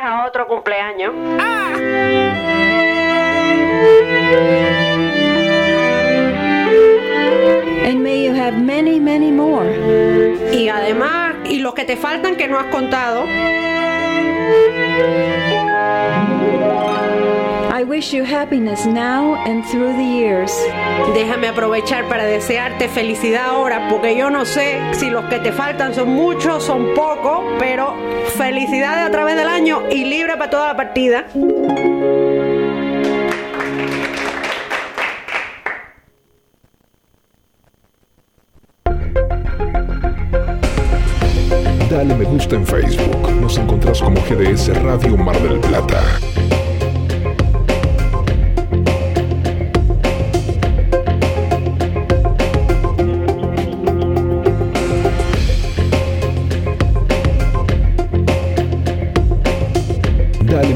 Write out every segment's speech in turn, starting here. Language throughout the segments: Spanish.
a otro cumpleaños. And may you have many, many more. Y además, y los que te faltan que no has contado. I wish you happiness now and through the years. Déjame aprovechar para desearte felicidad ahora, porque yo no sé si los que te faltan son muchos, son pocos, pero felicidades a través del año y libre para toda la partida. Dale me gusta en Facebook. Nos encontrás como GDS Radio Mar del Plata.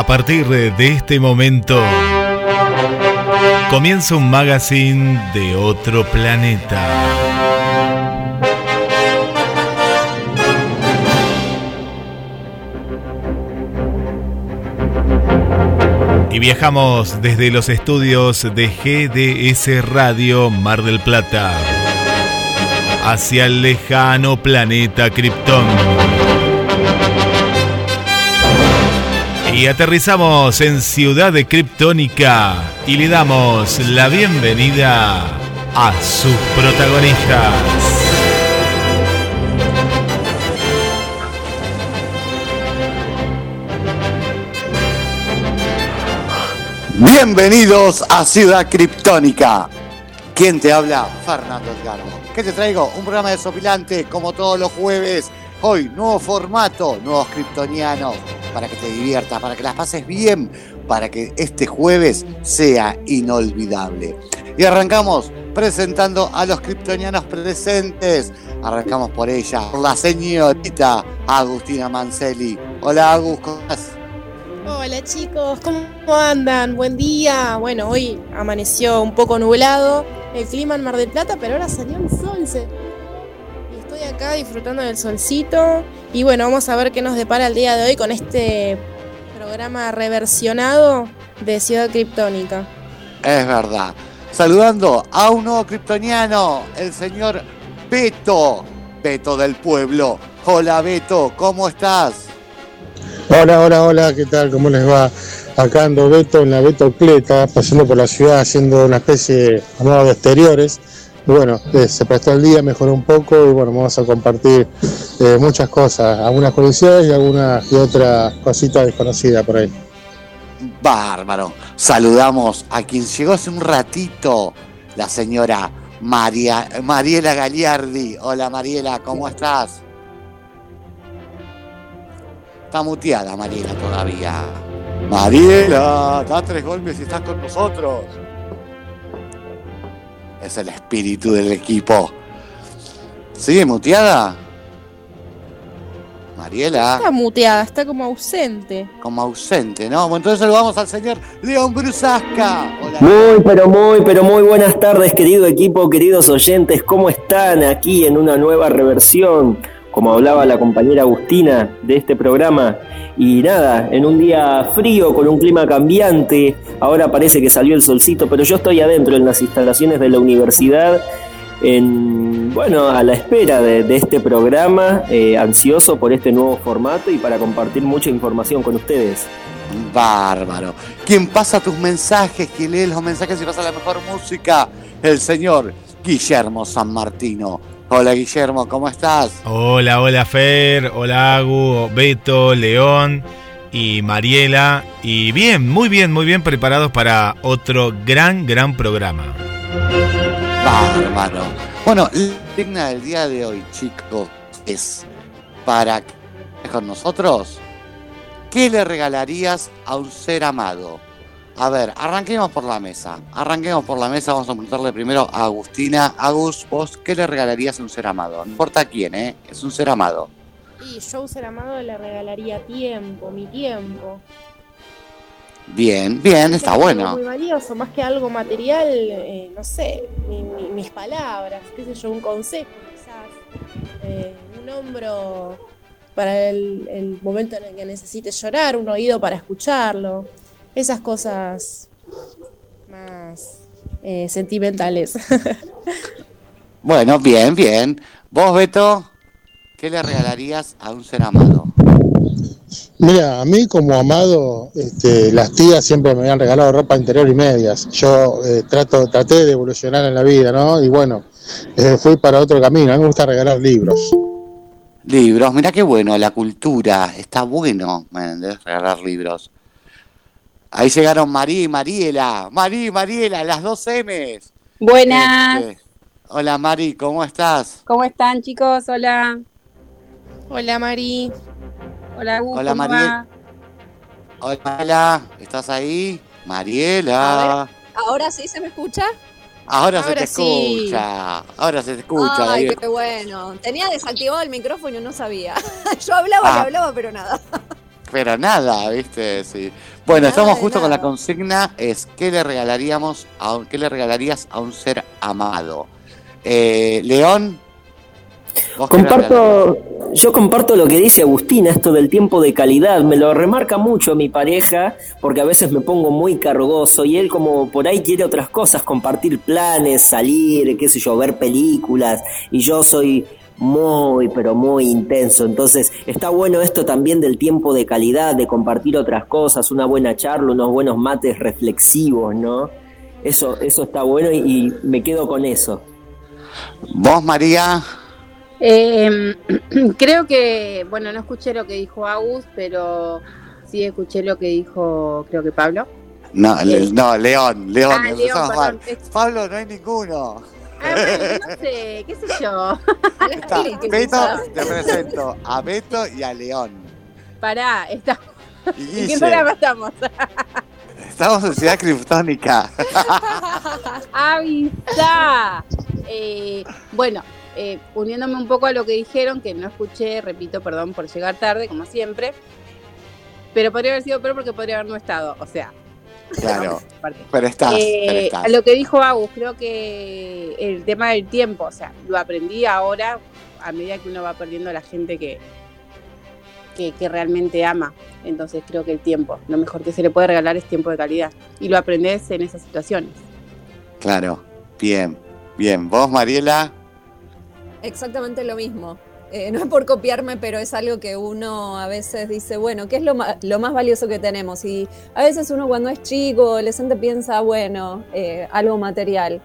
A partir de este momento comienza un magazine de otro planeta. Viajamos desde los estudios de GDS Radio Mar del Plata hacia el lejano planeta Krypton. Y aterrizamos en Ciudad de Kryptónica y le damos la bienvenida a sus protagonistas. Bienvenidos a Ciudad Criptónica. ¿Quién te habla? Fernando Edgardo. ¿Qué te traigo? Un programa desopilante como todos los jueves. Hoy, nuevo formato, nuevos kryptonianos, para que te diviertas, para que las pases bien, para que este jueves sea inolvidable. Y arrancamos presentando a los kryptonianos presentes. Arrancamos por ella, por la señorita Agustina Mancelli. Hola Agus, ¿cómo estás? Hola chicos, ¿cómo andan? Buen día. Bueno, hoy amaneció un poco nublado el clima en Mar del Plata, pero ahora salió el sol. estoy acá disfrutando del solcito. Y bueno, vamos a ver qué nos depara el día de hoy con este programa reversionado de Ciudad Criptónica. Es verdad. Saludando a un nuevo kryptoniano, el señor Beto. Beto del pueblo. Hola Beto, ¿cómo estás? Hola, hola, hola, ¿qué tal? ¿Cómo les va? Acá ando Beto en la Betocleta, pasando por la ciudad haciendo una especie de modo de exteriores. Bueno, eh, se prestó el día, mejoró un poco y bueno, vamos a compartir eh, muchas cosas, algunas curiosidades y algunas y otras cositas desconocidas por ahí. Bárbaro. Saludamos a quien llegó hace un ratito, la señora María, Mariela Gagliardi. Hola Mariela, ¿cómo estás? Está muteada Mariela todavía. Mariela, da tres golpes y estás con nosotros. Es el espíritu del equipo. ¿Sigue muteada? Mariela, Está muteada, está como ausente. como ausente, ¿no? Bueno, entonces saludamos al señor León Brusasca. Hola. Muy, pero muy, pero muy buenas tardes, querido equipo, queridos oyentes. ¿Cómo están aquí en una nueva reversión? Como hablaba la compañera Agustina de este programa. Y nada, en un día frío, con un clima cambiante. Ahora parece que salió el solcito, pero yo estoy adentro en las instalaciones de la universidad. En, bueno, a la espera de, este programa, eh, ansioso por este nuevo formato y para compartir mucha información con ustedes. Bárbaro. ¿Quién pasa tus mensajes? ¿Quién lee los mensajes y pasa la mejor música? El señor Guillermo San Martino. Hola Guillermo, ¿cómo estás? Hola, hola Fer, hola Agu, Beto, León y Mariela. Y bien, muy bien, muy bien preparados para otro gran, gran programa. Bárbaro. Bueno, la digna del día de hoy, chicos, es para que con nosotros, ¿qué le regalarías a un ser amado? A ver, arranquemos por la mesa. Arranquemos por la mesa. Vamos a preguntarle primero a Agustina. Agus, vos, ¿qué le regalarías a un ser amado? No importa quién, ¿eh? Es un ser amado. Y yo a un ser amado le regalaría tiempo, mi tiempo. Bien, bien, está Es bueno. Muy valioso, más que algo material, eh, no sé, mi- mi- mis palabras, qué sé yo, un consejo quizás, eh, un hombro para el, el momento en el que necesites llorar, un oído para escucharlo, esas cosas más eh, sentimentales. Bueno, bien, bien. Vos, Beto, ¿qué le regalarías a un ser amado? Mira, a mí como amado, este, las tías siempre me habían regalado ropa interior y medias. Yo eh, trato, traté de evolucionar en la vida, ¿no? Y bueno, eh, fui para otro camino. A mí me gusta regalar libros. Libros, mirá qué bueno, la cultura, está bueno, ¿me entendés? Regalar libros. Ahí llegaron Marí y Mariela, Marí y Mariela, las dos M's. Buenas, Este, hola Mari, ¿cómo estás? ¿cómo están chicos? Hola, Hola Mari. hola, Gus, Hola, ¿cómo Mariel. va? Hola Mariela, ¿estás ahí? Mariela. ¿Ahora sí se me escucha? Ahora, se te sí. escucha, ahora se te escucha. Ay, qué bueno. Tenía desactivado el micrófono y no sabía. Yo hablaba y Ah. hablaba, pero nada. Pero nada, ¿viste? Sí. Bueno, Nada estamos justo con la consigna, es ¿qué le regalaríamos a un, qué le regalarías a un ser amado? Eh, León. Comparto, yo comparto lo que dice Agustina, esto del tiempo de calidad, me lo remarca mucho mi pareja, porque a veces me pongo muy cargoso y él como por ahí quiere otras cosas, compartir planes, salir, qué sé yo, ver películas, y yo soy muy, pero muy intenso, entonces está bueno esto también del tiempo de calidad, de compartir otras cosas, una buena charla, unos buenos mates reflexivos, ¿no? Eso, eso está bueno y, y me quedo con eso. ¿Vos, María? Eh, creo que, bueno, no escuché lo que dijo Agus, pero sí escuché lo que dijo, creo que Pablo. No, le- no León, León, Ah, empezamos León. Pablo, no hay ninguno. Ah, bueno, no sé, qué sé yo. Está Sí, ¿qué Beto, te presento a Beto y a León. Pará, está, Y ¿en qué programa estamos? estamos en Ciudad Criptónica. ¡Avisa! Eh, bueno, eh, uniéndome un poco a lo que dijeron, que no escuché, repito, perdón por llegar tarde, como siempre, pero podría haber sido peor porque podría haber no estado, o sea. Claro, pero estás, Eh, pero estás. a lo que dijo Agus, creo que el tema del tiempo, o sea, lo aprendí ahora a medida que uno va perdiendo a la gente que, que, que realmente ama. Entonces creo que el tiempo, lo mejor que se le puede regalar es tiempo de calidad. Y lo aprendes en esas situaciones. Claro, bien, bien. ¿Vos, Mariela? Exactamente lo mismo. Eh, no es por copiarme, pero es algo que uno a veces dice, bueno, ¿qué es lo, lo más valioso que tenemos? Y a veces uno cuando es chico, adolescente, piensa, bueno, eh, algo material.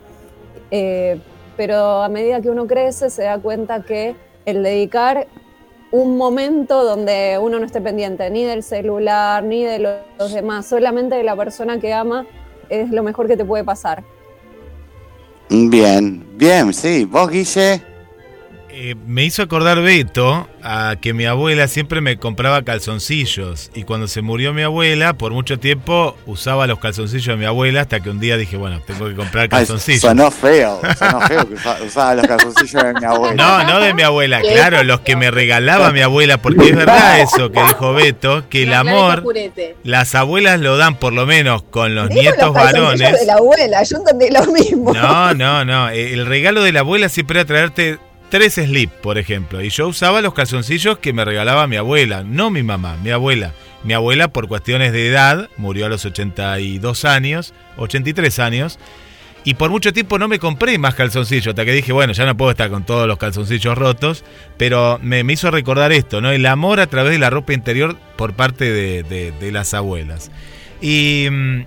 Eh, pero a medida que uno crece se da cuenta que el dedicar un momento donde uno no esté pendiente ni del celular, ni de lo- los demás, solamente de la persona que ama, es lo mejor que te puede pasar. Bien, bien, sí. ¿Vos, Guille? Eh, me hizo acordar Beto a que mi abuela siempre me compraba calzoncillos y cuando se murió mi abuela, por mucho tiempo usaba los calzoncillos de mi abuela hasta que un día dije, bueno, tengo que comprar calzoncillos. Ay, sonó feo, sonó feo que usa- usaba los calzoncillos de mi abuela. No, no de mi abuela, claro, los que me regalaba mi abuela, porque es verdad eso que dijo Beto, que el amor, las abuelas lo dan por lo menos con los Dijo nietos los varones. de la abuela, yo entendí lo mismo. No, no, no. eh, El regalo de la abuela siempre era traerte tres slip, por ejemplo. Y yo usaba los calzoncillos que me regalaba mi abuela, no mi mamá, mi abuela. Mi abuela, por cuestiones de edad, murió a los 82 años, 83 años. Y por mucho tiempo no me compré más calzoncillos, hasta que dije, bueno, ya no puedo estar con todos los calzoncillos rotos, pero me, me hizo recordar esto, ¿no? El amor a través de la ropa interior por parte de, de- las abuelas. Y mm,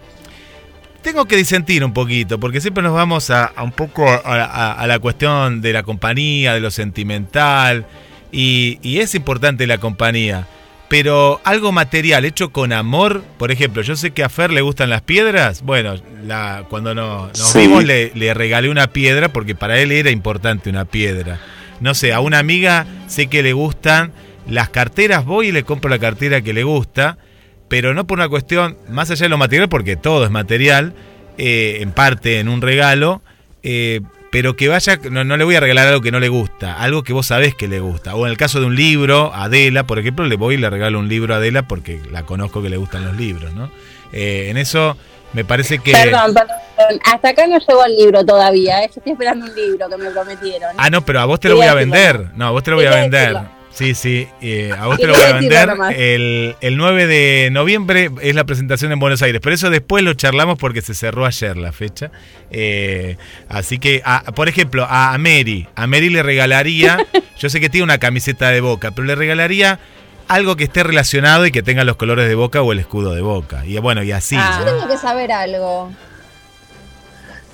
tengo que disentir un poquito, porque siempre nos vamos a, a un poco a, a- a la cuestión de la compañía, de lo sentimental, y, y es importante la compañía. Pero algo material, hecho con amor, por ejemplo, yo sé que a Fer le gustan las piedras. Bueno, la, cuando no- nos Sí. vimos le, le regalé una piedra porque para él era importante una piedra. No sé, a una amiga sé que le gustan las carteras, voy y le compro la cartera que le gusta, pero no por una cuestión, más allá de lo material, porque todo es material, eh, en parte en un regalo, eh, pero que vaya, no, no le voy a regalar algo que no le gusta, algo que vos sabés que le gusta. O en el caso de un libro, Adela, por ejemplo, le voy y le regalo un libro a Adela porque la conozco que le gustan los libros, ¿no? Eh, en eso me parece que... Perdón, perdón. Hasta acá no llegó el libro todavía. ¿eh? Yo estoy esperando un libro que me prometieron. Ah, no, pero a vos te lo voy a vender. No, a vos te lo voy a vender. Sí, sí, eh, a vos te lo voy a vender. El, el 9 de noviembre es la presentación en Buenos Aires, pero eso después lo charlamos porque se cerró ayer la fecha. Eh, así que, a- por ejemplo, a Mary, a Mary le regalaría, yo sé que tiene una camiseta de boca, pero le regalaría algo que esté relacionado y que tenga los colores de boca o el escudo de boca. Y bueno, y así. Yo ¿no? tengo que saber algo.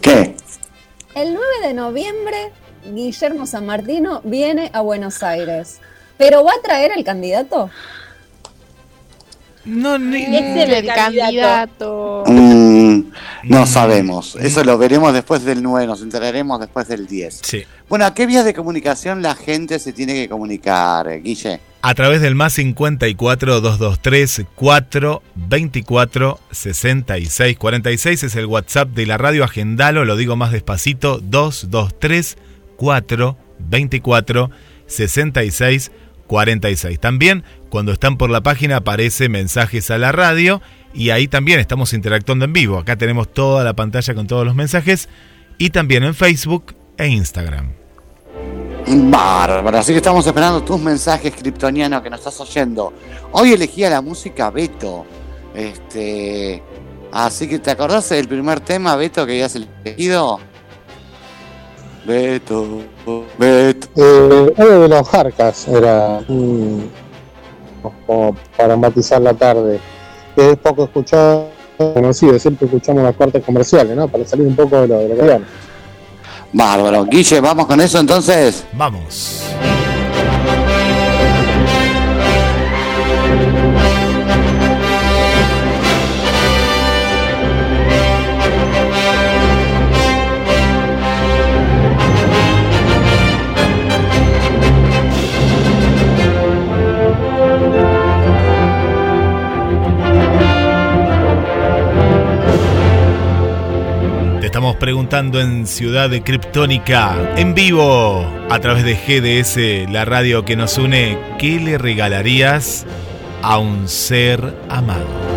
¿Qué? El 9 de noviembre, Guillermo San Martino viene a Buenos Aires. ¿Pero va a traer al candidato? No, ni... Es el candidato. Mm, no sabemos. Eso lo veremos después del 9, nos enteraremos después del 10. Sí. Bueno, ¿a qué vías de comunicación la gente se tiene que comunicar, Guille? A través del más 54 223 424 66 46 es el WhatsApp de la radio Agendalo, lo digo más despacito, 223 424 66 46. También cuando están por la página aparece mensajes a la radio y ahí también estamos interactuando en vivo. Acá tenemos toda la pantalla con todos los mensajes y también en Facebook e Instagram. Bárbaro, así que estamos esperando tus mensajes kryptonianos que nos estás oyendo. Hoy elegía la música Beto. Este, así que ¿te acordás del primer tema, Beto, que habías elegido? Beto, Beto. Eh, algo de los Jarcas era mm, como para matizar la tarde. Que es poco escuchado, conocido, siempre escuchamos las partes comerciales, ¿no? Para salir un poco de lo, de lo que hablan. Bárbaro. Guille, ¿vamos con eso entonces? Vamos. Preguntando en Ciudad de Kryptónica, en vivo, a través de GDS, la radio que nos une, ¿qué le regalarías a un ser amado?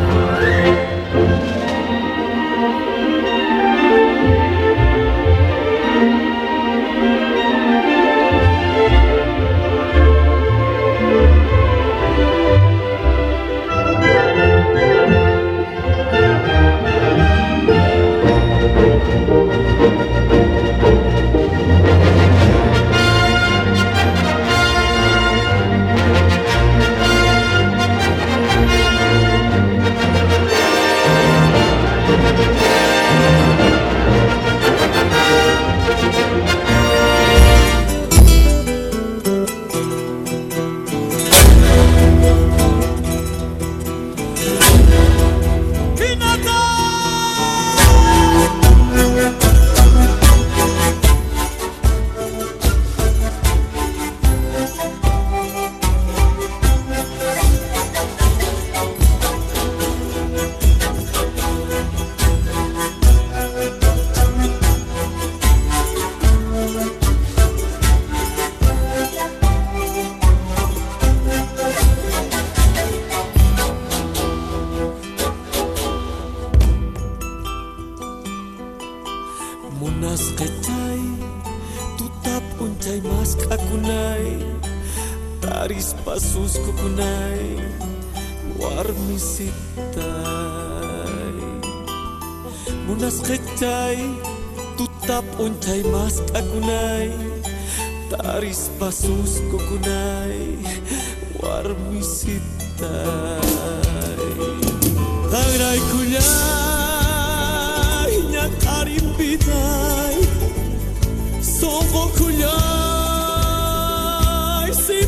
mas kecai Tutap uncai mas kakunai. Taris pasus kukunai Warmisitai Munas kecai Tutap uncai mas kakunai. Taris pasus kukunai Warmisitai tangrai kuliah Sou dai Sono vocugliai si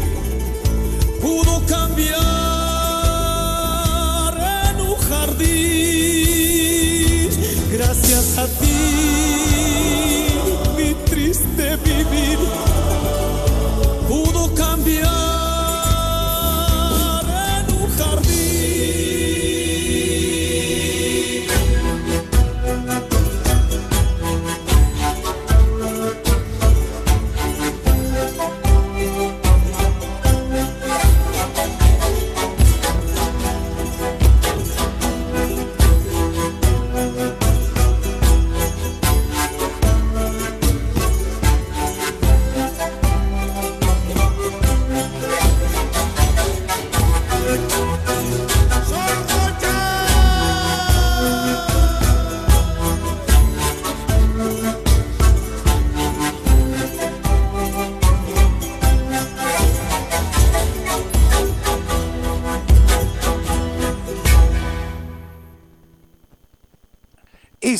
pudo cambiar en un jardín. Gracias a ti,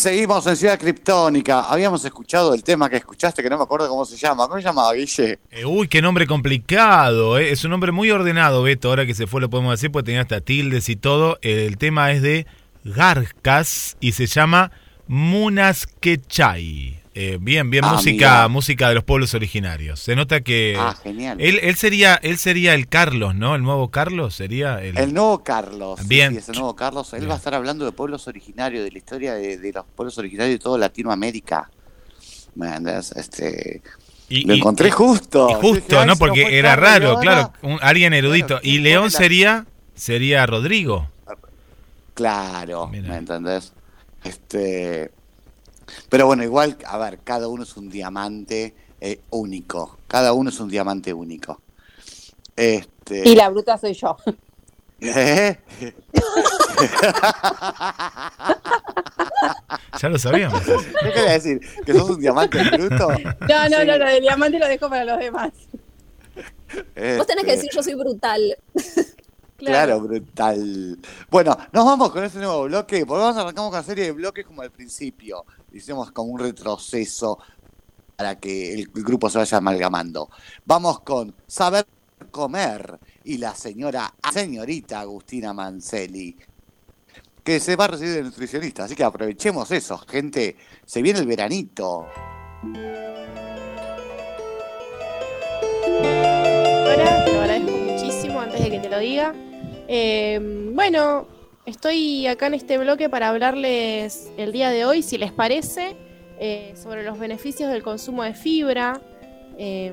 seguimos en Ciudad Criptónica. Habíamos escuchado el tema que escuchaste, que no me acuerdo cómo se llama. ¿Cómo se llamaba, Guille? Eh, uy, qué nombre complicado. eh. Es un nombre muy ordenado, Beto. Ahora que se fue lo podemos decir, porque tenía hasta tildes y todo. El tema es de Garcas y se llama Munasquechay. Eh, bien, bien, Ah, música, música de los pueblos originarios. Se nota que Ah, genial. él, él sería, él sería el Carlos, ¿no? El nuevo Carlos sería el. El nuevo Carlos. Bien. sí, es el nuevo Carlos. Él Bien. va a estar hablando de pueblos originarios, de la historia de, de los pueblos originarios de toda Latinoamérica. Este, Y- lo encontré y- justo. y justo, ¿no? Porque era raro, claro, un- alguien erudito. Claro, y ¿quién León la- sería, sería Rodrigo. Claro, ¿me entendés? Este, pero bueno, igual, a ver, cada uno es un diamante eh, único. Cada uno es un diamante único. Este, Y la bruta soy yo. ¿Eh? Ya lo sabíamos. ¿Qué quería decir? ¿Que sos un diamante bruto? No, no, no, lo del diamante lo dejo para los demás. Vos tenés que Este, decir yo soy brutal. Claro, brutal. Bueno, nos vamos con este nuevo bloque. Porque vamos arrancamos con una serie de bloques como al principio. Hicimos como un retroceso para que el grupo se vaya amalgamando. Vamos con Saber Comer y la señora, señorita Agustina Mancelli, que se va a recibir de nutricionista. Así que aprovechemos eso, gente. Se viene el veranito. Ahora te lo agradezco muchísimo antes de que te lo diga. Eh, bueno, estoy acá en este bloque para hablarles el día de hoy, si les parece, eh, sobre los beneficios del consumo de fibra, eh,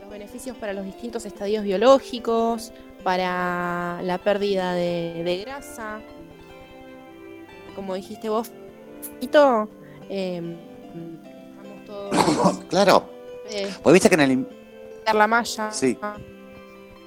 los beneficios para los distintos estadios biológicos, para la pérdida de, de grasa. como dijiste vos, Fito, eh, estamos todos Claro. Pues viste que en el. la malla. Sí.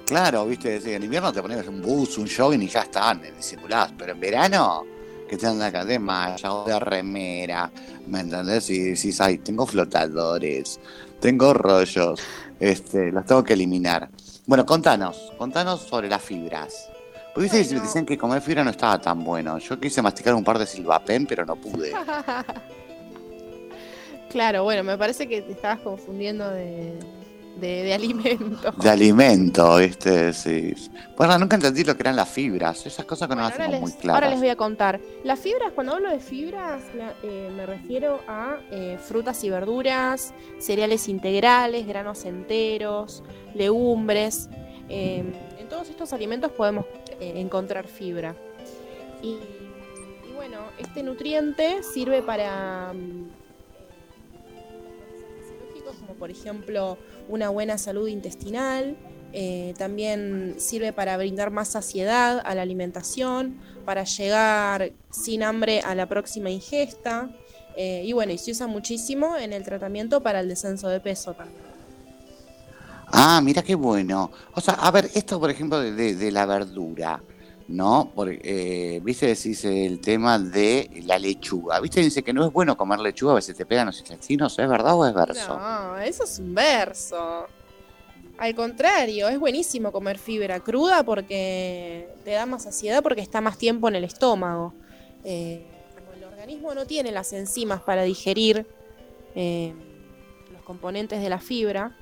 Claro, viste, en invierno te pones un bus, un jogging y ya están, disimulás. Pero en verano, que te andan acá de malla o de remera, ¿me entendés? Y decís, ay, tengo flotadores, tengo rollos, este, los tengo que eliminar. Bueno, contanos, contanos sobre las fibras. Porque viste, decían que comer fibra no estaba tan bueno. Yo quise masticar un par de silvapen, pero no pude. claro, bueno, me parece que te estabas confundiendo de, de, de alimentos. De alimento, viste, sí. Bueno, nunca entendí lo que eran las fibras. Esas cosas que no las hacemos muy claras. ahora les voy a contar. Las fibras, cuando hablo de fibras, la- eh, me refiero a eh, frutas y verduras, cereales integrales, granos enteros, legumbres. Eh, en todos estos alimentos podemos encontrar fibra. Y, y bueno, este nutriente sirve para mm, como por ejemplo una buena salud intestinal, eh, también sirve para brindar más saciedad a la alimentación, para llegar sin hambre a la próxima ingesta. eh, y bueno, y se usa muchísimo en el tratamiento para el descenso de peso. Ah, mira qué bueno. O sea, a ver, esto por ejemplo de la verdura, ¿no? Porque, eh, viste, decís el tema de la lechuga. Viste, dice que no es bueno comer lechuga, a veces te pegan los intestinos, ¿es verdad o es verso? No, eso es un verso. Al contrario, es buenísimo comer fibra cruda porque te da más saciedad porque está más tiempo en el estómago. Eh, el organismo no tiene las enzimas para digerir eh, los componentes de la fibra,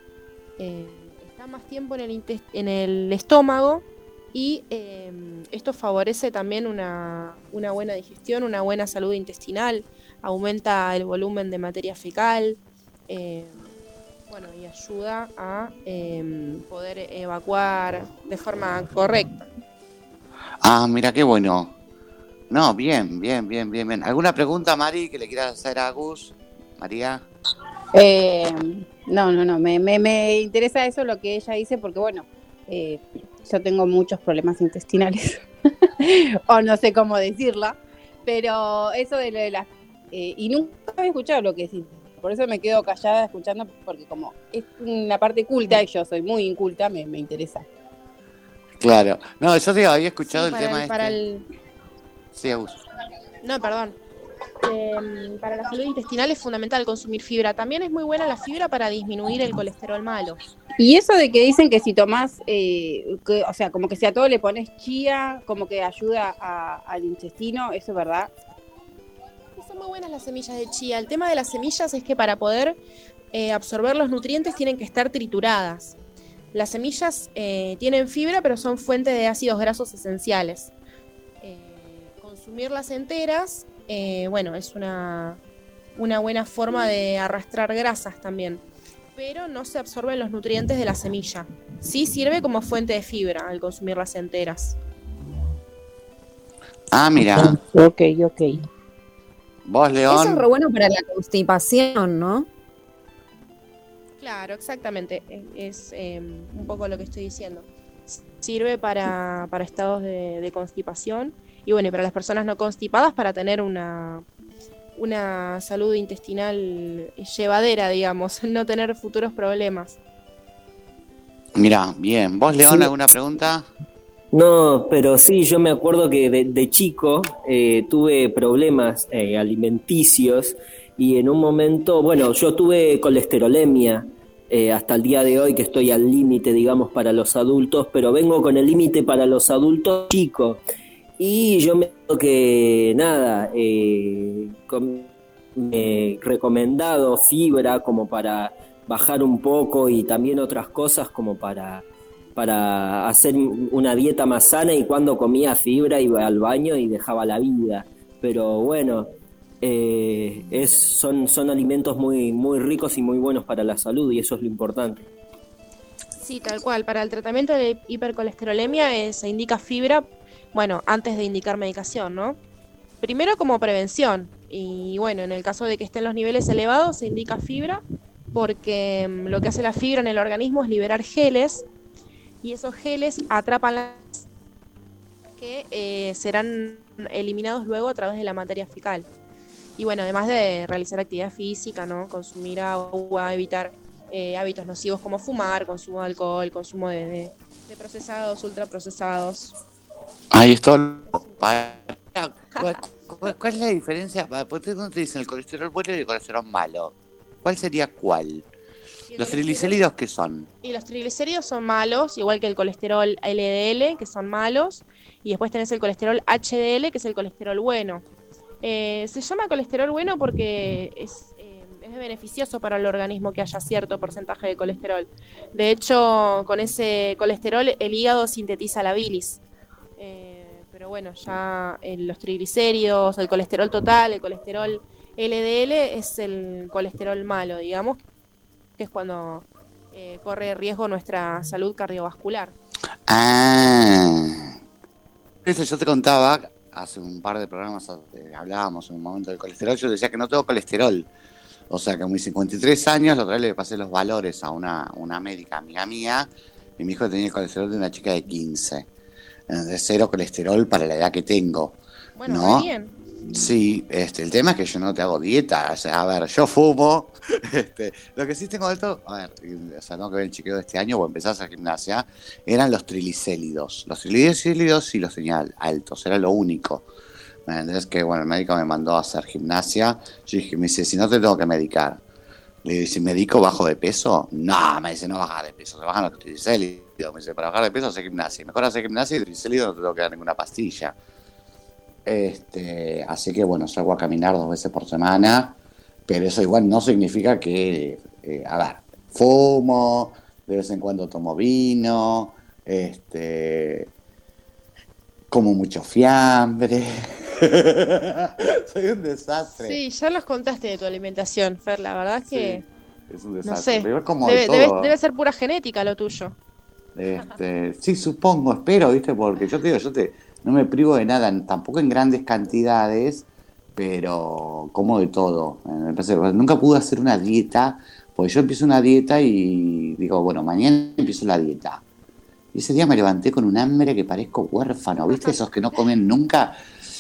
eh, está más tiempo en el, en el estómago y eh, esto favorece también una, una buena digestión, una buena salud intestinal, aumenta el volumen de materia fecal. eh, bueno, y ayuda a eh, poder evacuar de forma correcta. Ah, mira qué bueno. No, bien, bien, bien, bien, bien. ¿Alguna pregunta, Mari, que le quieras hacer a Gus? María. Eh, no, no, no, me, me, me interesa eso lo que ella dice porque, bueno, eh, yo tengo muchos problemas intestinales, o no sé cómo decirla, pero eso de lo de las... eh, y nunca había escuchado lo que decís, por eso me quedo callada escuchando, porque como es una parte culta y yo soy muy inculta, me, me interesa. Claro. No, yo te había escuchado Sí, el para tema el- para este. el- Sí, Gus. No, perdón. Eh, para la salud intestinal es fundamental consumir fibra. También es muy buena la fibra para disminuir el colesterol malo. Y eso de que dicen que si tomás, eh, o sea, como que si a todo le pones chía, como que ayuda a- al intestino, ¿eso es verdad? Son muy buenas las semillas de chía. El tema de las semillas es que para poder eh, absorber los nutrientes tienen que estar trituradas. Las semillas eh, tienen fibra, pero son fuente de ácidos grasos esenciales. Eh, consumirlas enteras, eh, bueno, es una, una buena forma de arrastrar grasas también. Pero no se absorben los nutrientes de la semilla. Sí sirve como fuente de fibra al consumirlas enteras. Ah, mira. Ok, ok. Vos, Eso es León. re bueno para la constipación, ¿no? Claro, exactamente. Es eh, un poco lo que estoy diciendo. Sirve para, para estados de, de constipación y bueno, y para las personas no constipadas para tener una, una salud intestinal llevadera, digamos, no tener futuros problemas. Mira, bien. ¿Vos, León, Sí. alguna pregunta? No, pero sí, yo me acuerdo que de, de chico eh, tuve problemas eh, alimenticios y en un momento, bueno, yo tuve colesterolemia eh, hasta el día de hoy que estoy al límite, digamos, para los adultos, pero vengo con el límite para los adultos chicos. Y yo me acuerdo que, nada, eh, com- me recomendado fibra como para bajar un poco y también otras cosas como para para hacer una dieta más sana y cuando comía fibra iba al baño y dejaba la vida. Pero bueno, eh, es, son, son alimentos muy, muy ricos y muy buenos para la salud y eso es lo importante. Sí, tal cual. Para el tratamiento de hipercolesterolemia eh, se indica fibra, bueno, antes de indicar medicación, ¿no? Primero como prevención. Y bueno, en el caso de que estén los niveles elevados, se indica fibra porque mm, lo que hace la fibra en el organismo es liberar geles y esos geles atrapan las que eh, serán eliminados luego a través de la materia fecal. Y bueno, además de realizar actividad física, ¿no? Consumir agua, evitar eh, hábitos nocivos como fumar, consumo de alcohol, consumo de, procesados, ultraprocesados. Ahí está. ¿Cuál, cuál- cuál es la diferencia? ¿Por qué no te dicen el colesterol bueno y el colesterol malo? ¿Cuál sería cuál? ¿Los triglicéridos qué son? Y los triglicéridos son malos, igual que el colesterol LDL, que son malos. Y después tenés el colesterol HDL, que es el colesterol bueno. Eh, se llama colesterol bueno porque es, eh, es beneficioso para el organismo que haya cierto porcentaje de colesterol. De hecho, con ese colesterol el hígado sintetiza la bilis. Pero bueno, ya eh, los triglicéridos, el colesterol total, el colesterol LDL es el colesterol malo, digamos, que es cuando eh, corre riesgo nuestra salud cardiovascular. Ah. Eso yo te contaba hace un par de programas, hablábamos en un momento del colesterol. Yo decía que no tengo colesterol. O sea que a mis 53 años, la otra vez le pasé los valores a una, una médica amiga mía y dijo que tenía el colesterol de una chica de 15. De cero colesterol para la edad que tengo. Bueno, ¿No? muy bien. Sí, este, el tema es que yo no te hago dieta. O sea, a ver, yo fumo. Este, lo que sí tengo alto, a ver, o sea, tengo que ver el chequeo de este año o empezar a hacer gimnasia, eran los triglicéridos. Los triglicéridos sí los tenía altos, era lo único. Entonces que, bueno, el médico me mandó a hacer gimnasia. Yo dije, me dice, si no te tengo que medicar. Le digo, si medico bajo de peso, no, me dice, no bajar de peso, se bajan los triglicéridos. Me dice, para bajar de peso hace gimnasia. Mejor hacer gimnasia y triglicéridos no te tengo que dar ninguna pastilla. Este, así que bueno, salgo a caminar dos veces por semana, pero eso igual no significa que, eh, a ver, fumo, de vez en cuando tomo vino, este, como mucho fiambre. Soy un desastre. Sí, ya nos contaste de tu alimentación, Fer. La verdad es que, Es un no desastre. sé, de debe, debe- todo. debe ser pura genética lo tuyo. Este, sí, supongo, espero, ¿viste? Porque yo te digo, yo te, no me privo de nada, tampoco en grandes cantidades, pero como de todo. Eh, me parece- nunca pude hacer una dieta, porque yo empiezo una dieta y digo, bueno, mañana empiezo la dieta. Y ese día me levanté con un hambre que parezco huérfano, ¿viste? Esos que no comen nunca.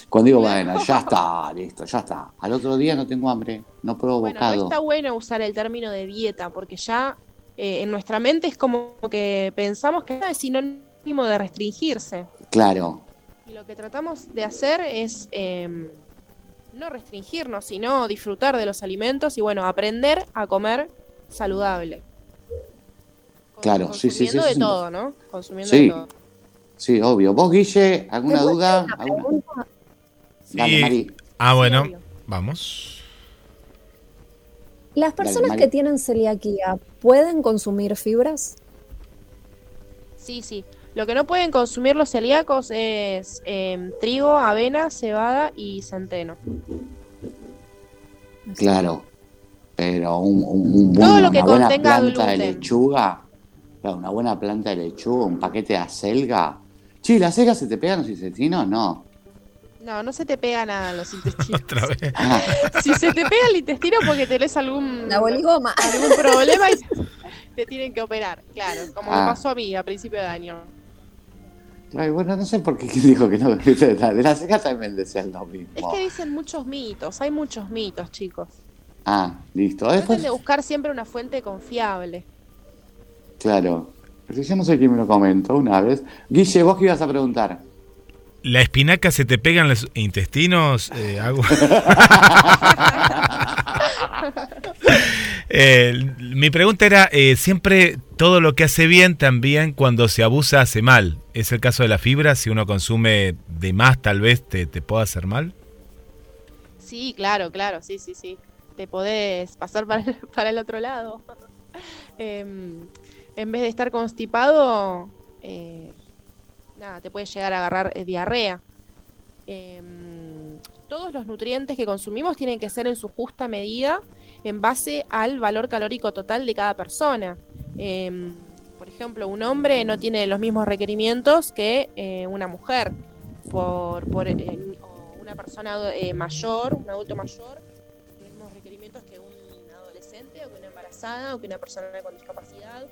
Cuando digo, bueno, ya está, listo, ya está. Al otro día no tengo hambre, no pruebo Bueno, no está bueno usar el término de dieta, porque ya eh, en nuestra mente es como que pensamos que es sinónimo de restringirse. Claro, Y lo que tratamos de hacer es eh, no restringirnos, sino disfrutar de los alimentos y bueno, aprender a comer saludable. claro, sí, sí, sí. Consumiendo de sí. todo, ¿no? Consumiendo Sí. de todo. Sí, obvio. ¿Vos, Guille, alguna ¿Te puedo duda? hacer una ¿Alguna- pregunta? Dale, Sí. Mari. Ah, bueno, vamos. Las personas que tienen celiaquía pueden consumir fibras. Sí, sí. Lo que no pueden consumir los celíacos es eh, trigo, avena, cebada y centeno. Claro. Pero un, un- un Todo buen- lo que una buena planta de lechuga, claro, una buena planta de lechuga, un paquete de acelga. Che, ¿las acelgas se te pegan los intestinos? No. No, no se te pega nada en los intestinos. Otra vez. Ah, si se te pega el intestino porque tenés algún, La boligoma. algún problema y te tienen que operar. Claro, como Ah. me pasó a mí a principio de año. ay, bueno, no sé por qué quién dijo que no. De las acelgas también decían lo Es mismo. que dicen muchos mitos, hay muchos mitos, chicos. Ah, listo. Traten Después, de buscar siempre una fuente confiable. claro. Pero yo no sé quién me lo comentó una vez. Guille, ¿vos qué ibas a preguntar? ¿La espinaca se te pega en los intestinos? Eh, hago- Eh, mi pregunta era, eh, siempre todo lo que hace bien también cuando se abusa hace mal. ¿Es el caso de la fibra? Si uno consume de más tal vez te, te pueda hacer mal. Sí, claro, claro, sí, sí, sí. Te podés pasar para el, para el otro lado. Em, en vez de estar constipado, eh, nada, te puede llegar a agarrar eh, diarrea. Em, todos los nutrientes que consumimos tienen que ser en su justa medida en base al valor calórico total de cada persona. Em, por ejemplo, un hombre no tiene los mismos requerimientos que eh, una mujer. Por, eh, una persona mayor, un adulto mayor, los mismos requerimientos que un adolescente o que una embarazada o que una persona con discapacidad.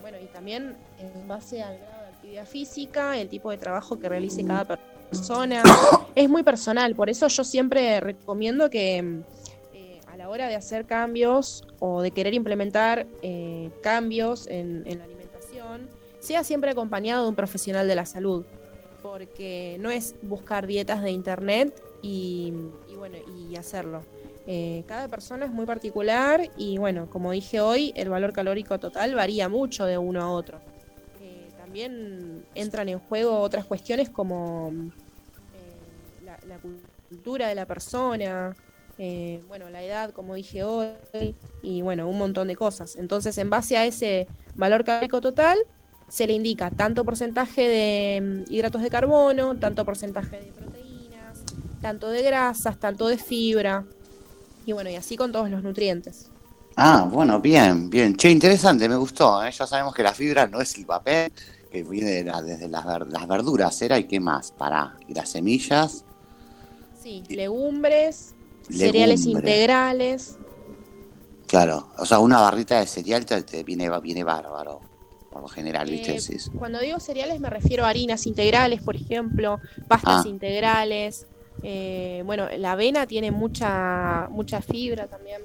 Bueno, y también en base al actividad física, el tipo de trabajo que realice cada persona. es muy personal, por eso yo siempre recomiendo que eh, a la hora de hacer cambios o de querer implementar eh, cambios en, en la alimentación, sea siempre acompañado de un profesional de la salud, porque no es buscar dietas de internet y, y bueno, y hacerlo. Eh, cada persona es muy particular y bueno, como dije hoy, el valor calórico total varía mucho de uno a otro. También entran en juego otras cuestiones como eh, la, la cultura de la persona, eh, bueno, la edad, como dije hoy, y bueno, un montón de cosas. Entonces, en base a ese valor calórico total, se le indica tanto porcentaje de mm, hidratos de carbono, tanto porcentaje de proteínas, tanto de grasas, tanto de fibra. Y bueno, y así con todos los nutrientes. Ah, bueno, bien, bien. Che, interesante, me gustó. ¿eh? Ya sabemos que la fibra no es el papel, que viene de la- desde las, ver- las verduras, ¿era? ¿Y qué más? Para, las semillas. Sí, legumbres, cereales Legumbre. integrales. Claro, o sea, una barrita de cereal te, viene, viene bárbaro, por lo general, ¿viste? Eh, Decís. cuando digo cereales me refiero a harinas integrales, por ejemplo, pastas Ah. integrales. eh, bueno, la avena tiene mucha mucha fibra también.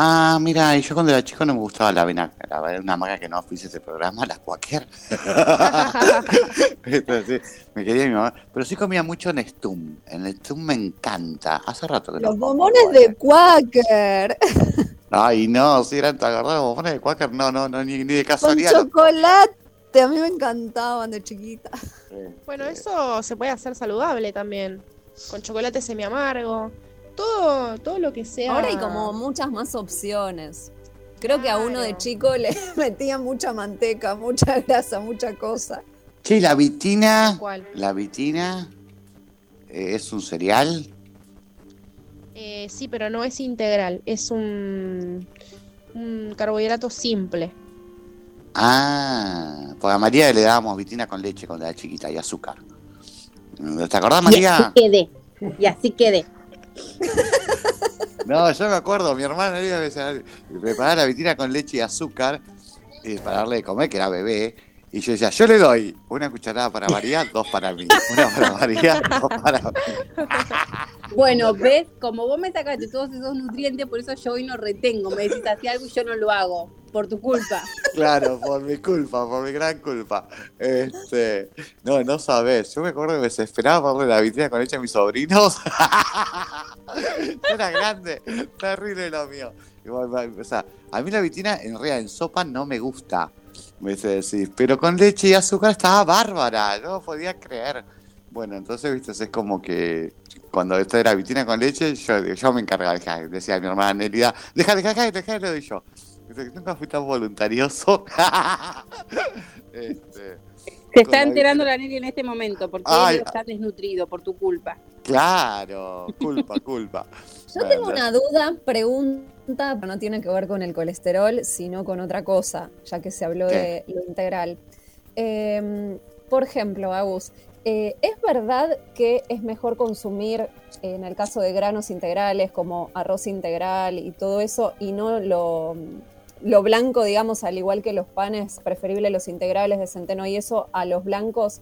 Ah, mira, y yo cuando era chico no me gustaba la avena, la una marca que no hice este programa, la Quaker. Entonces, me quería mi mamá. Pero sí comía mucho Nestum. El Nestum me encanta. Hace rato que no Los bombones de Quaker. Ay, no, si eran tan agarrados bombones de Quaker, no, no, no, ni, ni de Con casualidad. no. chocolate. A mí me encantaban de chiquita. Bueno, eso se puede hacer saludable también, con chocolate semi amargo, todo todo lo que sea. Ahora hay como muchas más opciones. Creo que a uno de chico le metían mucha manteca, mucha grasa, mucha cosa. ¿y la vitina, ¿Cuál? la vitina eh, es un cereal. Eh, sí, pero no es integral, es un, un carbohidrato simple. Ah, pues a María le dábamos vitina con leche cuando era chiquita y azúcar. ¿Te acordás, María? Y así quedé. Y así quedé. No, yo me acuerdo, mi hermana iba a preparar la vitina con leche y azúcar y para darle de comer, que era bebé. Y yo decía, yo le doy una cucharada para María, dos para mí. Una para María, dos para mí. Bueno, ves, como vos me sacaste todos esos nutrientes, por eso yo hoy no retengo. Me decís así algo y yo no lo hago. Por tu culpa. Claro, por mi culpa, por mi gran culpa. Este, no, no sabes. Yo me acuerdo que me desesperaba darle la vitina con leche a mis sobrinos. Era grande, terrible lo mío. O sea, a mí la vitina en realidad en sopa no me gusta, me dice decir, pero con leche y azúcar estaba bárbara, no podía creer. Bueno, entonces, viste, es como que cuando esto era vitina con leche, yo, yo me encargaba, decía- decía mi hermana Nelida, deja, deja, deja, deja, lo doy yo. Dice, Nunca fui tan voluntarioso. Este, Se está enterando la Nelly en este momento porque Ay, él está desnutrido por tu culpa. Claro, culpa, culpa. Yo tengo una duda, pregunta, pero no tiene que ver con el colesterol, sino con otra cosa, ya que se habló de lo integral. Eh, por ejemplo, Agus, eh, ¿es verdad que es mejor consumir, en el caso de granos integrales, como arroz integral y todo eso, y no lo, lo blanco, digamos, al igual que los panes, preferible los integrales de centeno y eso, a los blancos?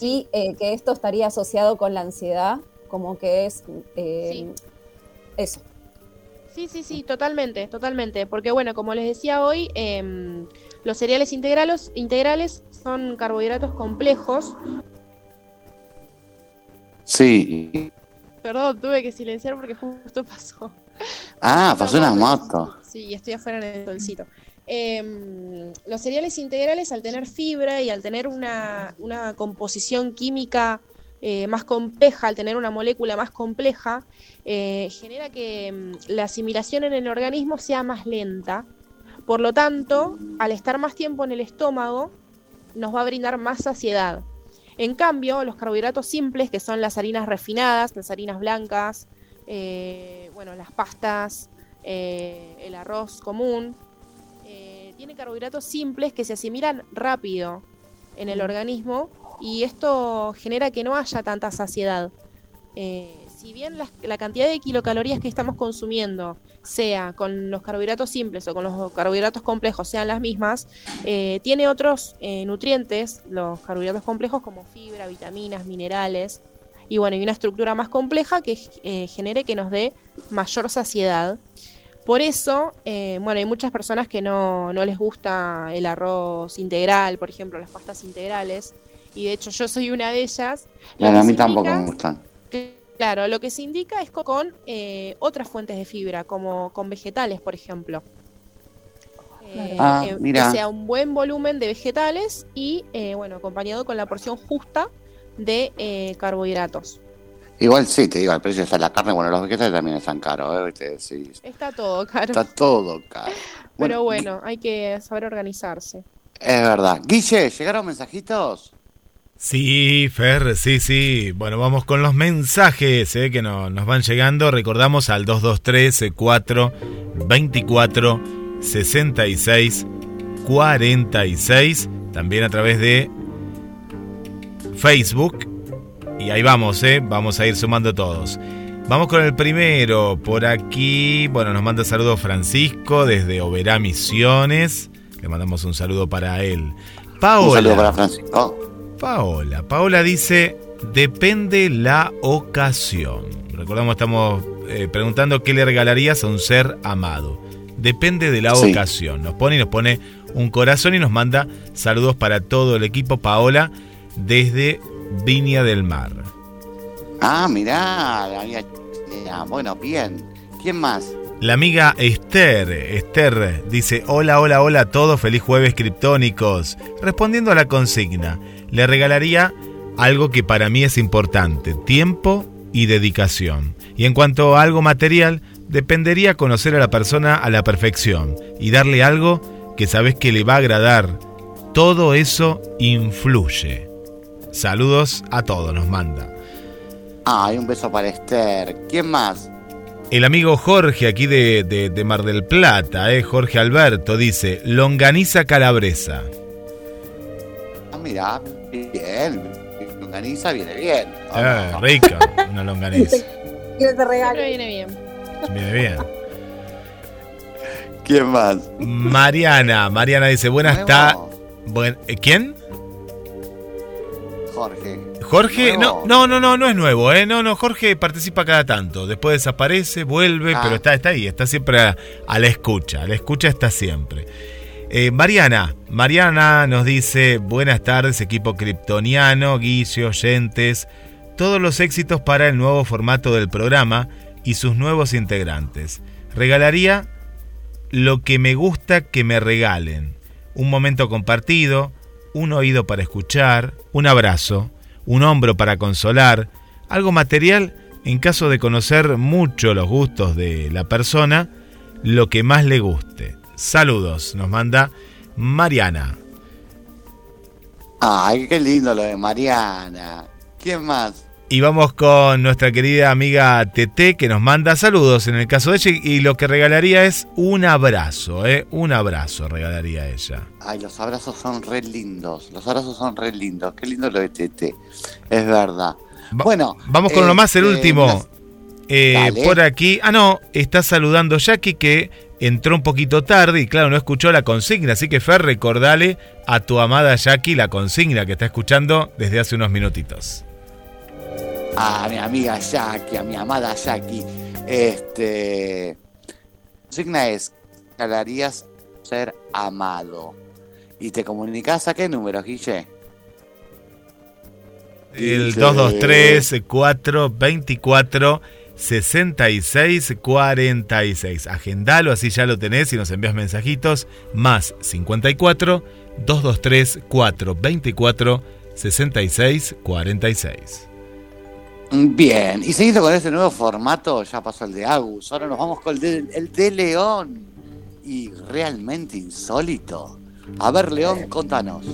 Y eh, que esto estaría asociado con la ansiedad, como que es eh, eso. Sí, sí, sí, totalmente, totalmente. Porque bueno, como les decía hoy, em, los cereales integrales, integrales son carbohidratos complejos. Sí. Perdón, tuve que silenciar porque justo pasó. Ah, pasó una moto. Sí, estoy afuera en el solcito. Em, los cereales integrales, al tener fibra y al tener una, una composición química eh, más compleja, al tener una molécula más compleja, eh, genera que em, la asimilación en el organismo sea más lenta. Por lo tanto, al estar más tiempo en el estómago, nos va a brindar más saciedad. En cambio, los carbohidratos simples, que son las harinas refinadas, las harinas blancas, eh, bueno, las pastas, eh, el arroz común, eh, tiene carbohidratos simples que se asimilan rápido en el organismo y esto genera que no haya tanta saciedad. Eh, si bien la, la cantidad de kilocalorías que estamos consumiendo, sea con los carbohidratos simples o con los carbohidratos complejos, sean las mismas, eh, tiene otros eh, nutrientes, los carbohidratos complejos, como fibra, vitaminas, minerales, y bueno, y una estructura más compleja que eh, genere que nos dé mayor saciedad. Por eso, eh, bueno, hay muchas personas que no, no les gusta el arroz integral, por ejemplo, las pastas integrales, y de hecho yo soy una de ellas. Claro, a mí tampoco indica- me gustan. Claro, lo que se indica es co- con eh, otras fuentes de fibra, como con vegetales, por ejemplo. Eh, Ah, eh, mira. Que sea un buen volumen de vegetales y, eh, bueno, acompañado con la porción justa de eh, carbohidratos. Igual sí, te digo, el precio está la carne, bueno, los vegetales también están caros, ¿eh? Viste, sí, Está todo caro. está todo caro. Pero bueno, hay que saber organizarse. Es verdad. Guille, ¿llegaron mensajitos? Sí, Fer, sí, sí. Bueno, vamos con los mensajes eh, que no- nos van llegando. Recordamos al 223 4 24 66 46. También a través de Facebook. Y ahí vamos, ¿eh? Vamos a ir sumando todos. Vamos con el primero. Por aquí, bueno, nos manda saludo Francisco desde Oberá Misiones. Le mandamos un saludo para él. Paola. Un saludo para Francisco. Paola. Paola dice, depende la ocasión. Recordamos, estamos eh, preguntando qué le regalarías a un ser amado. Depende de la Sí. ocasión. Nos pone y nos pone un corazón y nos manda saludos para todo el equipo Paola desde Viña del Mar. Ah, mirá, la amiga chilena. Bueno, bien. ¿Quién más? La amiga Esther, Esther dice, hola, hola, hola a todos, feliz jueves criptónicos. Respondiendo a la consigna, le regalaría algo que para mí es importante, tiempo y dedicación. Y en cuanto a algo material, dependería conocer a la persona a la perfección y darle algo que sabes que le va a agradar. Todo eso influye. Saludos a todos, nos manda. Ah, hay un beso para Esther. ¿Quién más? El amigo Jorge, aquí de, de- de Mar del Plata, eh, Jorge Alberto, dice, longaniza calabresa. Ah, mirá, bien. Longaniza viene bien. Eh, rica, una longaniza. Que te regale. viene bien. Viene bien. ¿Quién más? Mariana, Mariana dice, buenas tardes. Buen, ¿eh, ¿Quién? Jorge. Jorge, no, no, no, no, no es nuevo, ¿eh? No, no, Jorge participa cada tanto. Después desaparece, vuelve, Ah. pero está, está ahí, está siempre a, a la escucha. A la escucha está siempre. Eh, Mariana, Mariana nos dice, buenas tardes, equipo kryptoniano, Guille, oyentes, todos los éxitos para el nuevo formato del programa y sus nuevos integrantes. Regalaría lo que me gusta que me regalen. Un momento compartido, un oído para escuchar, un abrazo, un hombro para consolar, algo material en caso de conocer mucho los gustos de la persona, lo que más le guste. Saludos, nos manda Mariana. Ay, qué lindo lo de Mariana. ¿Quién más? Y vamos con nuestra querida amiga Tete que nos manda saludos en el caso de ella y lo que regalaría es un abrazo, ¿eh? Un abrazo regalaría ella. Ay, los abrazos son re lindos. Los abrazos son re lindos. Qué lindo lo de Tete. Es verdad. bueno. Vamos con lo más, el este, último. Eh, por aquí. Ah, no, está saludando Jackie que entró un poquito tarde y claro, no escuchó la consigna. Así que Fer, recordale a tu amada Jackie la consigna que está escuchando desde hace unos minutitos. A mi amiga Jackie, a mi amada Jackie. Este. La consigna es: regalarías ser amado. ¿Y te comunicas a qué número, Guille? El Dice- 223 424 66 46. Agendalo, así ya lo tenés y nos envías mensajitos. Más 54 223 424 66 46. Bien, y seguido con este nuevo formato, ya pasó el de Agus, ahora nos vamos con el de, el de León. Y realmente insólito. A ver, León, contanos.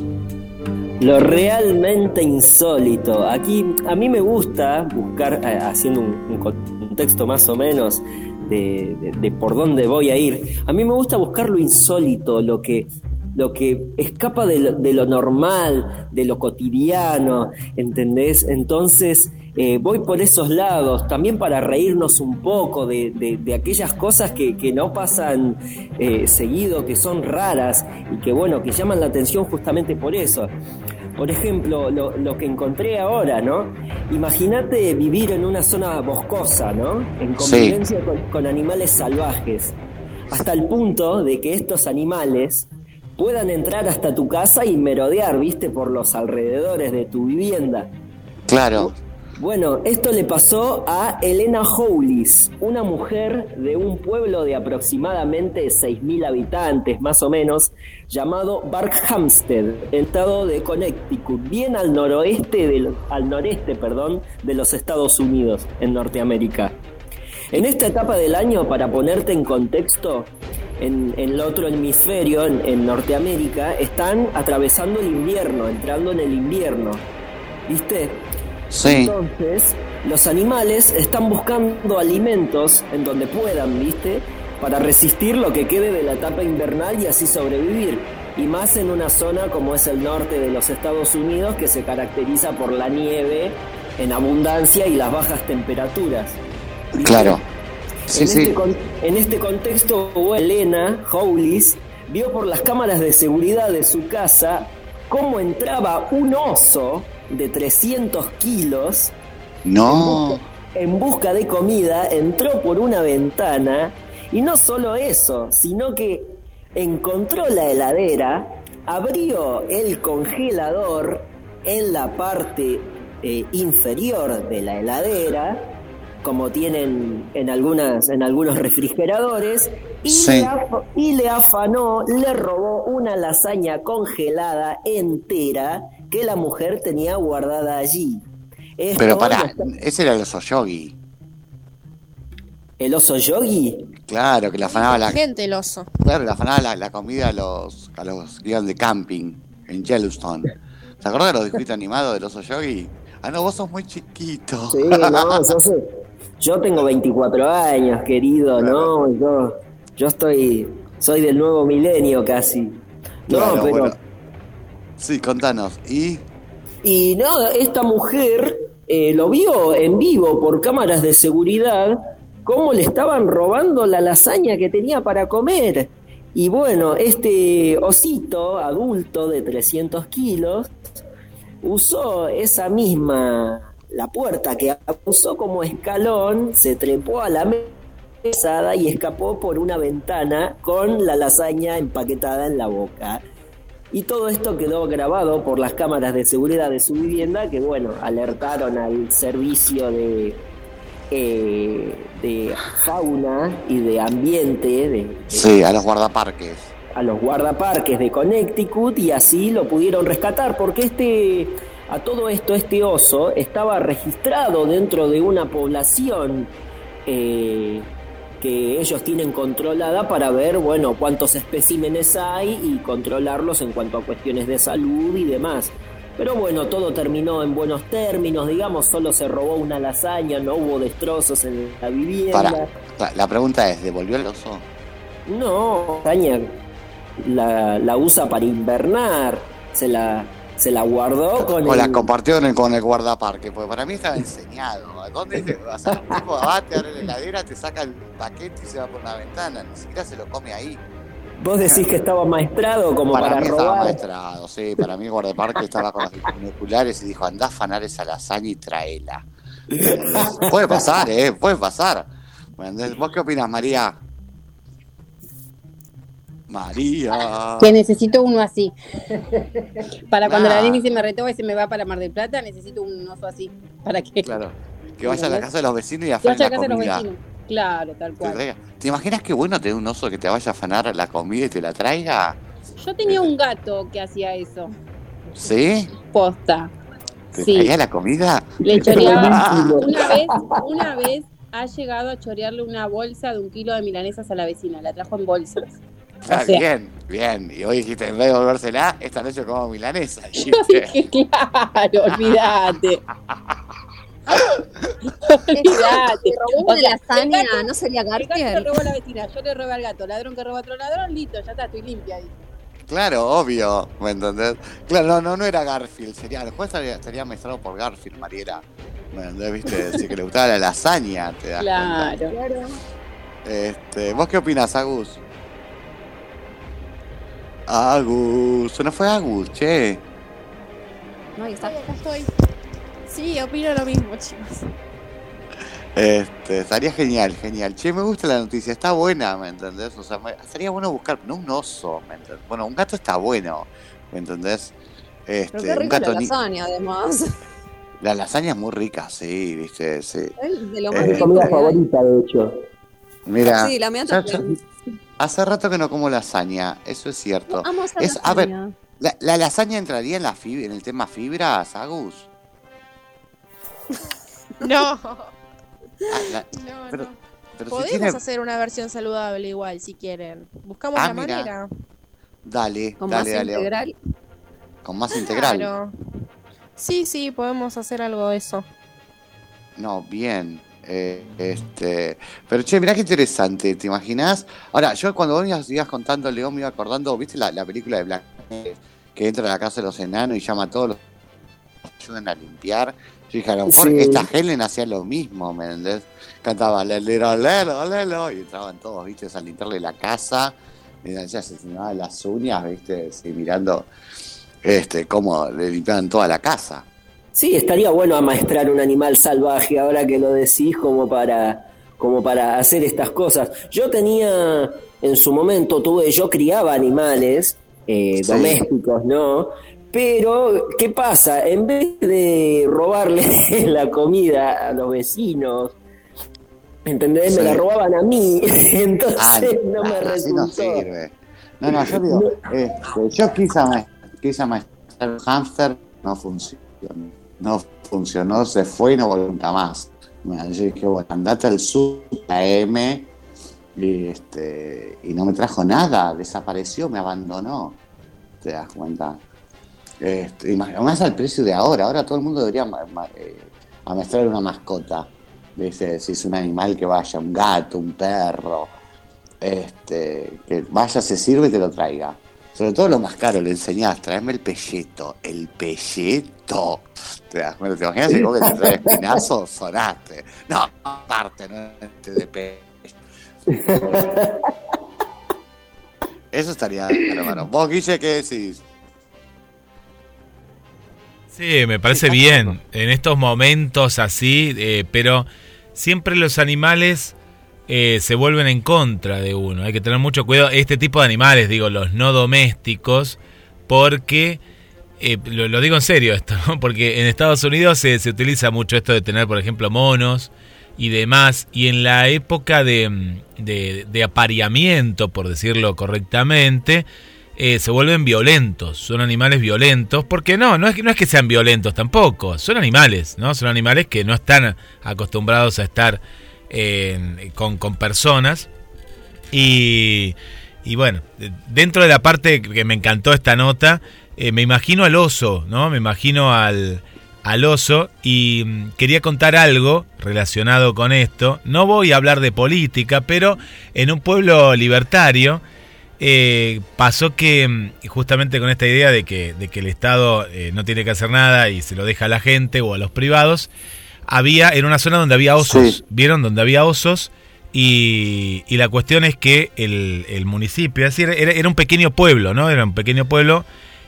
Lo realmente insólito. Aquí a mí me gusta buscar, eh, haciendo un, un contexto más o menos de, de- por dónde voy a ir, a mí me gusta buscar lo insólito, lo que, lo que escapa de lo normal, de lo cotidiano, ¿entendés? Entonces, eh, voy por esos lados, también para reírnos un poco de, de- de aquellas cosas que, que no pasan eh, seguido, que son raras y que bueno, que llaman la atención justamente por eso. Por ejemplo, lo, lo que encontré ahora, ¿no? Imagínate vivir en una zona boscosa, ¿no? En Sí. convivencia con, con animales salvajes, hasta el punto de que estos animales puedan entrar hasta tu casa y merodear, viste, por los alrededores de tu vivienda. Claro. Bueno, esto le pasó a Elena Howlis, una mujer de un pueblo de aproximadamente 6.000 habitantes, más o menos, llamado Barkhamsted, estado de Connecticut, bien al noroeste, del- al noreste, perdón, de los Estados Unidos, en Norteamérica. En esta etapa del año, para ponerte en contexto, en, en el otro hemisferio, en, en Norteamérica, están atravesando el invierno, entrando en el invierno. ¿Viste? Sí. Entonces, los animales están buscando alimentos en donde puedan, ¿viste? Para resistir lo que quede de la etapa invernal y así sobrevivir. Y más en una zona como es el norte de los Estados Unidos, que se caracteriza por la nieve en abundancia y las bajas temperaturas. ¿viste? Claro. Sí, en, sí. Este con- en este contexto, Elena Howlis vio por las cámaras de seguridad de su casa cómo entraba un oso de 300 kilos No. en busca de comida, entró por una ventana y no solo eso, sino que encontró la heladera, abrió el congelador en la parte eh, inferior de la heladera, como tienen en, algunas, en algunos refrigeradores, y, Sí. le af- y le afanó, le robó una lasaña congelada entera que la mujer tenía guardada allí. Esto Pero pará, está- ese era el oso yogi. ¿El oso yogi? Claro, que le afanaba la, Gente el oso. claro, le afanaba la, la comida a los, a los que iban de camping en Yellowstone. ¿Se acuerdan de los dibujitos animados del oso yogi? Ah, no, vos sos muy chiquito. Sí, no, yo, sé- yo tengo 24 años, querido, ¿no? Yo, yo estoy, soy del nuevo milenio casi. No, Claro, pero... bueno. Sí, contanos. ¿Y? Y no, esta mujer eh, lo vio en vivo por cámaras de seguridad, cómo le estaban robando la lasaña que tenía para comer. Y bueno, este osito adulto de 300 kilos usó esa misma, la puerta que usó como escalón, se trepó a la mesada y escapó por una ventana con la lasaña empaquetada en la boca. Y todo esto quedó grabado por las cámaras de seguridad de su vivienda que, bueno, alertaron al servicio de, eh, de fauna y de ambiente, de, de- Sí, a los guardaparques. a los guardaparques de Connecticut y así lo pudieron rescatar porque este a todo esto este oso estaba registrado dentro de una población eh, que ellos tienen controlada para ver bueno cuántos especímenes hay y controlarlos en cuanto a cuestiones de salud y demás pero bueno todo terminó en buenos términos digamos solo se robó una lasaña no hubo destrozos en la vivienda Para, la, pregunta es, ¿devolvió el oso? no, Caña la, la usa para invernar. Se la, se la guardó con O la compartió en el- con el guardaparque, porque para mí estaba enseñado. ¿A ¿Dónde te vas a un tipo va, te abre la heladera, te saca el paquete y se va por una ventana? Ni siquiera se lo come ahí. Vos decís que estaba maestrado como para, para, mí estaba robar. maestrado, sí. Para mí el guardaparque estaba con los binoculares y dijo, andá a afanar esa lasaña y traela. puede pasar, ¿eh? Puede pasar. Bueno, ¿Vos qué opinas, María? María. Que necesito uno así. Para cuando la Nini se me retoba y se me va para Mar del Plata, necesito un oso así. ¿Para qué? Claro. Que vaya a la casa de los vecinos y afane vaya a la casa de los vecinos. Claro, tal cual. ¿Te imaginas qué bueno tener un oso que te vaya a afanar la comida y te la traiga? Yo tenía un gato que hacía eso. ¿Sí? Posta. ¿Te Sí. traía la comida? Le choreaba. Una vez, una vez ha llegado a chorearle una bolsa de un kilo de milanesas a la vecina. La trajo en bolsas. Ah, O sea- bien, bien. Y hoy dijiste, en vez de volvérsela, esta noche como milanesa. Claro, olvídate. olvídate. Robó una lasaña, el gato- ¿no sería El gato Garfield? le robó la vecina, yo le robé al gato, ladrón que roba a otro ladrón, listo, ya está, estoy limpia ahí. Claro, obvio, ¿me entendés? Claro, no, no, no era Garfield, sería, el juez estaría, estaría maestrado por Garfield, Mariela. ¿Me entendés? ¿Viste? Si que le gustaba la lasaña, te das Claro. cuenta. Este, ¿Vos qué opinas, Agus? Agus, no fue Agus, che. No, ahí está. Acá estoy. Sí, opino lo mismo, chicos. Este, estaría genial, genial. Che, me gusta la noticia, está buena, ¿me entendés? O sea, me- sería bueno buscar, no un oso, ¿me entendés? Bueno, un gato está bueno, ¿me entendés? Este, Pero qué un rico la gato ni- lasaña, además. La lasaña es muy rica, sí, viste, sí. Es de lo Eh, más Mi rico comida favorita, de hecho. Mira, Sí, la mía ya- también. Hace rato que no como lasaña, eso es cierto. Amo esa Es, a ver, lasaña. la, la lasaña entraría en la fib- en el tema fibras, Agus. No, Ah, la- no, pero, no. pero si Podemos tiene, hacer una versión saludable igual, si quieren. Buscamos Ah, la mira. manera. dale, Con dale, más dale. integral. Con más integral. Claro. Sí, sí, podemos hacer algo de eso. No, bien. Eh, este, pero che, mirá qué interesante, ¿te imaginas? Ahora, yo cuando vos me ibas, ibas contando, León, me iba acordando, ¿viste la, la película de Black que entra a la casa de los enanos y llama a todos los que ayudan a limpiar? Yo dije, a lo mejor Sí. esta Helen hacía lo mismo, ¿me entendés? Cantaba lelo, lelo, lelo, y entraban todos, ¿viste? A limpiarle la casa, y ella se las uñas, ¿viste? Sí, mirando este, cómo le limpiaban toda la casa. Sí, estaría bueno amaestrar un animal salvaje ahora que lo decís como para, como para hacer estas cosas. Yo tenía, en su momento tuve, yo criaba animales eh, Sí. domésticos, ¿no? Pero, ¿qué pasa? En vez de robarle la comida a los vecinos, ¿entendés? Me Sí. la robaban a mí, entonces Ah, no me no resultó. sirve. No, no, yo digo, este, yo quise, ama- quise amaestrar un hámster, no funcionó. No funcionó, se fue y no volvió nunca más. Yo dije, bueno, andate al sur, M, y, este, y no me trajo nada, desapareció, me abandonó. ¿Te das cuenta? Este, imag- además al precio de ahora, ahora todo el mundo debería eh, amaestrar una mascota. Dice, si es un animal que vaya, un gato, un perro, este, que vaya, se sirve y te lo traiga. Sobre todo lo más caro, le enseñás, traeme el pelleto, el pelleto. Te das cuenta, te imaginas si vos que te traes espinazo, sonaste. No, aparte, no este de. Eso estaría hermano. Vos, Guille, ¿qué decís? Sí, me parece bien en estos momentos así, eh, pero siempre los animales eh, se vuelven en contra de uno. Hay que tener mucho cuidado. Este tipo de animales, digo, los no domésticos, porque, eh, lo, digo en serio esto, ¿no? porque en Estados Unidos se, se utiliza mucho esto de tener, por ejemplo, monos y demás, y en la época de, de, de apareamiento, por decirlo correctamente, eh, se vuelven violentos, son animales violentos, porque no, no es, que- no es que sean violentos tampoco, son animales, ¿no? Son animales que no están acostumbrados a estar con, con personas. Y, y bueno, de- dentro de la parte que me encantó esta nota, eh, me imagino al oso, ¿no? Me imagino al, al oso y mm, quería contar algo relacionado con esto. No voy a hablar de política, pero en un pueblo libertario eh, pasó que mm, justamente con esta idea de que, de que el Estado eh, no tiene que hacer nada y se lo deja a la gente o a los privados, había en una zona donde había osos, Sí. ¿vieron? Donde había osos y, y la cuestión es que el, el municipio, es decir, era, era un pequeño pueblo, ¿no? Era un pequeño pueblo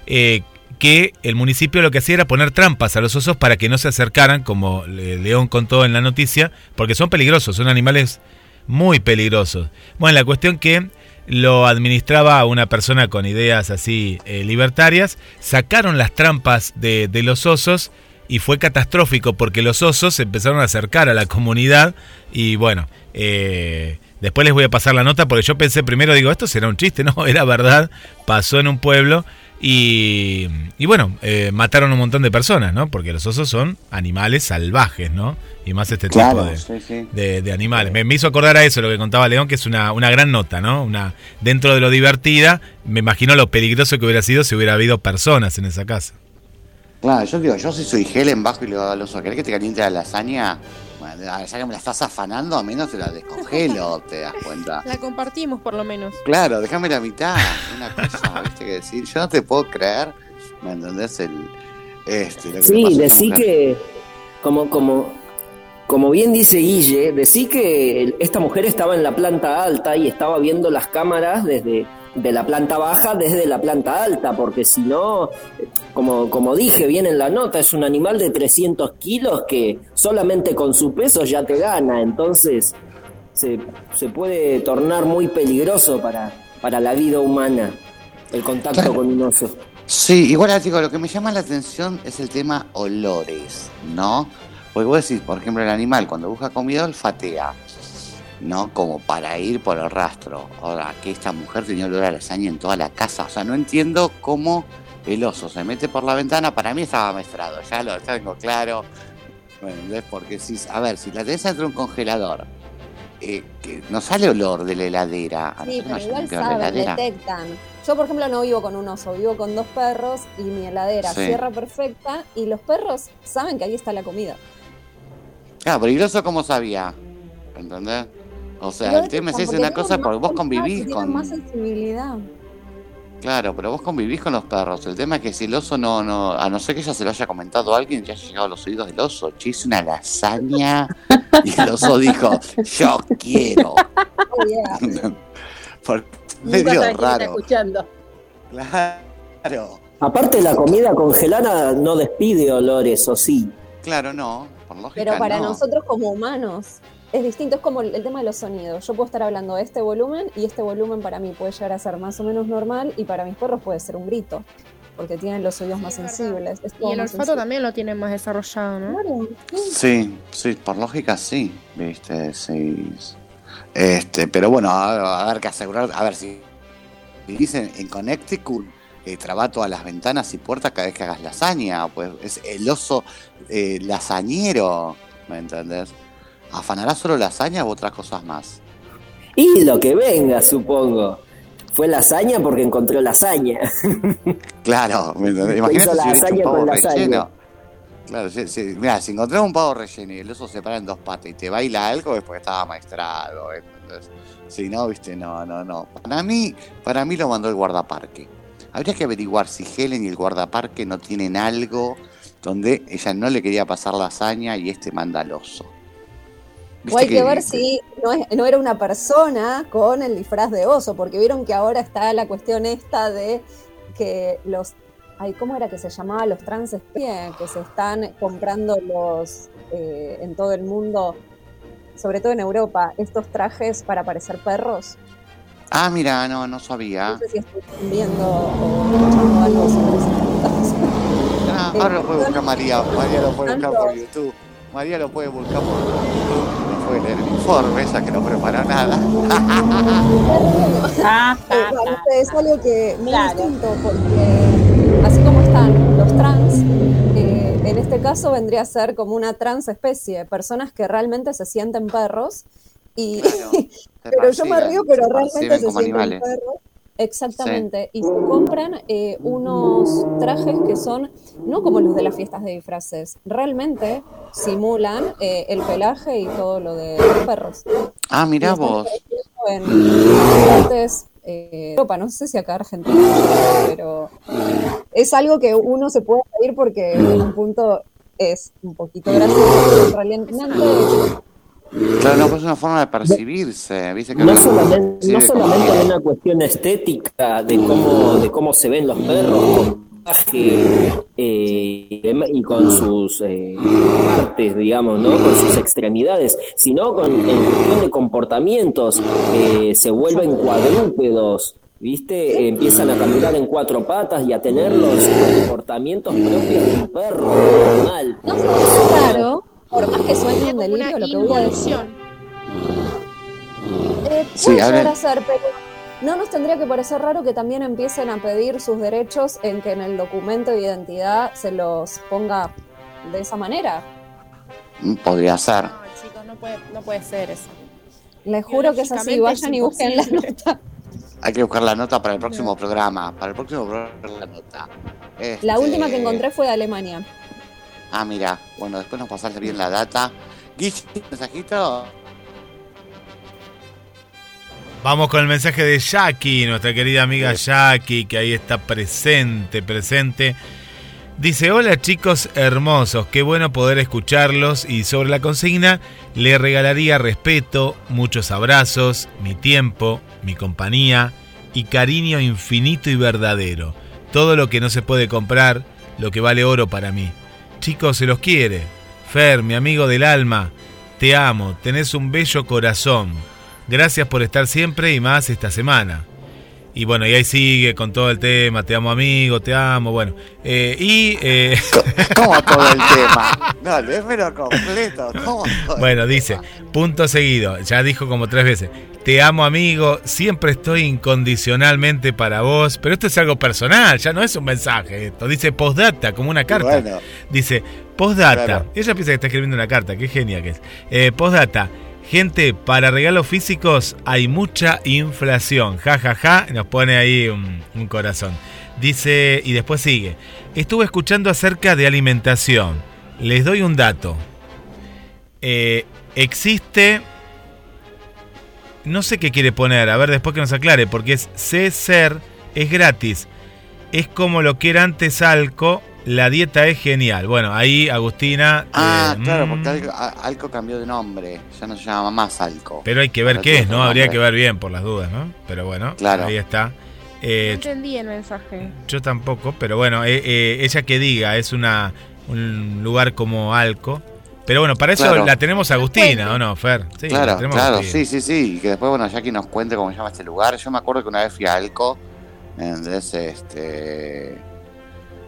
eh, que el municipio lo que hacía era poner trampas a los osos para que no se acercaran, como León contó en la noticia, porque son peligrosos, son animales muy peligrosos. Bueno, la cuestión que lo administraba una persona con ideas así eh, libertarias, sacaron las trampas de, de los osos y fue catastrófico porque los osos se empezaron a acercar a la comunidad y bueno, eh, después les voy a pasar la nota porque yo pensé primero, digo, esto será un chiste, no, era verdad, pasó en un pueblo y, y bueno, eh, mataron un montón de personas, ¿no? Porque los osos son animales salvajes, ¿no? Y más este Claro, tipo de, sí, sí. de, de animales. Me, me hizo acordar a eso lo que contaba León, que es una, una gran nota, ¿no? Una, dentro de lo divertida, me imagino lo peligroso que hubiera sido si hubiera habido personas en esa casa. Claro, yo digo, yo si soy Helen bajo y le digo al oso, ¿querés que te caliente la lasaña? Bueno, ya que me la estás afanando, a menos te la descongelo, te das cuenta. La compartimos por lo menos. Claro, déjame la mitad. Una cosa, viste que decir. Yo no te puedo creer. ¿Me entendés? El, este, lo que Sí, decí que, como, como, como bien dice Guille, decí que esta mujer estaba en la planta alta y estaba viendo las cámaras desde de la planta baja desde la planta alta, porque si no, como, como dije bien en la nota, es un animal de 300 kilos que solamente con su peso ya te gana, entonces se, se puede tornar muy peligroso para, para la vida humana el contacto Claro. con un oso. Sí, igual digo, lo que me llama la atención es el tema olores, ¿no? Porque vos decís, por ejemplo, el animal cuando busca comida olfatea, ¿no? Como para ir por el rastro. Ahora, que esta mujer tenía olor a lasaña en toda la casa. O sea, no entiendo cómo el oso se mete por la ventana. Para mí estaba maestrado, ya lo tengo claro. ¿Me entendés? Porque si, a ver, si la tenés dentro de un congelador, eh, que no sale olor de la heladera. A Sí, pero igual saben, detectan. Yo, por ejemplo, no vivo con un oso, vivo con dos perros y mi heladera Sí. cierra perfecta y los perros saben que ahí está la comida. Claro, peligroso como sabía. ¿Entendés? O sea, el tema es porque una cosa, porque vos convivís con. más sensibilidad. Claro, pero vos convivís con los perros. El tema es que si el oso no, no, a no ser que ya se lo haya comentado a alguien, ya haya llegado a los oídos del oso. Che, hice una lasaña. y el oso dijo, yo quiero. Oh, yeah. Medio está raro. escuchando. Claro. Aparte la comida congelada no despide olores, o sí. Claro, no. Por lógica, Pero para no. nosotros como humanos es distinto, es como el, el tema de los sonidos. Yo puedo estar hablando de este volumen y este volumen para mí puede llegar a ser más o menos normal y para mis perros puede ser un grito, porque tienen los oídos más sensibles. Y el olfato sensible. también lo tienen más desarrollado, ¿no? Claro. Sí, sí, por lógica sí, viste, sí. Este, pero bueno, a, a ver que asegurar, a ver si, si dicen en Connecticut, eh, traba todas las ventanas y puertas cada vez que hagas lasaña, pues es el oso eh, lasañero, ¿me entendés? ¿Afanará solo lasaña u otras cosas más? Y lo que venga, supongo. Fue lasaña porque encontró lasaña. Claro. Imagínate Hizo si hubiera hecho un lasaña pavo con lasaña. relleno. Claro, si, si, mira, si encontrás un pavo relleno y el oso se para en dos patas y te baila algo es porque estaba maestrado, ¿entendés? Si no, viste, no, no, no. Para mí, para mí lo mandó el guardaparque. Habría que averiguar si Helen y el guardaparque no tienen algo donde ella no le quería pasar lasaña y este manda al oso. O hay que ver si no, es- no era una persona con el disfraz de oso, porque vieron que ahora está la cuestión esta de que los... Ay, ¿Cómo era que se llamaba? Los trans espía, que se están comprando los eh, en todo el mundo, sobre todo en Europa, estos trajes para parecer perros. Ah, mira, no, no sabía. No sé si están viendo o escuchando algo sobre. Ah, ahora lo puede buscar María. María lo puede buscar por YouTube. María lo puede buscar por YouTube. Puede leer el informe, esa que no preparó nada. Ah, Eh, bueno, es algo que muy Claro. distinto porque así como están los trans, eh, en este caso vendría a ser como una trans especie, personas que realmente se sienten perros y pero yo me río, pero realmente se como sienten animales. perros. Exactamente, y se compran eh, unos trajes que son no como los de las fiestas de disfraces, realmente simulan eh, el pelaje y todo lo de los perros. Ah, están vos. en partes eh, Europa, no sé si acá Argentina, pero es algo que uno se puede reír porque en un punto es un poquito gracioso, pero realmente Claro, no, pues es una forma de percibirse. ¿viste? Que No la- solamente, no solamente de una cuestión estética de cómo, de cómo se ven los perros con traje, eh, y con sus eh, partes, digamos, ¿no? Con sus extremidades, sino con en cuestión de comportamientos, eh, se vuelven cuadrúpedos. ¿Viste? Empiezan a caminar en cuatro patas y a tener los comportamientos propios de un perro normal. no claro, por más que suene un delirio, lo que voy a decir. Eh, Sí, puede llegar a ser, pero no nos tendría que parecer raro que también empiecen a pedir sus derechos en que en el documento de identidad se los ponga de esa manera. Mm, Podría ser. No, chicos, no puede, no puede ser eso. Les juro que es así, vayan es y busquen la nota. Hay que buscar la nota para el próximo programa. Para el próximo programa la nota. La Este, última que encontré fue de Alemania. Ah, mira. Bueno, después nos pasás bien la data. Guille, mensajito. Vamos con el mensaje de Jackie, nuestra querida amiga Jackie, que ahí está presente, presente. Dice, hola chicos hermosos, qué bueno poder escucharlos y sobre la consigna le regalaría respeto, muchos abrazos, mi tiempo, mi compañía y cariño infinito y verdadero. Todo lo que no se puede comprar, lo que vale oro para mí. Chicos, se los quiere. Fer, mi amigo del alma, te amo, tenés un bello corazón. Gracias por estar siempre y más esta semana. Y bueno, y ahí sigue con todo el tema, te amo amigo, te amo, bueno. Eh, y... Eh... ¿Cómo todo el tema? No, léemelo completo. ¿Cómo todo bueno, dice, punto seguido, ya dijo como tres veces, te amo amigo, siempre estoy incondicionalmente para vos, pero esto es algo personal, ya no es un mensaje, esto dice postdata, como una carta. Bueno. Dice, postdata, Claro. ella piensa que está escribiendo una carta, qué genia que es. Eh, postdata, gente, para regalos físicos hay mucha inflación, ja, ja, ja, nos pone ahí un, corazón. Dice, y después sigue, estuve escuchando acerca de alimentación, les doy un dato. Eh, existe no sé qué quiere poner, a ver después que nos aclare, porque es ser, es gratis. Es como lo que era antes Alco, la dieta es genial. Bueno, ahí Agustina. Ah, eh, claro, mm, porque Alco, a- Alco cambió de nombre. Ya no se llama más Alco. Pero hay que ver qué es, ¿no? Habría nombre. que ver bien por las dudas, ¿no? Pero bueno, Claro. ahí está. No Eh, entendí el mensaje. yo tampoco, pero bueno, eh, eh, ella que diga, es una un lugar como Alco. Pero bueno, para eso Claro. la tenemos Agustina, ¿o no, Fer? Sí, la claro, tenemos a claro, Agustina. sí, sí, sí. Y que después, bueno, Jackie nos cuente cómo se llama este lugar. Yo me acuerdo que una vez fui a Alco, ¿entendés? Este.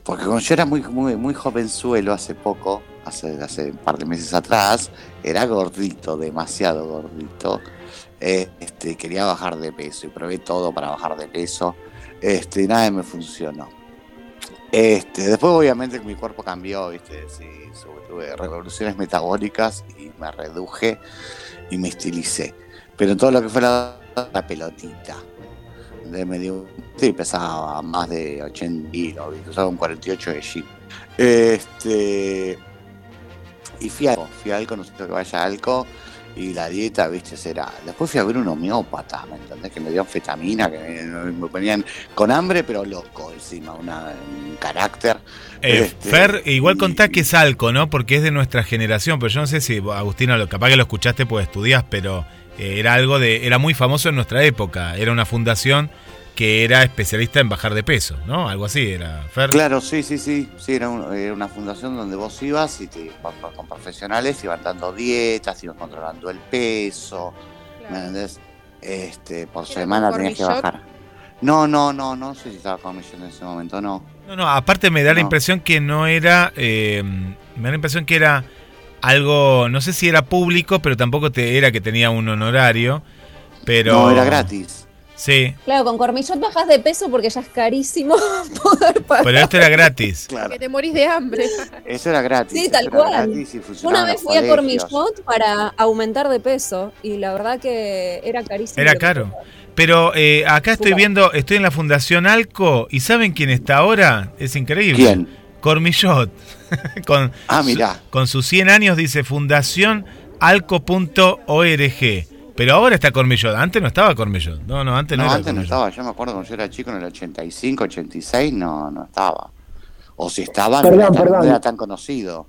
Porque cuando yo era muy, muy, jovenzuelo hace poco, hace, hace un par de meses atrás, era gordito, demasiado gordito. Eh, este, quería bajar de peso y probé todo para bajar de peso. Este, nada me funcionó. Este, después obviamente mi cuerpo cambió, viste, sí, tuve revoluciones metabólicas y me reduje y me estilicé. Pero todo lo que fue la pelotita, de medio, sí, pesaba más de 80 kilos, usaba un 48 de jeep. Este, y fui a Alco, fui a Alco, no sé que vaya a Alco, y la dieta, viste, será. Después fui a ver un homeópata, ¿me entendés? Que me dio anfetamina, que me, me ponían con hambre, pero loco encima, una, un carácter. Eh, Este, Fer, igual contá que es Alco, ¿no? Porque es de nuestra generación, pero yo no sé si, Agustina, capaz que lo escuchaste pues estudiás, pero era algo de, era muy famoso en nuestra época, era una fundación que era especialista en bajar de peso, ¿no? Algo así era, Fer. Claro, sí, sí, sí. Sí, era, un- era una fundación donde vos ibas y te, con, con profesionales iban dando dietas, iban controlando el peso, ¿me entendés? Este, por semana tenías que bajar. No, no, no, no sé si estaba con Millón en ese momento, no. No, no, aparte me da la impresión que no era, eh, me da la impresión que era algo, no sé si era público, pero tampoco te, era que tenía un honorario, pero... No, era gratis. Sí, Claro, con Cormillot bajas de peso porque ya es carísimo poder pagar. pero esto era gratis. Claro. Que te morís de hambre. Eso era gratis. Sí, tal cual. Una vez fui a. Cormillot para aumentar de peso y la verdad que era carísimo. Era caro. Pero eh, acá estoy viendo, estoy en la Fundación Alco y ¿saben quién está ahora? Es increíble. ¿Quién? Cormillot. con, Ah, mirá. con sus 100 años dice Fundación Alco.org. Pero ahora está Cormillot. Antes no estaba Cormillot. No, no, antes no, No, era antes no estaba. Yo me acuerdo cuando yo era chico en el 85, 86, no, no estaba. O si estaba, Perdón, no, era tan, perdón. no era tan conocido.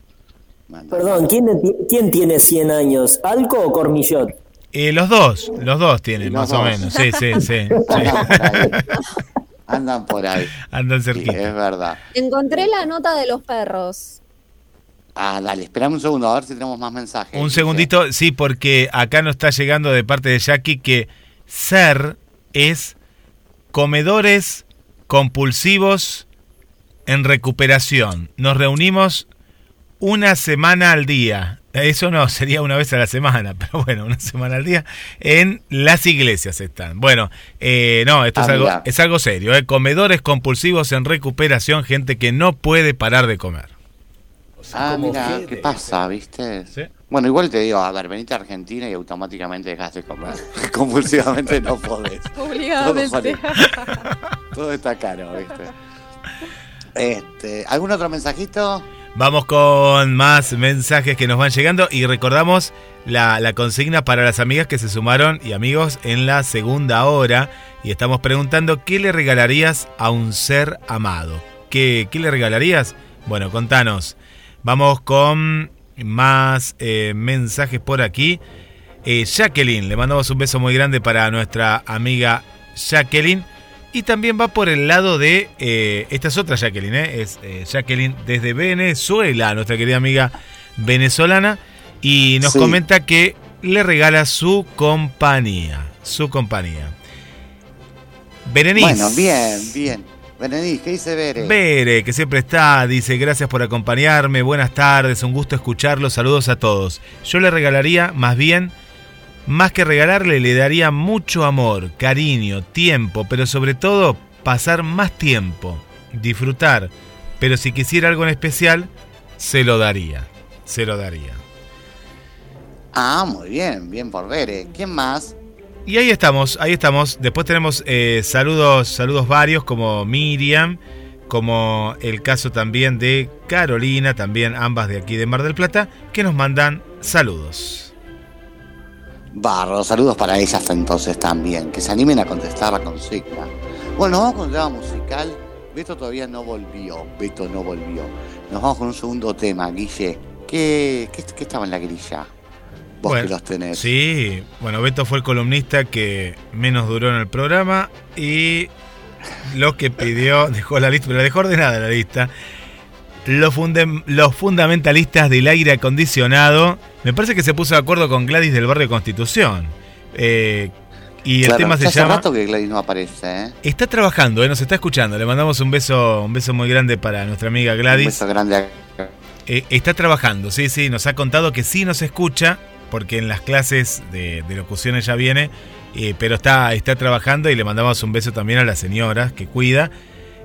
Perdón, ¿quién, ¿quién tiene 100 años? ¿Alco o Cormillot? Eh, los dos, los dos tienen, los más o menos. Sí, sí, sí. Andan por ahí. sí. Andan Sí, cerquita. es verdad. Encontré la nota de los perros. Ah, dale, esperame un segundo a ver si tenemos más mensajes. Un segundito, sí, porque acá nos está llegando de parte de Jackie que ser es comedores compulsivos en recuperación. Nos reunimos una semana al día. Eso no, sería una vez a la semana, pero bueno, una semana al día. En las iglesias están. Bueno, eh, no, esto es, algo, es algo serio. ¿eh? Comedores compulsivos en recuperación, gente que no puede parar de comer. Ah, mira. ¿qué pasa, viste? Sí. Bueno, igual te digo, a ver, venite a Argentina y automáticamente dejas de comer. Compulsivamente no podés. Obligadamente. Todo, Todo está caro, viste. Este, ¿Algún otro mensajito? Vamos con más mensajes que nos van llegando y recordamos la, consigna para las amigas que se sumaron y amigos en la segunda hora y estamos preguntando qué le regalarías a un ser amado. ¿Qué, qué le regalarías? Bueno, contanos. Vamos con más eh, mensajes por aquí. Eh, Jacqueline, le mandamos un beso muy grande para nuestra amiga Jacqueline. Y también va por el lado de. Eh, esta es otra Jacqueline, ¿eh? es eh, Jacqueline desde Venezuela, nuestra querida amiga venezolana. Y nos Sí. comenta que le regala su compañía. Su compañía. Berenice. Bueno, bien, bien. Berenice, ¿qué dice Bere? Bere, que siempre está, dice gracias por acompañarme, buenas tardes, un gusto escucharlos, saludos a todos. Yo le regalaría, más bien, más que regalarle, le daría mucho amor, cariño, tiempo, pero sobre todo pasar más tiempo, disfrutar. Pero si quisiera algo en especial, se lo daría, se lo daría. Ah, muy bien, bien por Bere. ¿Quién más? Y ahí estamos, ahí estamos. Después tenemos eh, saludos, saludos varios como Miriam, como el caso también de Carolina, también ambas de aquí de Mar del Plata, que nos mandan saludos. Barro, saludos para ellas entonces también, que se animen a contestar la consigna. Bueno, vamos con un tema musical. Beto todavía no volvió, Beto no volvió. Nos vamos con un segundo tema, Guille. ¿Qué, qué, qué estaba en la grilla? Vos Bueno, que los tenés. Sí, bueno, Beto fue el columnista que menos duró en el programa y lo que pidió, dejó la lista, pero la dejó ordenada la lista. Los, los fundamentalistas del aire acondicionado, me parece que se puso de acuerdo con Gladys del barrio Constitución. Eh, y el Claro, tema se ya hace llama... rato que Gladys no aparece, ¿eh? Está trabajando, eh, nos está escuchando. Le mandamos un beso, un beso muy grande para nuestra amiga Gladys. Un beso grande a- Eh, está trabajando, sí, sí, nos ha contado que sí nos escucha, porque en las clases de, de locución ella viene, eh, pero está, está trabajando y le mandamos un beso también a la señora que cuida.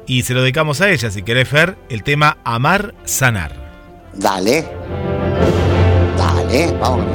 Y se lo dedicamos a ella, si querés, Fer, el tema Amar, Sanar. Dale. Dale, vamos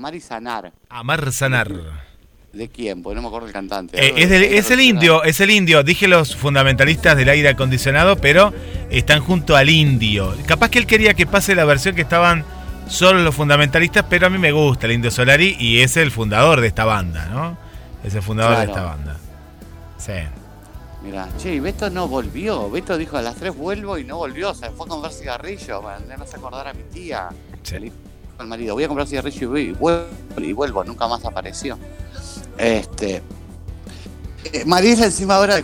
Amar y sanar. Amar sanar. ¿De quién? Pues no me acuerdo el cantante. Eh, es, del- es el indio, es el indio. Dije los fundamentalistas del aire acondicionado, pero están junto al indio. Capaz que él quería que pase la versión que estaban solo los fundamentalistas, pero a mí me gusta el indio Solari y es el fundador de esta banda, ¿no? Es el fundador de esta banda. Sí. Mira, che, y Beto no volvió. Beto dijo a las 3 vuelvo y no volvió. Se fue a comprar cigarrillo para no se acordar a mi tía. Dijo al marido, voy a comprar cigarrillo y voy- y vuelvo. Y vuelvo, nunca más apareció. Este. eh, Mariela encima ahora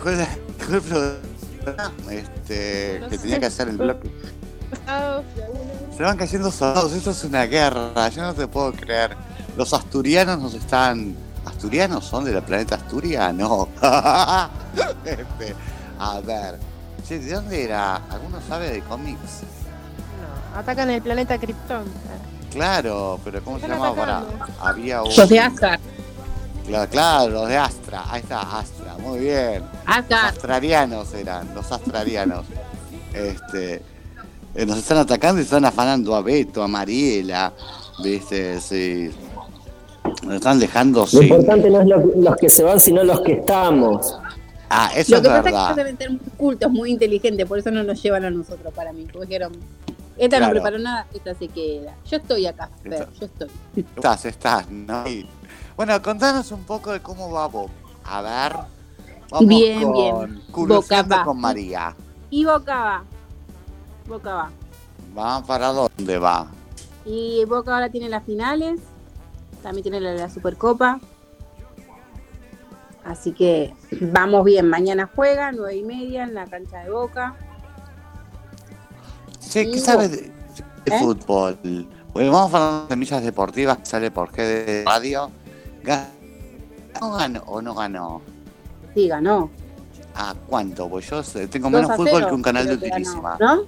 programa, este, que tenía que hacer el bloque. Se van cayendo soldados, esto es una guerra, yo no te puedo creer. Los asturianos nos están. ¿Asturianos son del planeta Asturia? No. Este, a ver. Che, ¿de dónde era? ¿Alguno sabe de cómics? Atacan el planeta Krypton. Claro, pero ¿cómo se llamaba? Para, había un. Los de Asgard. Claro, claro, los de Astra. Ahí está, Astra. Muy bien. Asgard. Los astrarianos eran, los astrarianos. Este. eh, nos están atacando y están afanando a Beto, a Mariela. ¿Viste? Sí. Nos están dejando Lo sin. importante no es lo- los que se van, sino los que estamos. Ah, eso Lo es que pasa es que verdad. ellos deben ser muy cultos, muy inteligentes, por eso no nos llevan a nosotros para mí. Porque dijeron, esta Claro. no preparó nada, esta se queda. Yo estoy acá, Fer, yo estoy. Estás, estás, ¿no? Y- Bueno, contanos un poco de cómo va Bob. A ver. Vamos Bien, con bien. Boca va. con María. Y Boca va. Boca va. ¿Va para dónde va? Y Boca ahora tiene las finales, también tiene la, la Supercopa. Así que vamos bien, mañana juega, nueve y media en la cancha de Boca. Sí, ¿qué sabes de, de ¿Eh? fútbol? Bueno, vamos a hablar de semillas deportivas que sale por GD Radio. ¿Ganó o ganó o no ganó? Sí, ganó. ¿A cuánto? Pues yo sé, tengo 2 menos fútbol 0, que un canal de ganó, utilísima. ¿No?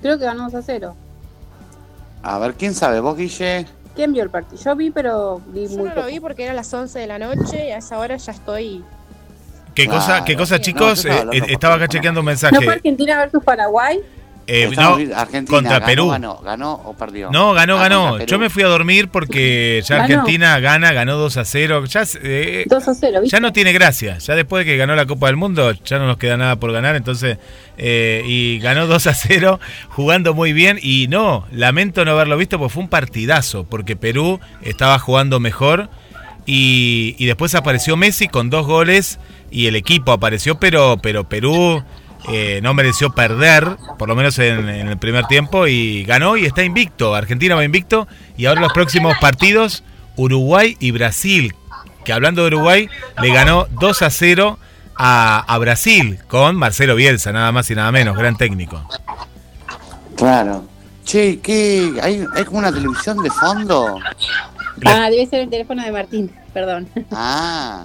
Creo que ganó 2 a 0. A ver, ¿quién sabe? ¿Vos, Guille? ¿Quién vio el partido? Yo vi, pero vi Yo muy no poco. lo vi porque era las 11 de la noche y a esa hora ya estoy. ¿Qué cosa, qué cosa No, chicos? estaba Eh, eh, estaba acá chequeando un ¿No mensaje. fue Argentina versus Paraguay? Eh, no, Argentina contra ganó, Perú. Ganó, ganó o perdió. No, ganó, ganó. Yo me fui a dormir porque ya Ganó. Argentina gana, ganó 2 a 0. Ya, eh, 2 a 0, ¿viste? ya no tiene gracia. Ya después de que ganó la Copa del Mundo, ya no nos queda nada por ganar. Entonces, eh, y ganó 2 a 0, jugando muy bien. Y no, lamento no haberlo visto porque fue un partidazo. Porque Perú estaba jugando mejor. Y, y después apareció Messi con dos goles. Y el equipo apareció, pero, pero Perú eh, no mereció perder, por lo menos en, en el primer tiempo. Y ganó y está invicto. Argentina va invicto. Y ahora los próximos partidos, Uruguay y Brasil. Que hablando de Uruguay, le ganó 2 a 0 a, a Brasil con Marcelo Bielsa, nada más y nada menos, gran técnico. Claro. Che, ¿qué? ¿Hay, ¿Hay como una televisión de fondo? Ah, debe ser el teléfono de Martín, perdón. Ah,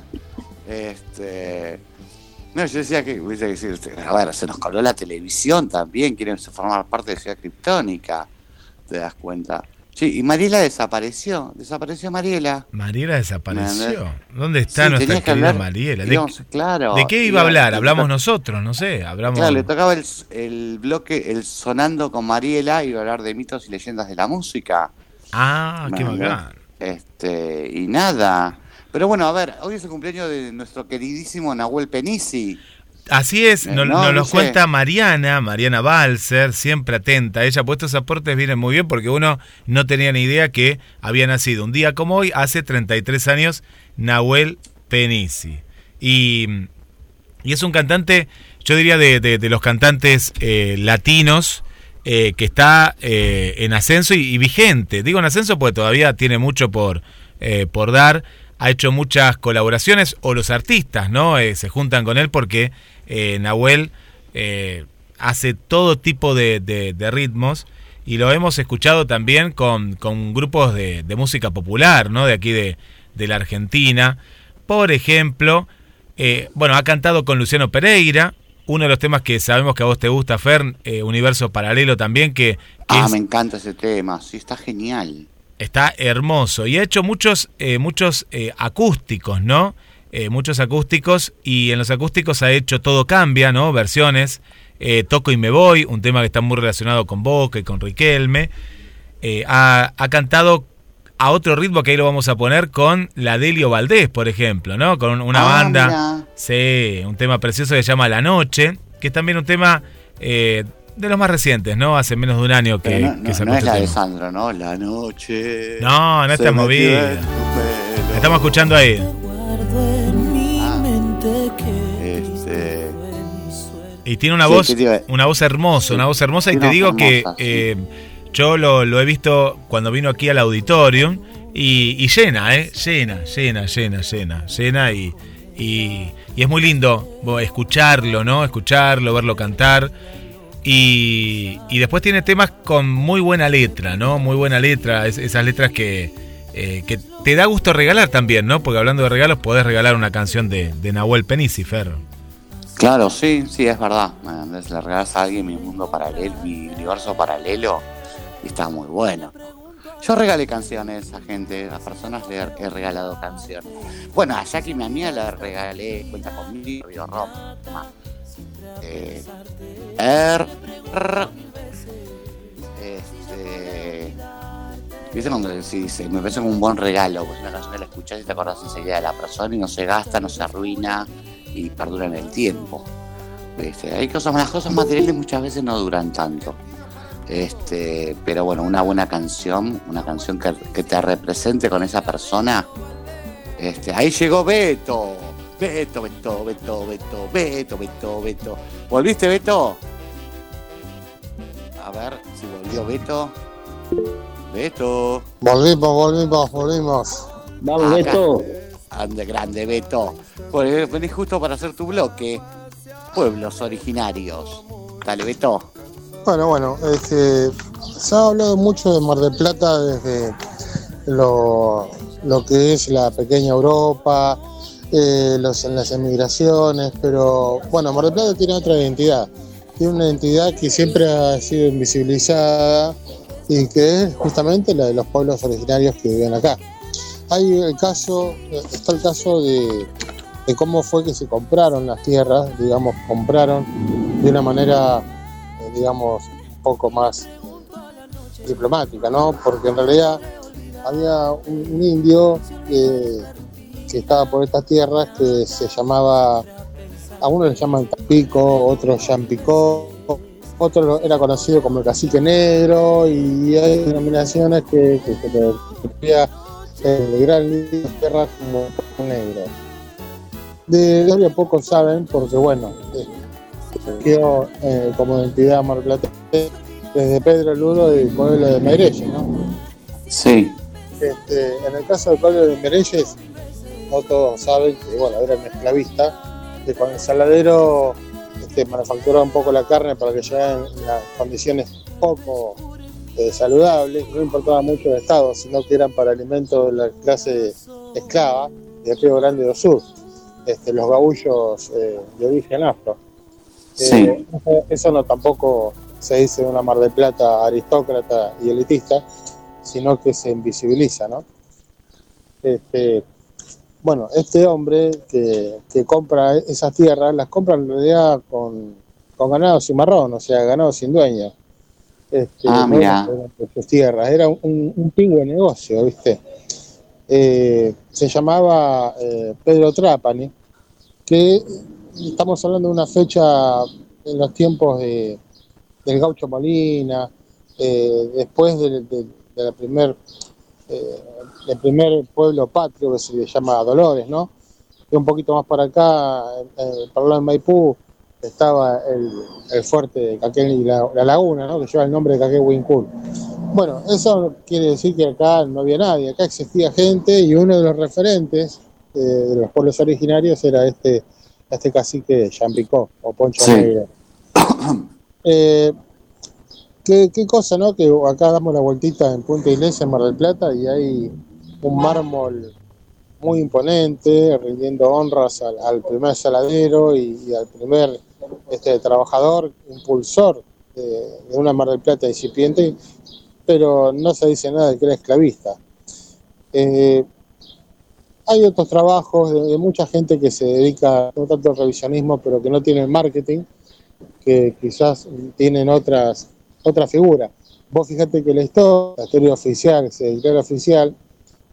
este. No, yo decía que, viste, que decir, a ver, se nos coló la televisión también, quieren formar parte de Ciudad Criptónica, te das cuenta. Sí, y Mariela desapareció, desapareció Mariela. Mariela desapareció. ¿Dónde está Sí, nuestra querida hablar- Mariela? ¿De, claro, de qué iba a hablar? Hablamos nosotros, no sé. Hablamos. Claro, le tocaba el, el bloque, el sonando con Mariela, iba a hablar de mitos y leyendas de la música. Ah, qué bacán. Este, y nada. Pero bueno, a ver, hoy es el cumpleaños de nuestro queridísimo Nahuel Penisi. Así es, Eh, nos, no, nos no lo cuenta Mariana, Mariana Balser, siempre atenta. Ella ha puesto esos aportes, vienen muy bien porque uno no tenía ni idea que había nacido un día como hoy, hace 33 años, Nahuel Penisi. Y, y es un cantante, yo diría de, de- de los cantantes eh, latinos, eh, que está eh, en ascenso y, y vigente. Digo en ascenso porque todavía tiene mucho por, eh, por dar. Ha hecho muchas colaboraciones o los artistas, ¿no? Eh, se juntan con él porque eh, Nahuel eh, hace todo tipo de, de- de ritmos y lo hemos escuchado también con, con grupos de, de música popular, ¿no? De aquí de, de la Argentina. Por ejemplo, eh, bueno, ha cantado con Luciano Pereira, uno de los temas que sabemos que a vos te gusta, Fern, eh, Universo Paralelo también, que, que Ah, es- me encanta ese tema, sí, está genial. Está hermoso. Y ha hecho muchos, eh, muchos eh, acústicos, ¿no? Eh, muchos acústicos y en los acústicos ha hecho Todo Cambia, ¿no? Versiones. eh, Toco y me voy, un tema que está muy relacionado con Boca y con Riquelme. Ha, ha cantado a otro ritmo que ahí lo vamos a poner con la Delio Valdés, por ejemplo, ¿no? Con una Ah, banda. mira. Sí, un tema precioso que se llama La Noche, que es también un tema de los más recientes, ¿no? Hace menos de un año que, Pero no, que no, sacó no es este la de. Sandro, ¿no? La noche. No, no está movida. estamos escuchando ahí. Este, Y tiene una Sí, voz, ¿qué te iba a- una voz hermosa, una voz hermosa. Y te digo que sí. eh, yo lo, lo he visto cuando vino aquí al auditorium y, y llena, ¿eh? Llena, llena, llena, llena, llena y, y, y es muy lindo escucharlo, ¿no? Escucharlo, verlo cantar. Y, y después tiene temas con muy buena letra, ¿no? Muy buena letra, es- esas letras que, eh, que te da gusto regalar también, ¿no? Porque hablando de regalos, podés regalar una canción de, de Nahuel Penisi, Fer. claro, sí, sí, es verdad. Man, Le regalas a alguien mi mundo paralelo, mi universo paralelo, y está muy bueno. Yo regalé canciones a gente, a personas le he regalado canciones. Bueno, a Jackie, mi amiga, le regalé Cuenta conmigo, Río Roma. Eh, er- este, ¿Viste cuando dice, me parece como un buen regalo? Pues una canción que la escuchás y te acordás enseguida de la persona y no se gasta, no se arruina y perdura en el tiempo. ¿Viste? Hay cosas, las cosas materiales muchas veces no duran tanto. Este, pero bueno, una buena canción, una canción que, que te represente con esa persona. Este, ahí llegó Beto. Beto, Beto, Beto, Beto, Beto, Beto, Beto. ¿Volviste, Beto? A ver si volvió Beto. Beto. Volvimos, volvimos, volvimos. Vamos, Acá. Beto. Ande grande, Beto. Pues venís justo para hacer tu bloque. Pueblos originarios. Dale, Beto. Bueno, bueno, este, se ha hablado mucho de Mar del Plata desde lo, lo que es la pequeña Europa, eh, los, las emigraciones, pero bueno, Mar del Plata tiene otra identidad. Tiene una identidad que siempre ha sido invisibilizada y que es justamente la de los pueblos originarios que viven acá. Hay el caso, está el caso de, cómo fue que se compraron las tierras, digamos, compraron de una manera eh, digamos, un poco más diplomática, ¿no? Porque en realidad había un indio que, que estaba por estas tierras que se llamaba, a uno le llaman Tampico, otro Champicó, otro era conocido como el cacique negro y hay denominaciones que, que refería el gran indio de tierras como negro. De historia pocos saben porque bueno, eh, surgió eh, como identidad marplatense desde Pedro Ludo y el pueblo de Meirelles, ¿no? Sí. Este, en el caso del pueblo de Meirelles, no todos saben que bueno, era un esclavista, que con el saladero este, manufacturaba un poco la carne para que llegara en las condiciones poco eh, saludables, no importaba mucho el estado, sino que eran para alimento de la clase esclava de Río Grande do Sur, este, los gaullos eh, de origen afro. Sí. Eh, eso- no tampoco se dice de una Mar del Plata aristócrata y elitista, sino que se invisibiliza, ¿no? Este, bueno, este hombre que, que compra esas tierras, las compra en realidad con, con ganado cimarrón, o sea, ganado sin dueño. Este, Ah, por sus tierras, era un, un pingo de negocio, ¿viste? Eh, se llamaba eh, Pedro Trapani, que estamos hablando de una fecha en los tiempos de, del gaucho Molina, eh, después del- de la primer, eh, del primer pueblo patrio que se le llama Dolores, ¿no? Y un poquito más para acá, en- para el lado de Maipú, estaba el, el fuerte de Caquel y la, la laguna, ¿no? Que lleva el nombre de Caquel Huincul. Bueno, eso quiere decir que acá no había nadie, acá existía gente y uno de los referentes eh, de los pueblos originarios era este, este cacique Champicó o Poncho Sí. Negro. Eh, qué, qué cosa, ¿no? Que acá damos la vueltita en Punta Iglesia, en Mar del Plata, y hay un mármol muy imponente, rindiendo honras al, primer saladero y, al primer este, trabajador, impulsor de, una Mar del Plata incipiente, pero no se dice nada de que era esclavista. Eh, hay otros trabajos de, mucha gente que se dedica, no tanto al revisionismo, pero que no tiene marketing, que quizás tienen otras otra figura. Vos fíjate que la historia, la historia oficial, la historia oficial,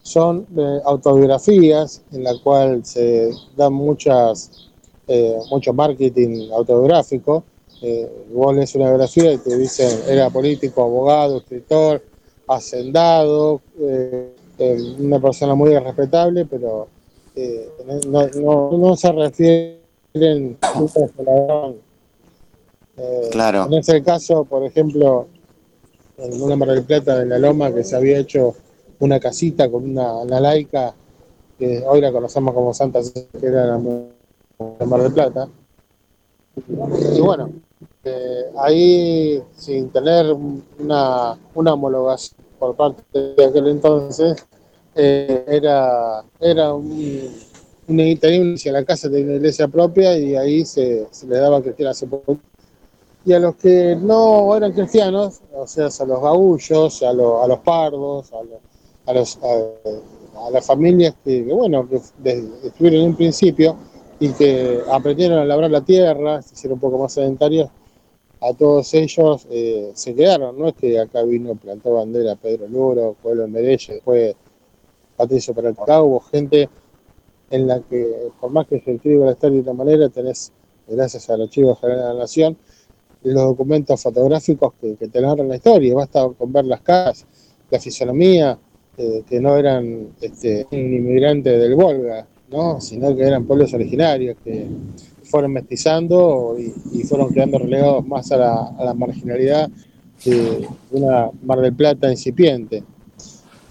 son eh, autobiografías en la cual se dan muchas eh, mucho marketing autobiográfico. Eh, vos lees una biografía y te dicen era político, abogado, escritor, hacendado, eh, eh, una persona muy respetable, pero eh, no, no, no se refieren a la- Claro. No es el caso, por ejemplo, en una Mar del Plata, en la Loma, que se había hecho una casita con una, laica, que hoy la conocemos como Santa que era de Mar del Plata. Y bueno, eh, ahí sin tener una, una homologación por parte de aquel entonces, eh, era, era un, una, tenía la casa tenía una iglesia propia y ahí se, se le daba cristiana sepultura. Y a los que no eran cristianos, o sea, a los gaullos, a, los- a los pardos, a, los, a, los- a- a las familias que, bueno, que estuvieron en un principio y que aprendieron a labrar la tierra, se hicieron un poco más sedentarios, a todos ellos eh, se quedaron, no es que acá vino, plantó bandera Pedro Luro, Pueblo Medellín, después Patricio Peralta, hubo gente en la que, por más que se escriba la historia de otra manera, tenés, gracias al Archivo General de la Nación, los documentos fotográficos que, que te narran la historia, basta con ver las caras, la fisonomía, eh, que no eran este, inmigrantes del Volga, ¿no? sino que eran pueblos originarios que fueron mestizando y, y fueron quedando relegados más a la, a la marginalidad de una Mar del Plata incipiente.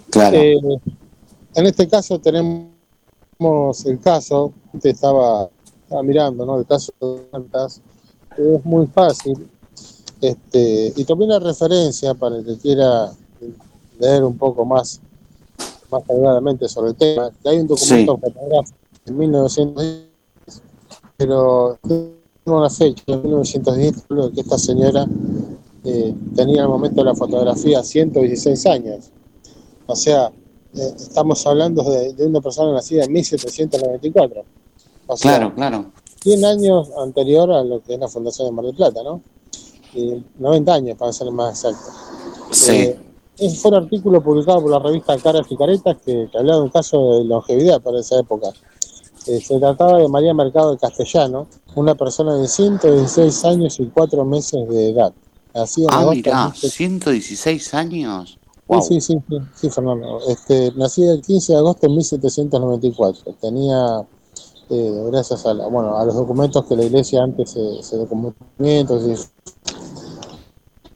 Claro. Eh, en este caso tenemos el caso, te estaba, estaba mirando, ¿no? El caso de Cuentas, que es muy fácil. Este, y tomé una referencia para el que quiera leer un poco más, más cargadamente sobre el tema, que hay un documento fotográfico en 1910, pero tengo una fecha, en 1910, creo que esta señora eh, tenía al momento de la fotografía 116 años. O sea, eh, estamos hablando de, de una persona nacida en 1794. O sea, Claro, claro. 100 años anterior a lo que es la Fundación de Mar del Plata, ¿no? Y 90 años, para ser más exacto. Sí. Eh, fue un artículo publicado por la revista Caras y Caretas que, que hablaba de un caso de longevidad para esa época. Eh, se trataba de María Mercado de Castellano, una persona de 116 años y 4 meses de edad. Ah, mirá, 1700. 116 años. Sí, Wow. sí, sí, sí, sí, Fernando. Este, nacida el 15 de agosto de 1794. Tenía, eh, gracias a, la- bueno, a los documentos que la iglesia antes se, se documentó,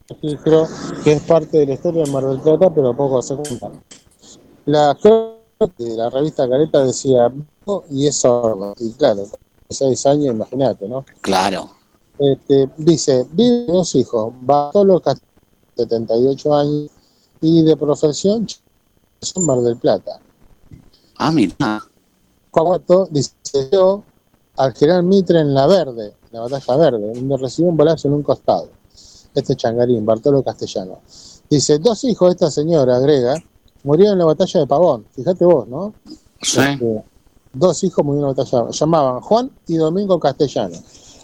se registro, que es parte de la historia de Mar del Plata, pero poco se cuenta. La de la revista Careta decía, y es sordo. Y claro, seis años, imagínate, ¿no? Claro. Este, dice, vive dos hijos, Bartolo Castillo, 78 años, y de profesión son Mar del Plata. Ah, mira. Cuarto, dice, yo al general Mitre en la Verde, en la batalla verde, donde recibió un balazo en un costado. Este changarín, Bartolo Castellano. Dice, dos hijos de esta señora agrega, murieron en la batalla de Pavón. Fíjate vos, ¿no? Sí. Este, dos hijos murieron en la batalla. Llamaban Juan y Domingo Castellano.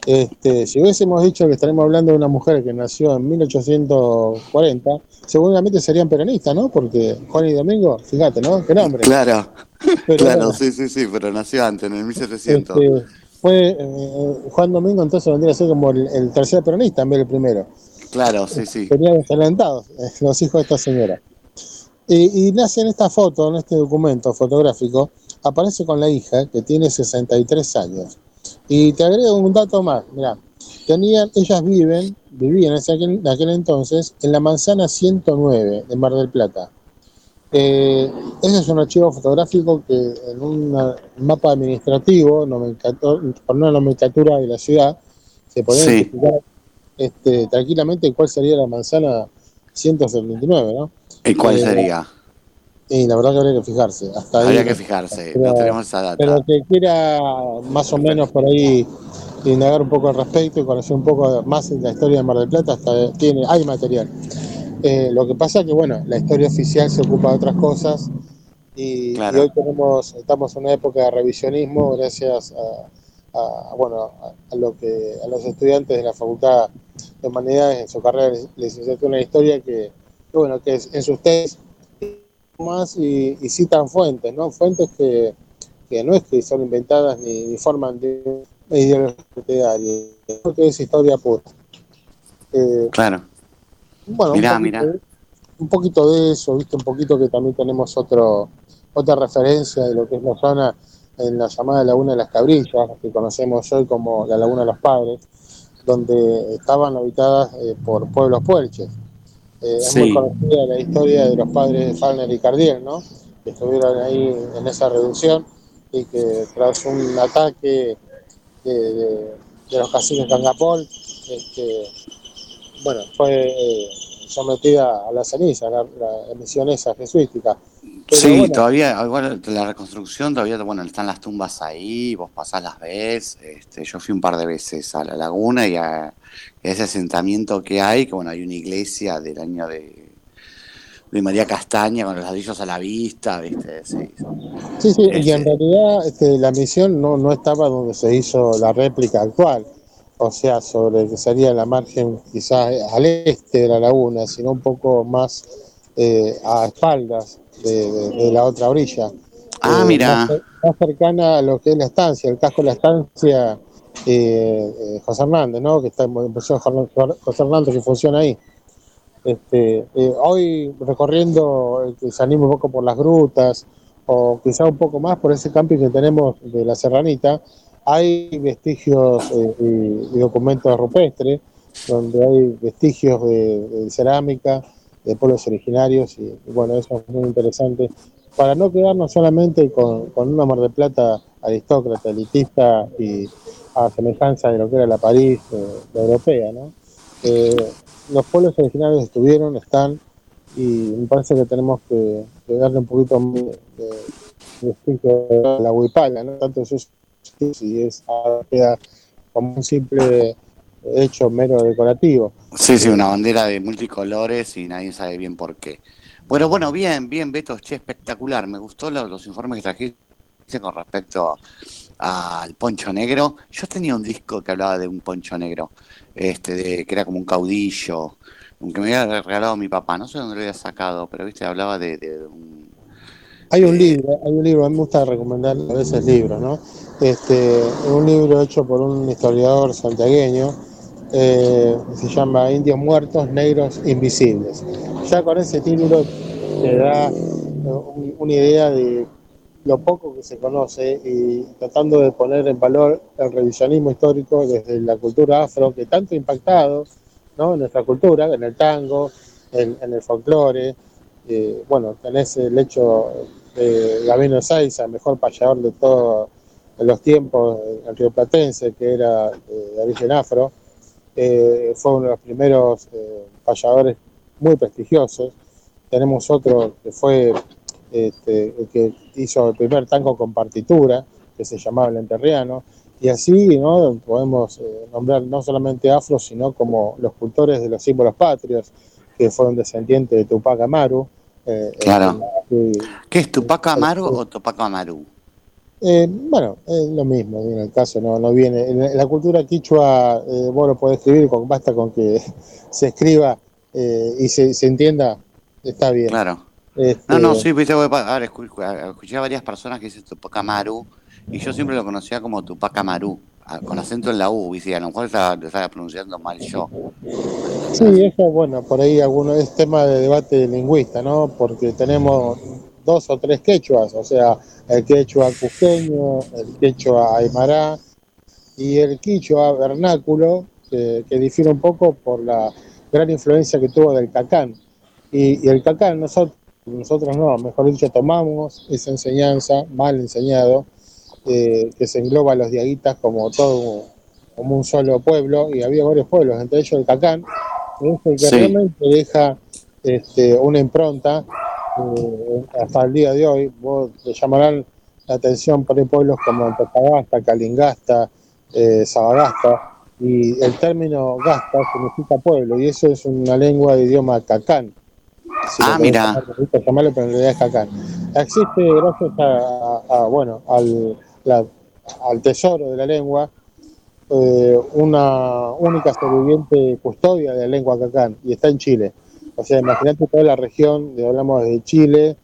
Este, si hubiésemos dicho que estaremos hablando de una mujer que nació en 1840, seguramente serían peronistas, ¿no? Porque Juan y Domingo, fíjate, ¿no? Qué nombre. Claro. Pero claro, sí, sí, sí, pero nació antes, en el 1700. Este, fue eh, Juan Domingo, entonces vendría a ser como el, el tercer peronista en vez del primero. Claro, sí, sí. Tenían desalentados eh, los hijos de esta señora. Y, y nace en esta foto, en este documento fotográfico, aparece con la hija que tiene 63 años. Y te agrego un dato más, mirá, tenían, ellas viven, vivían en aquel, en aquel entonces en la manzana 109 de Mar del Plata. Eh, ese es un archivo fotográfico que en un mapa administrativo, por una nomenclatura de la ciudad, se podía Sí. identificar este, tranquilamente cuál sería la manzana 179, ¿no? ¿Y cuál Eh, sería? Y la verdad que habría que fijarse. Hasta ahí, Habría que fijarse, no tenemos esa data. Pero que quiera más o menos por ahí indagar un poco al respecto y conocer un poco más de la historia de Mar del Plata, hasta tiene, hay material. Eh, lo que pasa que, bueno, la historia oficial se ocupa de otras cosas y, Claro. y hoy tenemos, estamos en una época de revisionismo gracias a, a, bueno, a, lo que, a los estudiantes de la Facultad de Humanidades en su carrera de licenciatura en Historia que, que, bueno, que en sus test más y, y citan fuentes, ¿no? Fuentes que, que no es que son inventadas ni, ni forman de ideología partidaria, que es historia pura. Eh, Claro. bueno, Mirá, un, poquito, mirá. un poquito de eso, viste, un poquito que también tenemos otro, otra referencia de lo que es la zona en la llamada Laguna de las Cabrillas, que conocemos hoy como la Laguna de los Padres, donde estaban habitadas eh, por pueblos puelches. Eh, Es muy Sí. conocida la historia de los padres de Falner y Cardiel, ¿no? Que estuvieron ahí en esa reducción y que tras un ataque de, de- de los caciques Cangapol, este, bueno, fue eh, sometida a la ceniza, la, la misión esa jesuítica. Pero Sí, bueno, todavía, igual la reconstrucción todavía, bueno, están las tumbas ahí, vos pasás las ves, este, yo fui un par de veces a la laguna y a, ese asentamiento que hay, que bueno, hay una iglesia del año de, de María Castaña con los ladrillos a la vista, viste, sí. Sí, sí, y en realidad este, la misión no, no estaba donde se hizo la réplica actual, o sea, sobre que sería la margen quizás al este de la laguna, sino un poco más eh, a espaldas de, de- de la otra orilla. Ah, Eh, mira. Más, cer- más cercana a lo que es la estancia, el casco de la estancia eh, eh, José Hernández, ¿no? Que está en José Hernández que funciona ahí. Este, hoy recorriendo, que anima un poco por las grutas o quizá un poco más por ese camping que tenemos de la Serranita, hay vestigios eh, y, y documentos rupestres, donde hay vestigios de, de cerámica, de pueblos originarios, y, bueno, eso es muy interesante, para no quedarnos solamente con, con una Mar de Plata aristócrata, elitista y a semejanza de lo que era la París eh, la europea, ¿no? Eh, los pueblos originarios estuvieron, están, y me parece que tenemos que, darle un poquito de, de a la huipala, no tanto eso si es ahora queda como un simple hecho mero decorativo. Sí, sí, una bandera de multicolores y nadie sabe bien por qué. Bueno, bueno, bien, bien, Beto, che, espectacular. Me gustó lo- los informes que trajiste con respecto al poncho negro. Yo tenía un disco que hablaba de un poncho negro, este, de, que era como un caudillo, aunque me había regalado mi papá, no sé dónde lo había sacado, pero viste, hablaba de, de un... Hay un libro, hay un libro, a mí me gusta recomendar a veces libros, ¿no? Este, un libro hecho por un historiador santiagueño, eh, se llama Indios Muertos, Negros Invisibles. Ya con ese título te da eh, un- una idea de lo poco que se conoce y tratando de poner en valor el revisionismo histórico desde la cultura afro, que tanto ha impactado ¿no? en nuestra cultura, en el tango, en, el folclore. Eh, bueno, tenés el hecho de Gabino Saiza, mejor payador de todos los tiempos, el rioplatense, que era de origen afro. Eh, fue uno de los primeros eh, payadores muy prestigiosos. Tenemos otro que fue este, el que hizo el primer tango con partitura, que se llamaba El Enterriano, y así ¿no? podemos eh, nombrar no solamente afro, sino como los cultores de los símbolos patrios, que fueron descendientes de Tupac Amaru. eh, Claro. eh, ¿Qué es, Tupac Amaru o Tupac Amaru? Eh, bueno, es lo mismo, en el caso no, no viene. En, la cultura quichua eh, vos lo podés escribir, con, basta con que se escriba eh, y se, se entienda, está bien. Claro. Este, No, no, sí, viste, a ver, escu- escu- escuché a varias personas que dicen Tupac Amaru y yo siempre lo conocía como Tupac Amaru, con acento en la U, viste, a lo mejor lo estaba pronunciando mal yo. Sí, eso, bueno, por ahí alguno es tema de debate lingüista, ¿no? Porque tenemos dos o tres quechuas, o sea, el quechua cusqueño, el quechua aymara y el quichua vernáculo, que, que difiere un poco por la gran influencia que tuvo del cacán. Y, y el cacán, nosotros, nosotros no, mejor dicho, tomamos esa enseñanza mal enseñado, eh, que se engloba a los diaguitas como todo como un solo pueblo, y había varios pueblos, entre ellos el cacán, que es el que Sí. realmente deja este, una impronta eh, hasta el día de hoy. Vos te llamarán la atención por pueblos como Antofagasta, Calingasta, eh, Sabagasta, y el término gasta significa pueblo, y eso es una lengua de idioma cacán. Si Ah, mira. llamar, necesitas llamarlo, pero en realidad es cacán. Existe gracias a, a- a, bueno, al, la, al tesoro de la lengua, eh, una única sobreviviente custodia de la lengua cacán y está en Chile. O sea, imagínate toda la región, de, hablamos desde Chile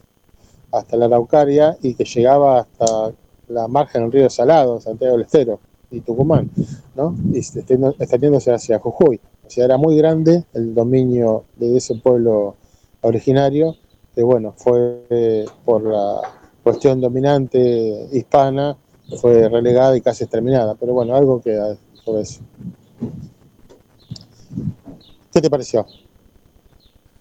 hasta la Araucaria y que llegaba hasta la margen del río Salado, Santiago del Estero y Tucumán, ¿no? Y extendiéndose hacia Jujuy. O sea, era muy grande el dominio de ese pueblo originario, que bueno, fue eh, por la cuestión dominante hispana, fue relegada y casi exterminada. Pero bueno, algo queda sobre eso. ¿Qué te pareció?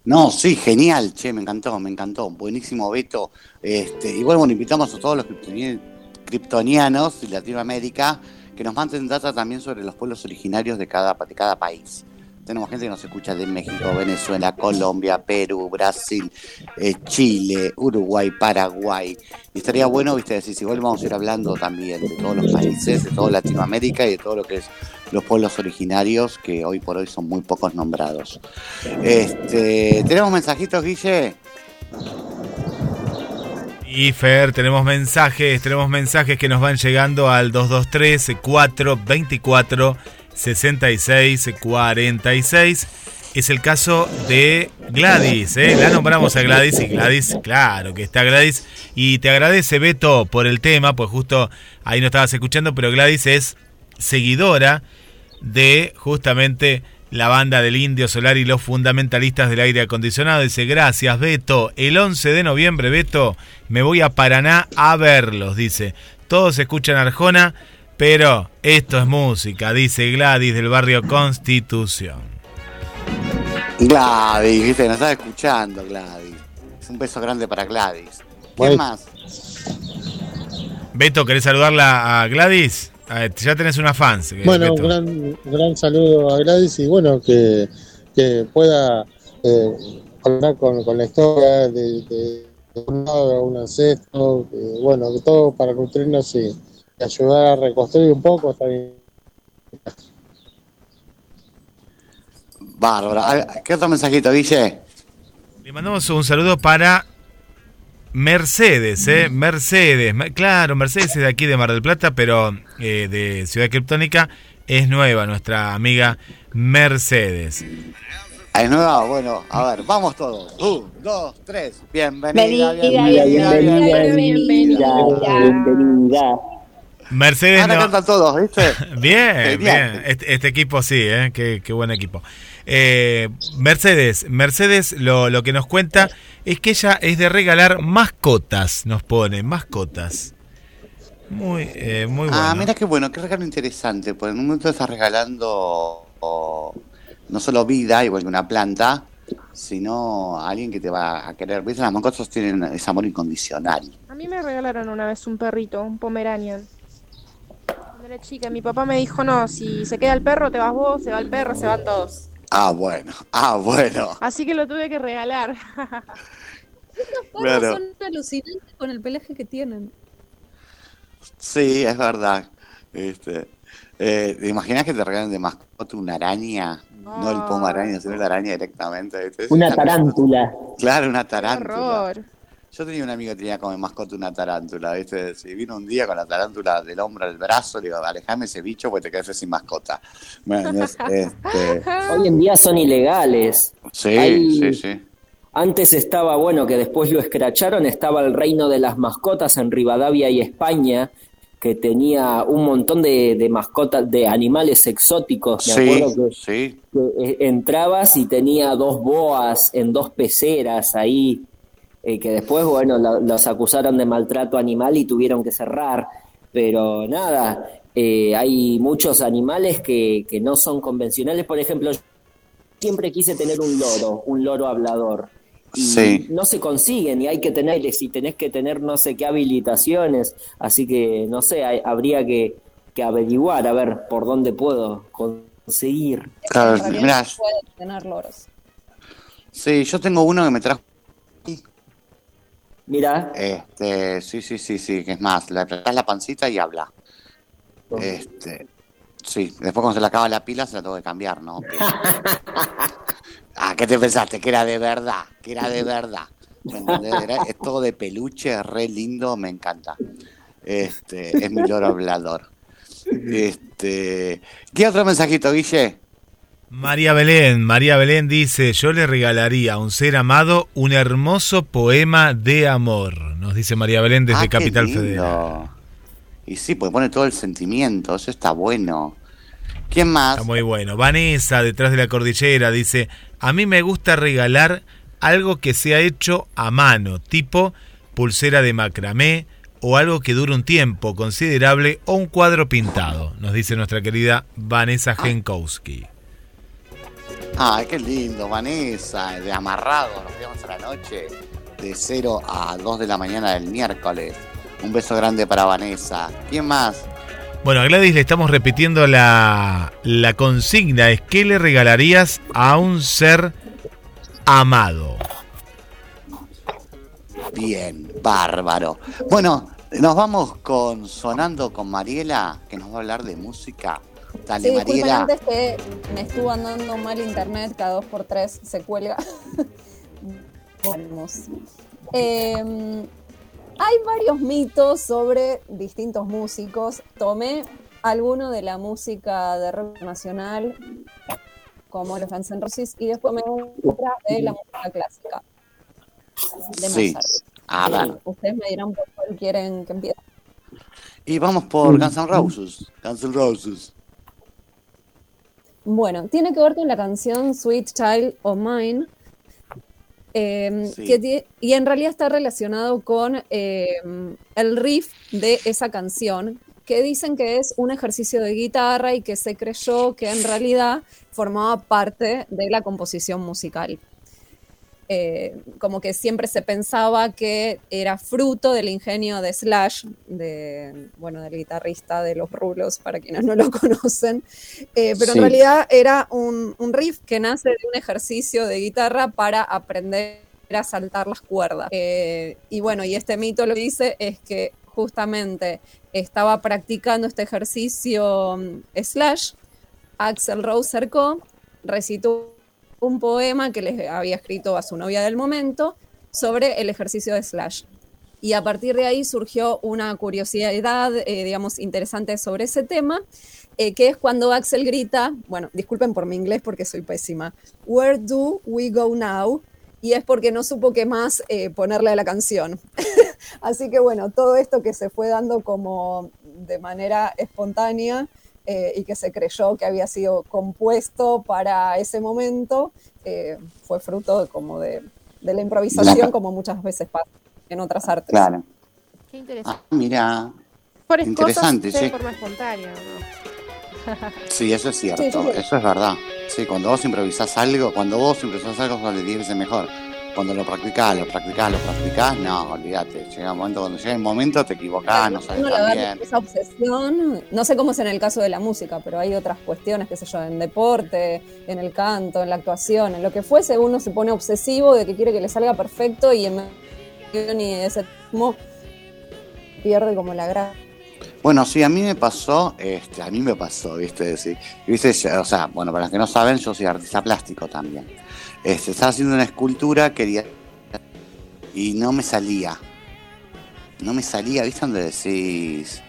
No, sí, genial, che, me encantó, me encantó. Buenísimo, Beto. Este, y bueno, invitamos a todos los criptoni- criptonianos de Latinoamérica que nos manden data también sobre los pueblos originarios de cada, de cada país. Tenemos gente que nos escucha de México, Venezuela, Colombia, Perú, Brasil, eh, Chile, Uruguay, Paraguay. Y estaría bueno, viste, decir, igual vamos a ir hablando también de todos los países, de toda Latinoamérica y de todo lo que es los pueblos originarios, que hoy por hoy son muy pocos nombrados. Este, ¿Tenemos mensajitos, Guille? Y Fer, tenemos mensajes, tenemos mensajes que nos van llegando al 223 424 66 46. Es el caso de Gladys, ¿eh? La nombramos a Gladys y Gladys, claro que está Gladys. Y te agradece Beto por el tema, pues justo ahí no estabas escuchando, pero Gladys es seguidora de justamente la banda del Indio Solar y los fundamentalistas del aire acondicionado. Dice, gracias Beto. El 11 de noviembre, Beto, me voy a Paraná a verlos, dice. Todos escuchan Arjona, pero esto es música, dice Gladys del barrio Constitución. Gladys, viste, nos estás escuchando, Gladys. Es un beso grande para Gladys. ¿Quién Bueno. más? Beto, ¿querés saludarla a Gladys? A- ya tenés una fans. eh, Bueno, un gran, gran saludo a Gladys y bueno, que, que pueda eh, hablar con, con la historia de, de, de un lado, un ancestro, que, bueno, que todo para nutrirnos y, y ayudar a reconstruir un poco. Está bien. Bárbara. Ah, ¿Qué otro mensajito, Guille? Le mandamos un saludo para Mercedes, ¿eh? Mercedes. Me- Claro, Mercedes es de aquí de Mar del Plata, pero eh, de Ciudad Criptónica. Es nueva nuestra amiga Mercedes. ¿Es nueva? Bueno, a ver, vamos todos. Un, dos, tres. Bienvenida, Bienvenida, bienvenida, bienvenida, bienvenida. Bienvenida. Mercedes Ahora no- cantan todos, ¿viste? Bien, bien. Este, este equipo sí, ¿eh? Qué, qué buen equipo. Eh, Mercedes, Mercedes lo, lo que nos cuenta es que ella es de regalar mascotas, nos pone, mascotas. Muy, eh, muy bueno. Ah, mira qué bueno, qué regalo interesante. Pues en un momento estás regalando no solo vida, igual que una planta, sino a alguien que te va a querer. ¿Viste? Las mascotas tienen ese amor incondicional. A mí me regalaron una vez un perrito, un Pomeranian. Cuando era chica, mi papá me dijo, no, si se queda el perro, te vas vos, se va el perro, se van todos. Ah, bueno, ah, bueno. Así que lo tuve que regalar. Claro. perros son alucinantes con el pelaje que tienen. Sí, es verdad. Este, eh, ¿Te imaginas que te regalen de mascota una araña? No el pomo araña, sino la araña directamente. Una tarántula. Claro, una tarántula. Horror. Yo tenía un amigo que tenía como mascota una tarántula, ¿viste? Si vino un día con la tarántula del hombro al brazo, le digo, alejame ese bicho porque te quedas sin mascota. Bueno, es- este, Hoy en día son ilegales. sí, Hay- sí, sí. Antes estaba, bueno, que después lo escracharon, estaba el reino de las mascotas en Rivadavia y España, que tenía un montón de, de mascotas, de animales exóticos. Me Sí, acuerdo que, sí. que, eh, entrabas y tenía dos boas en dos peceras ahí, eh, que después, bueno, lo- los acusaron de maltrato animal y tuvieron que cerrar. Pero nada, eh, hay muchos animales que, que no son convencionales. Por ejemplo, yo siempre quise tener un loro, un loro hablador. Y Sí. no se consiguen y hay que tenerles y tenés que tener no sé qué habilitaciones. Así que, no sé, hay- habría que, que averiguar a ver por dónde puedo conseguir. Claro, mirá, tener loros. sí, yo tengo uno que me trajo. Mira, Este, sí, sí, sí, sí, que es más, le apretás la pancita y habla. Este, sí, después cuando se le acaba la pila se la tengo que cambiar, ¿no? Ah, ¿qué te pensaste? Que era de verdad, que era de verdad. ¿Me entendés? Era- es todo de peluche, es re lindo, me encanta. Este, es mi loro hablador. Este, ¿Qué otro mensajito, Guille? María Belén, María Belén dice, yo le regalaría a un ser amado un hermoso poema de amor, nos dice María Belén desde Ah, qué Capital lindo. Federal. Y sí, pues pone todo el sentimiento, eso está bueno. ¿Quién más? Está muy bueno. Vanessa, detrás de la cordillera, dice, a mí me gusta regalar algo que sea hecho a mano, tipo pulsera de macramé o algo que dure un tiempo considerable o un cuadro pintado, nos dice nuestra querida Vanessa Genkowski. Ay, qué lindo, Vanessa, de amarrado, nos vemos a la noche, de 0 a 2 de la mañana del miércoles. Un beso grande para Vanessa. ¿Quién más? Bueno, a Gladys le estamos repitiendo la, la consigna, es ¿qué le regalarías a un ser amado? Bien, bárbaro. Bueno, nos vamos con Sonando con Mariela, que nos va a hablar de música. Dale, Sí, disculpen Mariela. antes que me estuvo andando mal internet, cada dos por tres se cuelga. Vamos. Eh, hay varios mitos sobre distintos músicos. Tomé alguno de la música de rock nacional, como los Guns N' Roses, y después me otra de la música clásica. De Sí. Mozart. A ver. Ustedes me dirán por cuál quieren que empiece. Y vamos por Guns N' Roses. Guns N' Roses. Bueno, tiene que ver con la canción Sweet Child of Mine. eh, Sí. que y en realidad está relacionado con eh, el riff de esa canción, que dicen que es un ejercicio de guitarra y que se creyó que en realidad formaba parte de la composición musical. Eh, como que siempre se pensaba que era fruto del ingenio de Slash, de, bueno, del guitarrista de los rulos, para quienes no lo conocen, Eh, pero Sí. en realidad era un, un riff que nace de un ejercicio de guitarra para aprender a saltar las cuerdas. Eh, y bueno, y este mito lo que dice es que justamente estaba practicando este ejercicio mm, Slash, Axel Rose cercó, recitó un poema que les había escrito a su novia del momento sobre el ejercicio de Slash. Y a partir de ahí surgió una curiosidad, eh, digamos, interesante sobre ese tema, eh, que es cuando Axel grita, bueno, disculpen por mi inglés porque soy pésima, Where do we go now? Y es porque no supo qué más eh, ponerle a la canción. Así que bueno, todo esto que se fue dando como de manera espontánea eh, y que se creyó que había sido compuesto para ese momento, eh, fue fruto de, como de, de la improvisación, La- como muchas veces pasa en otras artes. Claro. Qué interesante. Ah, mira. Mejores Interesante, cosas de sí. forma espontánea, ¿no? Sí, eso es cierto, Sí, sí, sí. eso es verdad. Sí, cuando vos improvisás algo, cuando vos improvisás algo sale 10 veces mejor. Cuando lo practicás, lo practicás, lo practicás, no, olvídate. Llega un momento, cuando llega el momento te equivocás, no agarra bien. esa obsesión, no sé cómo es en el caso de la música, pero hay otras cuestiones, qué sé yo, en deporte, en el canto, en la actuación, en lo que fuese, uno se pone obsesivo de que quiere que le salga perfecto y en ese ritmo pierde como la gracia. Bueno, sí, a mí me pasó, este, a mí me pasó, viste, sí. Viste, o sea, bueno, para los que no saben, yo soy artista plástico también. Este, estaba haciendo una escultura, quería y no me salía. No me salía, ¿viste donde decís?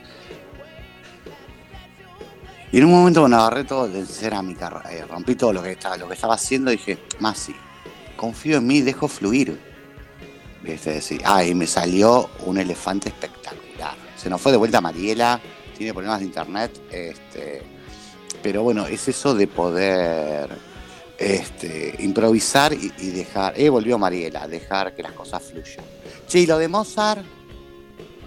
Y en un momento bueno, agarré todo de cerámica, eh, rompí todo lo que estaba, lo que estaba haciendo dije, sí, confío en mí, dejo fluir. Viste, decir, ah, y me salió un elefante espectacular. Se nos fue de vuelta Mariela, tiene problemas de internet, este, pero bueno, es eso de poder este, improvisar y, y dejar, eh, volvió Mariela, dejar que las cosas fluyan. ¿y lo de Mozart?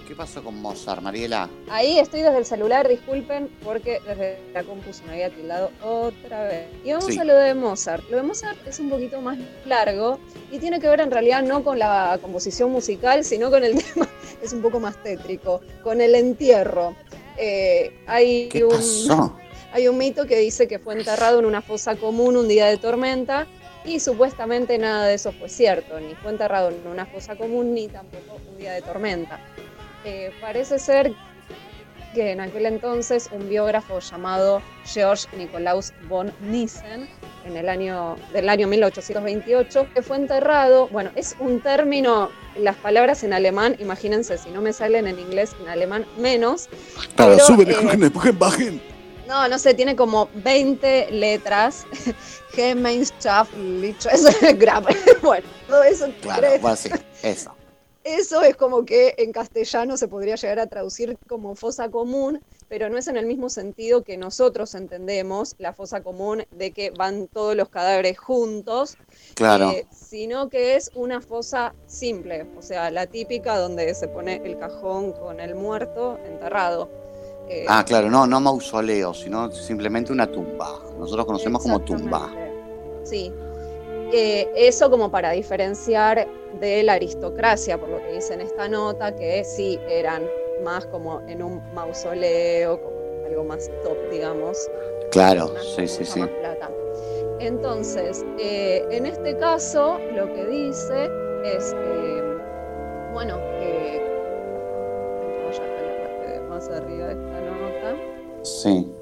¿Qué pasó con Mozart, Mariela? Ahí estoy desde el celular, disculpen, porque desde la compu se me había tildado otra vez. Y vamos Sí. a lo de Mozart. Lo de Mozart es un poquito más largo y tiene que ver en realidad no con la composición musical, sino con el tema, es un poco más tétrico, con el entierro. Eh, hay ¿Qué un, pasó? Hay un mito que dice que fue enterrado en una fosa común un día de tormenta y supuestamente nada de eso fue cierto, ni fue enterrado en una fosa común ni tampoco un día de tormenta. Eh, parece ser que en aquel entonces un biógrafo llamado George Nicolaus von Nissen en el año del año 1828, que fue enterrado, bueno, es un término, las palabras en alemán, imagínense, si no me salen en inglés, en alemán menos. Claro, suben, eh, bajen. No, no sé, tiene como 20 letras. Gemeinschaftlich Grab. Bueno, todo eso. Claro, bueno, sí, eso. Eso es como que en castellano se podría llegar a traducir como fosa común, pero no es en el mismo sentido que nosotros entendemos la fosa común de que van todos los cadáveres juntos, Claro. eh, sino que es una fosa simple, o sea, la típica donde se pone el cajón con el muerto enterrado. Eh, Ah, claro, no, no mausoleo, sino simplemente una tumba. Nosotros conocemos como tumba. Sí. Eh, eso como para diferenciar de la aristocracia, por lo que dice en esta nota, que sí eran más como en un mausoleo, como algo más top, digamos. Claro, sí, sí, sí. plata. Entonces, eh, en este caso, lo que dice es, eh, bueno, que arriba de esta nota. Sí.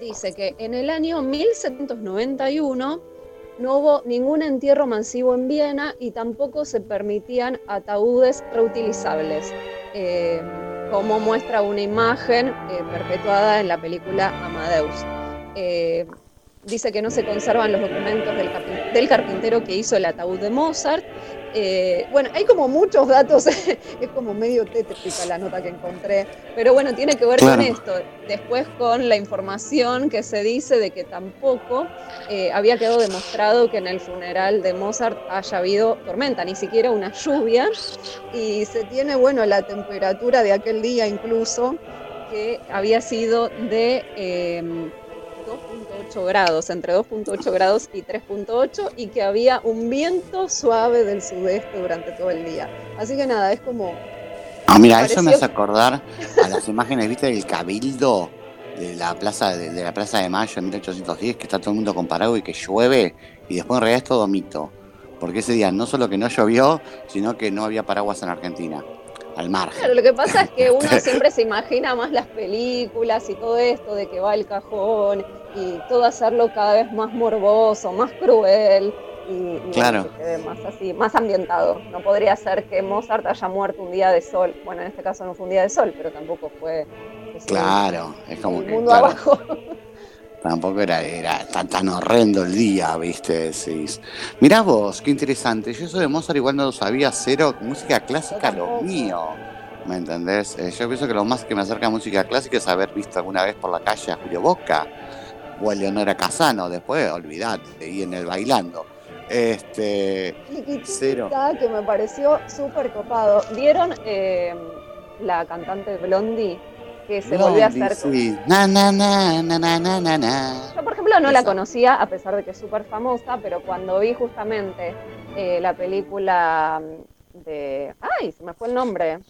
Dice que en el año 1791 no hubo ningún entierro masivo en Viena y tampoco se permitían ataúdes reutilizables, eh, como muestra una imagen eh, perpetuada en la película Amadeus. Eh, dice que no se conservan los documentos del carpintero que hizo el ataúd de Mozart. Eh, bueno, hay como muchos datos, es como medio tétrica la nota que encontré, pero bueno, tiene que ver Claro. con esto. Después con la información que se dice de que tampoco eh, había quedado demostrado que en el funeral de Mozart haya habido tormenta, ni siquiera una lluvia, y se tiene, bueno, la temperatura de aquel día incluso, que había sido de... eh, 2.8 grados, entre 2.8 grados y 3.8, y que había un viento suave del sudeste durante todo el día. Así que nada, es como. Ah, mira, eso me hace acordar a las imágenes, ¿viste? Del cabildo de la plaza de, de la Plaza de Mayo en 1810, que está todo el mundo con paraguas y que llueve, y después en realidad es todo mito. Porque ese día no solo que no llovió, sino que no había paraguas en Argentina, al margen. Claro, lo que pasa es que uno siempre se imagina más las películas y todo esto de que va el cajón y todo hacerlo cada vez más morboso, más cruel. Y, y Claro. que quede más así, más ambientado. No podría ser que Mozart haya muerto un día de sol. Bueno, en este caso no fue un día de sol, pero tampoco fue Claro, es como el que mundo claro, abajo. Tampoco era, era tan, tan horrendo el día, ¿viste? Decís. Mirá vos, qué interesante. Yo eso de Mozart igual no lo sabía, cero. Música clásica, lo mío. ¿Me entendés? Eh, yo pienso que lo más que me acerca a música clásica es haber visto alguna vez por la calle a Julio Boca o a Leonora Casano. Después, olvidate, y en el bailando. Este. Cero. Que me pareció súper copado. ¿Vieron eh, la cantante Blondie? Que se volvió a hacer. sí. Na, na, na, na, na, na, na, na. Yo, por ejemplo, no la conocía, a pesar de que es súper famosa, pero cuando vi justamente eh, la película de. ¡Ay! Se me fue el nombre.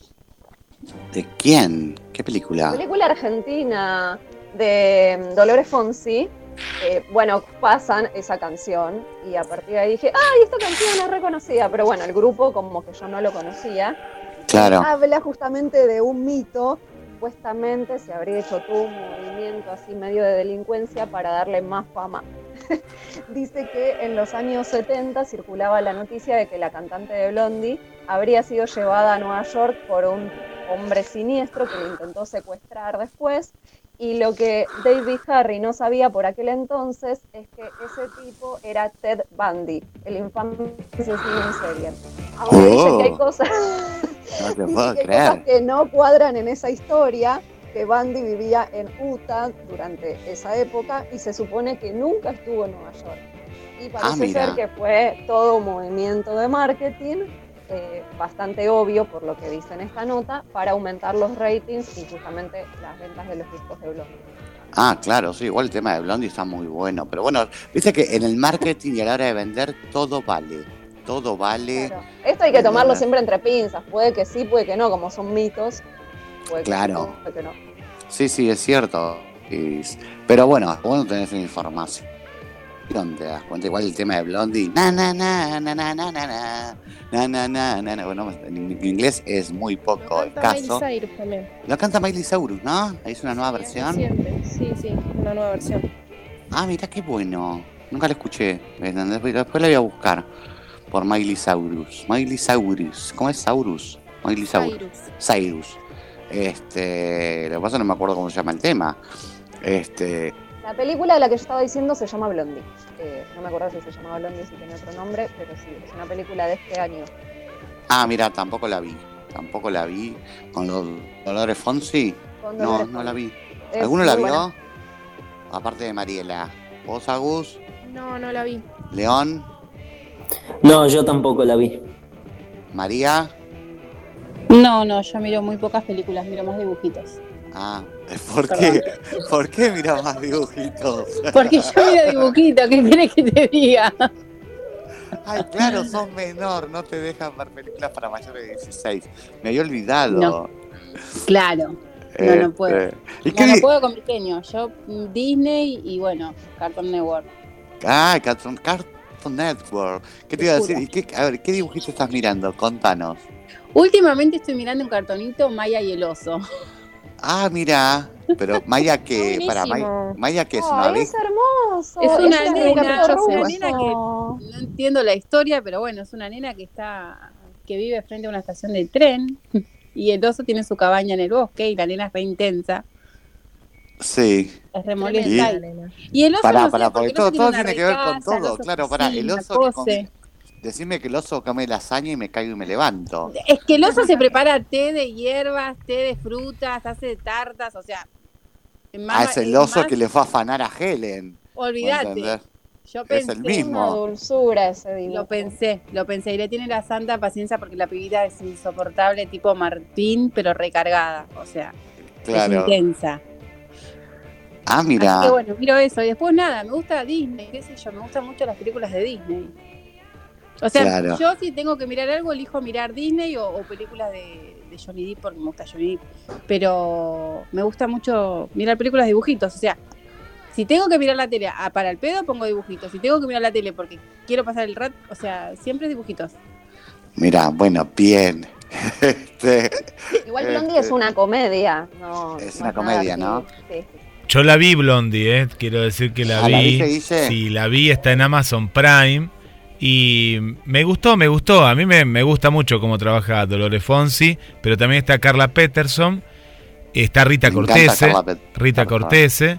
¿De quién? ¿Qué película? Película argentina de mm, Dolores Fonsi. eh, bueno, pasan esa canción y a partir de ahí dije, ¡ay, esta canción es reconocida! Pero bueno, el grupo como que yo no lo conocía. Claro. Habla justamente de un mito. Supuestamente se habría hecho todo un movimiento así medio de delincuencia para darle más fama. Dice que en los años 70 circulaba la noticia de que la cantante de Blondie habría sido llevada a Nueva York por un hombre siniestro que lo intentó secuestrar después. Y lo que David Harry no sabía por aquel entonces es que ese tipo era Ted Bundy, el infame asesino en serie. Ahora dice que hay Oh. cosas No te Dice puedo que hay cosas creer. que no cuadran en esa historia, que Bundy vivía en Utah durante esa época y se supone que nunca estuvo en Nueva York. Y parece Ah, ser que fue todo un movimiento de marketing eh, bastante obvio por lo que dice en esta nota para aumentar los ratings y justamente las ventas de los discos de Blondie. Ah, claro, sí, igual el tema de Blondie está muy bueno. Pero bueno, viste que en el marketing y a la hora de vender todo vale. Todo vale. Esto hay que tomarlo siempre entre pinzas, puede que sí, puede que no, como son mitos. Puede que Claro. sí, puede que no. Sí, sí, es cierto. Y- pero bueno, bueno tenés la información. Te das cuenta, igual el tema de Blondie. Na, na, na, na, na, na, na, na. Na, na, na. Bueno, en inglés es muy poco escaso. Miley Cyrus también. Lo canta Miley Cyrus, ¿no? Es una nueva versión. Reciente. Sí, sí, una nueva versión. Ah, mira qué bueno. Nunca la escuché. Después la voy a buscar. Por Miley Cyrus. Miley Cyrus. ¿Cómo es Saurus? Miley Cyrus. Cyrus. Este. Lo que pasa no me acuerdo cómo se llama el tema. Este. La película de la que yo estaba diciendo se llama Blondie. Eh, no me acuerdo si se llamaba Blondie o si tenía otro nombre, pero sí, es una película de este año. Ah, mira, tampoco la vi. Tampoco la vi. Con los Dolores Fonsi. Con No, Dolores no la vi. Es ¿Alguno la vio? buena. Aparte de Mariela. ¿Vos, Agus? No, no la vi. ¿León? No, yo tampoco la vi. ¿María? No, no, yo miro muy pocas películas, miro más dibujitos. Ah, ¿por qué? ¿Por qué mira más dibujitos? Porque yo miro dibujitos, ¿qué quieres que te diga? Ay, claro, sos menor, no te dejan ver películas para mayores de 16. Me había olvidado. No. Claro, no, no puedo. Este, ¿Y No, no puedo con pequeño. Yo, Disney y bueno, Cartoon Network. Ah, Cartoon, Cartoon Network. ¿Qué te iba a decir? ¿Y qué, a ver, ¿qué dibujito estás mirando? Contanos. Últimamente estoy mirando un cartonito Maya y el oso. Ah, mira. Pero Maya que, para. Maya, Maya que es una Ay, abeja. es hermoso. Es una es nena, una nena que no entiendo la historia, pero bueno, es una nena que está que vive frente a una estación de tren y el oso tiene su cabaña en el bosque y la nena es re intensa, Sí. es re molesta. Y- Y, y el oso Pará, no porque todo, todo una tiene que ver con todo. Claro, pará, el oso Decime que el oso come lasaña y me caigo y me levanto. Es que el oso se prepara té de hierbas, té de frutas, hace tartas, o sea, Ah, es el oso que le fue a afanar a Helen. Olvídate. Yo Es pensé, el mismo. Una dulzura ese dibujo. Lo pensé, lo pensé. Y le tiene la santa paciencia porque la pibita es insoportable, tipo Martín, pero recargada. O sea, es intensa. Ah, mira. Así que bueno, miro eso. Y después nada, me gusta Disney, qué sé yo, me gustan mucho las películas de Disney. O sea, Claro. yo si tengo que mirar algo, elijo mirar Disney o, o películas de, de Johnny Depp porque me gusta Johnny Depp. Pero me gusta mucho mirar películas de dibujitos. O sea, si tengo que mirar la tele ah, para el pedo, pongo dibujitos. Si tengo que mirar la tele porque quiero pasar el rato, o sea, siempre dibujitos. Mira, bueno, bien. Este, Igual Blondie es este, una comedia. No, Es una comedia. ¿no? Sí. Yo la vi Blondie, eh. quiero decir que la Ah, ¿la vi. viste, Guille? sí, la vi, está en Amazon Prime. Y me gustó, me gustó. A mí me, me gusta mucho cómo trabaja Dolores Fonsi, pero también está Carla Peterson, está Rita Cortese, Rita Carla. Cortese,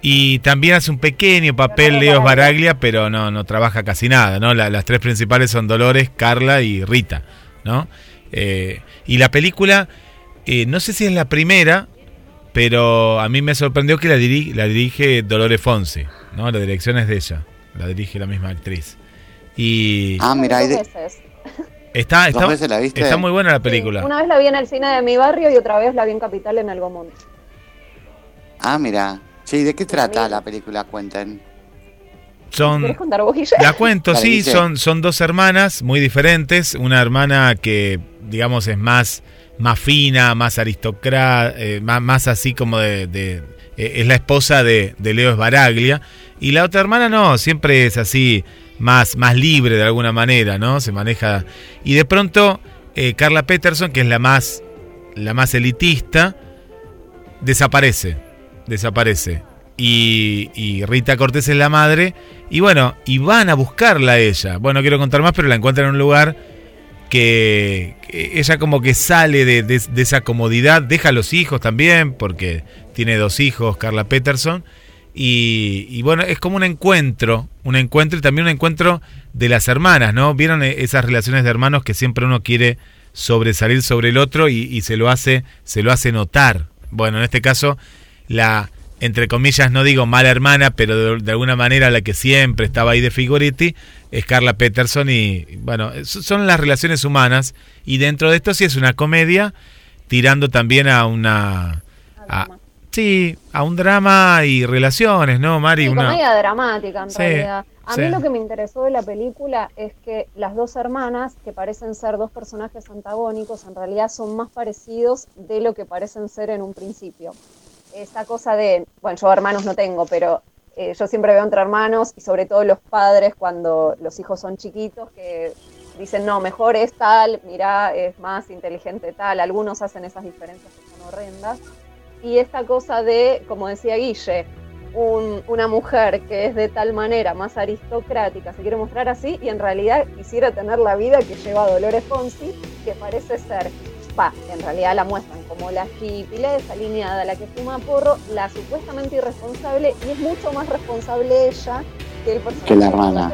y también hace un pequeño papel Leo Baraglia, pero no, no trabaja casi nada, ¿no? La- las tres principales son Dolores, Carla y Rita, ¿no? Eh, y la película, eh, no sé si es la primera, pero a mí me sorprendió que la, diri- la dirige Dolores Fonsi, ¿no? La dirección es de ella, la dirige la misma actriz. Y Ah, mira, hay Dos de- veces. está, ¿Dos está, veces la viste? está muy buena la película. Una vez la vi en el cine de mi barrio y otra vez la vi en Capital en Algomont. Ah, mira. Sí, ¿de qué trata la película? Cuenten. Son. La cuento, Dale, sí, Guille. son, son dos hermanas muy diferentes. Una hermana que, digamos, es más, más fina, más aristocrática, más, más así como de. de- eh, es la esposa de, de Leo Esbaraglia. Y la otra hermana no, siempre es así, más, más libre de alguna manera, ¿no? Se maneja. Y de pronto, eh, Carla Peterson, que es la más, la más elitista, desaparece. Desaparece. Y, y Rita Cortés es la madre. Y bueno, y van a buscarla a ella. Bueno, no quiero contar más, pero la encuentran en un lugar que, que ella como que sale de, de- de esa comodidad. Deja a los hijos también, porque tiene dos hijos, Carla Peterson. Y, bueno, es como un encuentro, un encuentro y también un encuentro de las hermanas, ¿no? Vieron eh, esas relaciones de hermanos que siempre uno quiere sobresalir sobre el otro y, se lo hace, se lo hace notar. Bueno, en este caso, la, entre comillas, no digo mala hermana, pero de, alguna manera la que siempre estaba ahí de figuriti, es Carla Peterson y, bueno, so- son las relaciones humanas y dentro de esto sí es una comedia tirando también a una... sí, a un drama y relaciones, ¿no, Mari? Sí, Una, comedia dramática en Sí, realidad. A sí. mí lo que me interesó de la película es que las dos hermanas, que parecen ser dos personajes antagónicos, en realidad son más parecidos de lo que parecen ser en un principio. Esa cosa de, bueno, yo hermanos no tengo, pero eh, yo siempre veo entre hermanos y sobre todo los padres cuando los hijos son chiquitos que dicen, no, mejor es tal, mirá, es más inteligente tal. Algunos hacen esas diferencias que son horrendas. Y esta cosa de, como decía Guille, un- una mujer que es de tal manera más aristocrática, se quiere mostrar así, y en realidad quisiera tener la vida que lleva Dolores Fonsi, que parece ser, va, en realidad la muestran como la hippie, la desalineada, la que fuma porro, la supuestamente irresponsable, y es mucho más responsable ella que el personaje Que la hermana.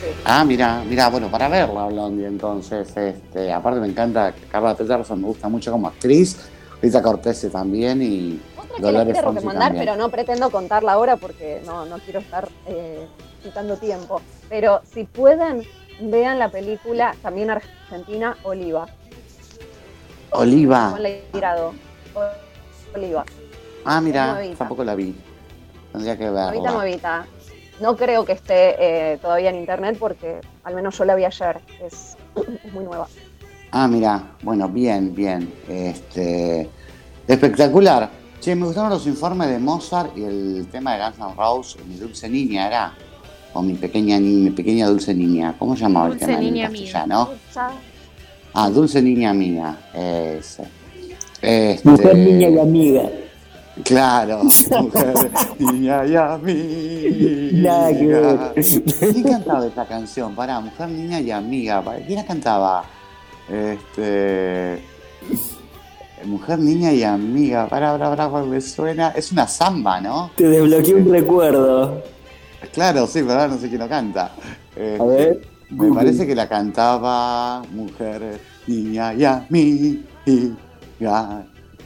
Sí. Ah, mira, mira, bueno, para verla, Blondie, entonces, este, aparte me encanta Carla Peterson, me gusta mucho como actriz, Rita Cortese también y Otra que les quiero recomendar, también. pero no pretendo contarla ahora porque no, no quiero estar eh, quitando tiempo. Pero si pueden, vean la película también argentina Oliva. Oliva. Con Leirado. Oliva. Ah, mira, tampoco la vi. Tendría que verla. Nuevita, nuevita. No creo que esté eh, todavía en internet porque al menos yo la vi ayer. Es, es muy nueva. Ah, mira, bueno, bien, bien. Este, espectacular. Che, me gustaron los informes de Mozart y el tema de Guns N' Roses, mi dulce niña era, o mi pequeña ni- mi pequeña dulce niña, ¿cómo se llamaba Dulce el tema en niña mía. castellano? Ah, dulce niña mía, ese. Este, Mujer, niña y amiga. Claro, mujer, niña y amiga. Nada que ver. ¿Quién cantaba esta canción? Pará, mujer, niña y amiga. ¿Quién la cantaba? Este. Mujer, niña y amiga. Pará, pará, pará, me suena. Es una samba, ¿no? Te desbloqueé un recuerdo. Claro, sí, verdad, no sé quién lo canta. Este, A ver. Me parece que la cantaba Mujer, niña y amiga.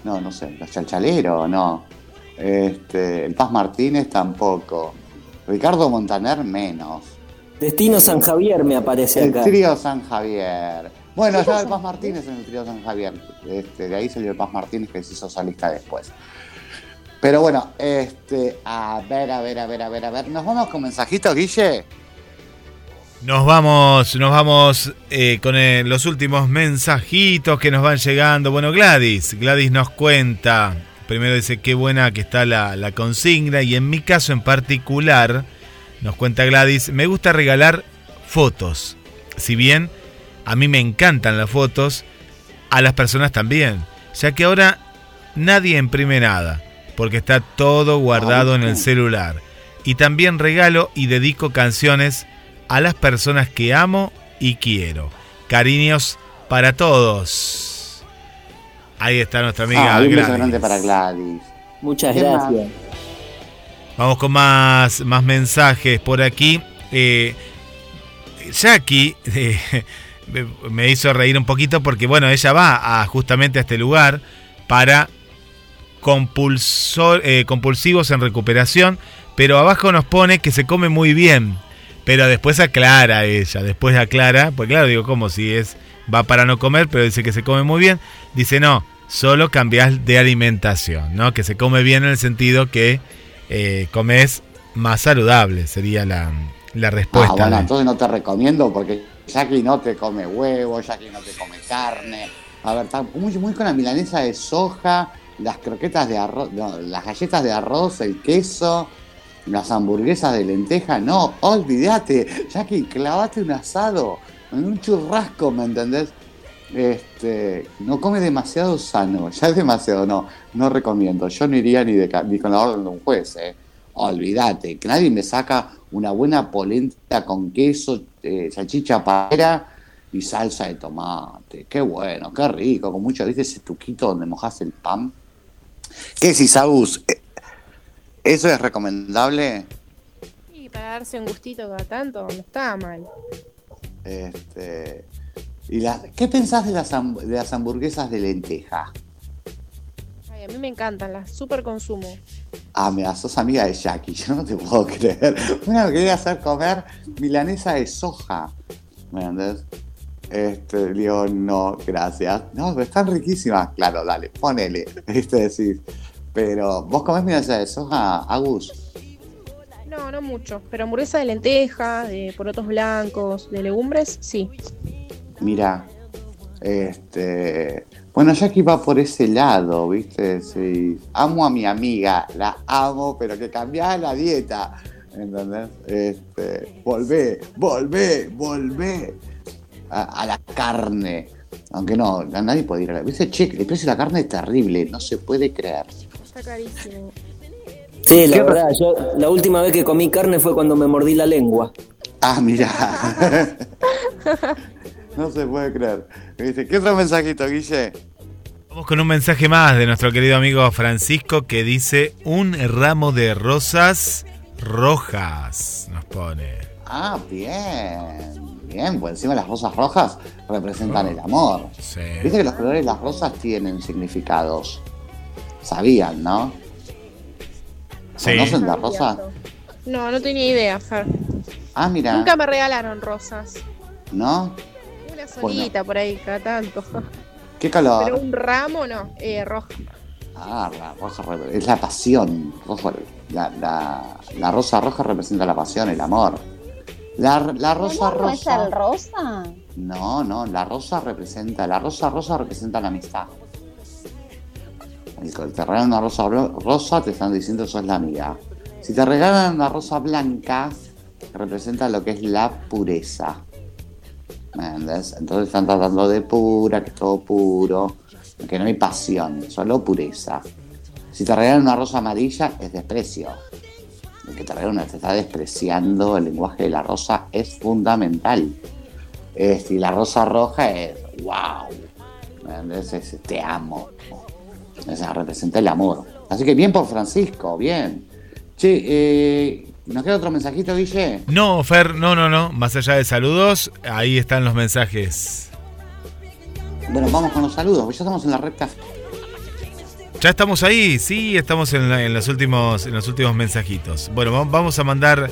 No, no sé, los chalchaleros, no. Este, el Paz Martínez tampoco. Ricardo Montaner menos. Destino San Javier me aparece El acá. trío San Javier. Bueno, ya el Paz Martínez en el trío San Javier. Este, de ahí salió el Paz Martínez que se hizo solista después. Pero bueno, este, a ver, a ver, a ver, a ver, a ver. ¿Nos vamos con mensajitos, Guille? Nos vamos, nos vamos eh, con eh, los últimos mensajitos que nos van llegando. Bueno, Gladys, Gladys nos cuenta. Primero dice qué buena que está la, la consigna y en mi caso en particular, nos cuenta Gladys, me gusta regalar fotos. Si bien a mí me encantan las fotos, a las personas también, ya que ahora nadie imprime nada, porque está todo guardado en el celular. Y también regalo y dedico canciones a las personas que amo y quiero. Cariños para todos. Ahí está nuestra amiga Ah, un beso Gladys. grande para Gladys. Muchas gracias. Vamos con más, más mensajes por aquí. Eh, Jackie eh, me- hizo reír un poquito porque, bueno, ella va a, justamente a este lugar para compulsor- eh, compulsivos en recuperación, pero abajo nos pone que se come muy bien. Pero después aclara ella, después aclara, pues claro, digo, como si es, va para no comer, pero dice que se come muy bien. Dice, no, solo cambias de alimentación, ¿no? Que se come bien en el sentido que eh, comes más saludable, sería la, la respuesta. Ah, bueno, entonces no te recomiendo porque Jackie no te come huevo, Jackie no te come carne. A ver, está muy, con la milanesa de soja, las croquetas de arroz, no, las galletas de arroz, el queso, las hamburguesas de lenteja. No, olvídate, Jackie, clavate un asado, un churrasco, ¿me entendés? Este, no come demasiado sano, ya es demasiado, no, no recomiendo. Yo no iría ni, de, ni con la orden de un juez, eh. Olvídate, que nadie me saca una buena polenta con queso, eh, salchicha para y salsa de tomate. Qué bueno, qué rico, con mucho, ¿viste ese tuquito donde mojas el pan? ¿Qué si Saúl? ¿Eso es recomendable? Y para darse un gustito cada tanto, no está mal. Este, y la- ¿Qué pensás de las, de las hamburguesas de lenteja? Ay, a mí me encantan, las super consumo. Ah, mira, sos amiga de Jackie, yo no te puedo creer. Una me quería hacer comer milanesa de soja. ¿Me entendés? Este, digo, no, gracias. No, pero están riquísimas. Claro, dale, ponele. Este decís. Pero, ¿vos comés milanesa de soja, Agus? No, no mucho. Pero hamburguesa de lenteja, de porotos blancos, de legumbres, sí. Mira, este. Bueno, Jackie va por ese lado, ¿viste? Sí. Amo a mi amiga, la amo, pero que cambiá la dieta. ¿Entendés? Este, volvé, volvé, volvé a, a la carne. Aunque no, nadie puede ir a la. ¿Viste? Che, el precio de la carne es terrible, no se puede creer. Está carísimo. Sí, la verdad, yo la última vez que comí carne fue cuando me mordí la lengua. Ah, mira. no se puede creer. ¿Qué otro mensajito, Guille? Vamos con un mensaje más de nuestro querido amigo Francisco que dice un ramo de rosas rojas, nos pone. Ah, bien. Bien, pues encima las rosas rojas representan el amor. Sí. Viste que los colores de las rosas tienen significados. Sabían, ¿no? Sí. ¿Conocen la rosa? No, no tenía idea, Fer. Ah, mira. Nunca me regalaron rosas. ¿No? Una solita por ahí, cada tanto. ¿Qué color? Pero un ramo no, eh, roja. Ah, la roja es la pasión. Rojo- La, la- la rosa roja representa la pasión, el amor. La, la rosa ¿No es rosa. el rosa? No, no, la rosa representa, la rosa rosa representa la amistad. Y cuando te regalan una rosa rosa, te están diciendo sos la amiga. Si te regalan una rosa blanca, representa lo que es la pureza. Entonces están tratando de pura, que es todo puro, que no hay pasión, solo pureza. Si te regalan una rosa amarilla, es desprecio. El que te regala una te está despreciando, el lenguaje de la rosa es fundamental. Este, y la rosa roja es wow. ¿Me entendés? Es, te amo. Representa el amor. Así que bien por Francisco, bien. Che, eh, ¿nos queda otro mensajito, Guille? No, Fer, no, no, no. Más allá de saludos, ahí están los mensajes. Bueno, vamos con los saludos, porque ya estamos en la recta. Ya estamos ahí, sí, estamos en, la- en los, últimos, en los últimos mensajitos. Bueno, va- vamos a mandar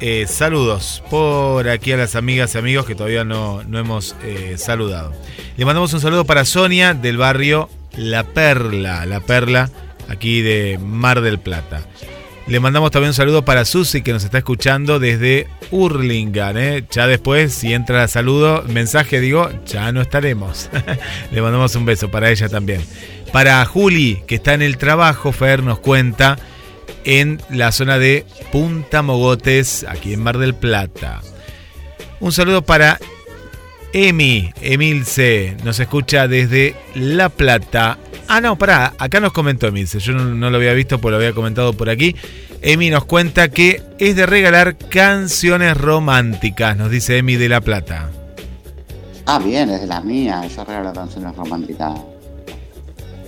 eh, saludos por aquí a las amigas y amigos que todavía no, no hemos eh, saludado. Le mandamos un saludo para Sonia del barrio La Perla, La Perla, aquí de Mar del Plata. Le mandamos también un saludo para Susi que nos está escuchando desde Hurlingham. ¿eh? Ya después, si entra saludo, mensaje, digo, ya no estaremos. Le mandamos un beso para ella también. Para Juli, que está en el trabajo, Fer nos cuenta en la zona de Punta Mogotes, aquí en Mar del Plata. Un saludo para Emi, Emilce, nos escucha desde La Plata. Ah, no, pará, acá nos comentó Emilce, yo no, no lo había visto, pues lo había comentado por aquí. Emi nos cuenta que es de regalar canciones románticas, nos dice Emi de La Plata. Ah, bien, es de las mías. Yo regalo canciones románticas.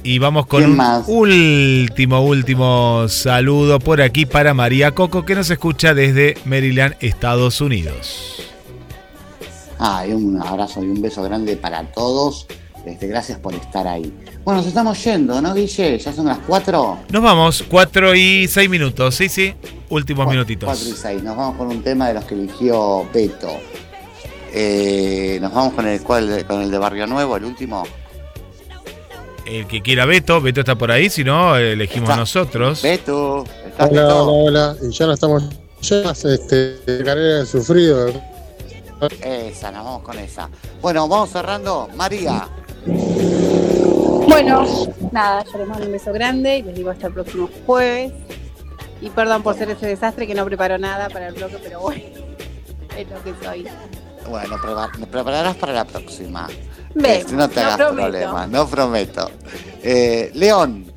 Y vamos con ¿Quién un más? último, último saludo por aquí para María Coco, que nos escucha desde Maryland, Estados Unidos. Ah, y un abrazo y un beso grande para todos. Este, gracias por estar ahí. Bueno, nos estamos yendo, ¿no, Guille? Ya son las 4. Nos vamos, 4 y 6 minutos, sí, sí, últimos minutitos. 4 y 6. Nos vamos con un tema de los que eligió Beto. Eh, nos vamos con el, cual, con el de Barrio Nuevo, el último. El que quiera Beto, Beto está por ahí, si no, elegimos Está. nosotros. Beto, ¿estás Hola, Beto? hola, hola. Y ya no estamos ya este, de carrera de sufrido. Esa, nos vamos con esa. Bueno, vamos cerrando. María. Bueno, nada, yo les mando un beso grande y les digo hasta el próximo jueves. Y perdón por ser ese desastre que no preparo nada para el bloque, pero bueno, es lo que soy. Bueno, nos prepararás para la próxima. Vemos, Este, no te no hagas prometo. problemas, no prometo. Eh, León,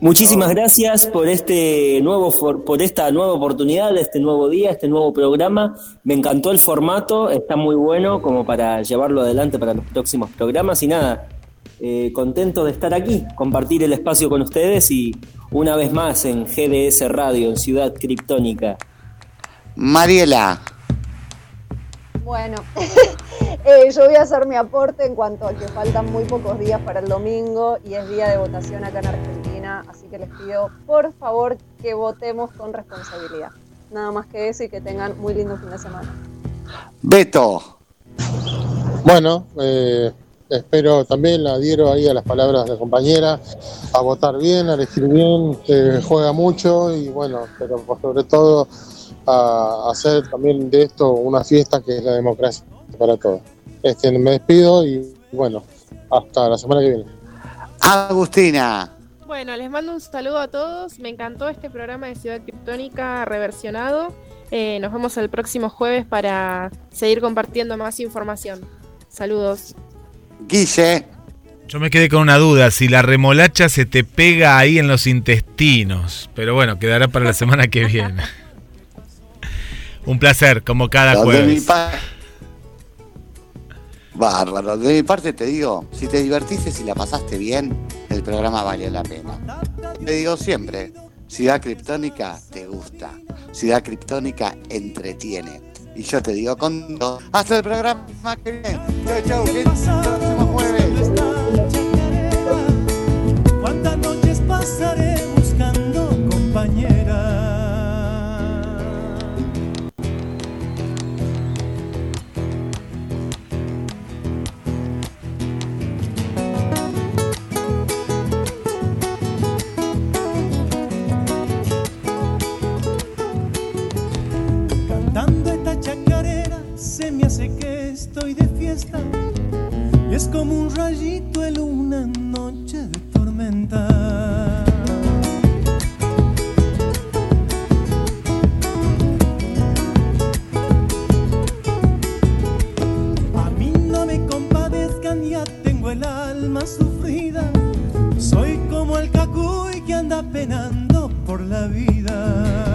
Muchísimas gracias por este nuevo por esta nueva oportunidad, este nuevo día, este nuevo programa. Me encantó el formato, está muy bueno como para llevarlo adelante para los próximos programas y nada, eh, contento de estar aquí, compartir el espacio con ustedes y una vez más en GDS Radio, en Ciudad Criptónica. Mariela. Bueno, eh, yo voy a hacer mi aporte en cuanto a que faltan muy pocos días para el domingo y es día de votación acá en Argentina, así que les pido por favor que votemos con responsabilidad. Nada más que eso y que tengan muy lindo fin de semana. Beto. Bueno, eh, espero también la adhiero ahí a las palabras de la compañera, a votar bien, a elegir bien, que juega mucho y bueno, pero por sobre todo a hacer también de esto una fiesta que es la democracia para todos. Este, me despido y bueno, hasta la semana que viene. Agustina. Bueno, les mando un saludo a todos. Me encantó este programa de Ciudad Criptónica reversionado. Eh, nos vemos el próximo jueves para seguir compartiendo más información. Saludos. Guille. Yo me quedé con una duda, si la remolacha se te pega ahí en los intestinos. Pero bueno, quedará para la semana que viene. Un placer, como cada De mi jueves. Bárbaro, de mi parte te digo, si te divertiste, si la pasaste bien, el programa valió la pena. Te digo siempre, Ciudad Criptónica te gusta, Ciudad Criptónica entretiene. Y yo te digo con todo, hasta el programa que viene. Chau, chau, que el próximo jueves. ¿Cuántas noches pasaré buscando compañera? Hace que estoy de fiesta y es como un rayito en una noche de tormenta. A mí no me compadezcan, ya tengo el alma sufrida. Soy como el cacuy que anda penando por la vida.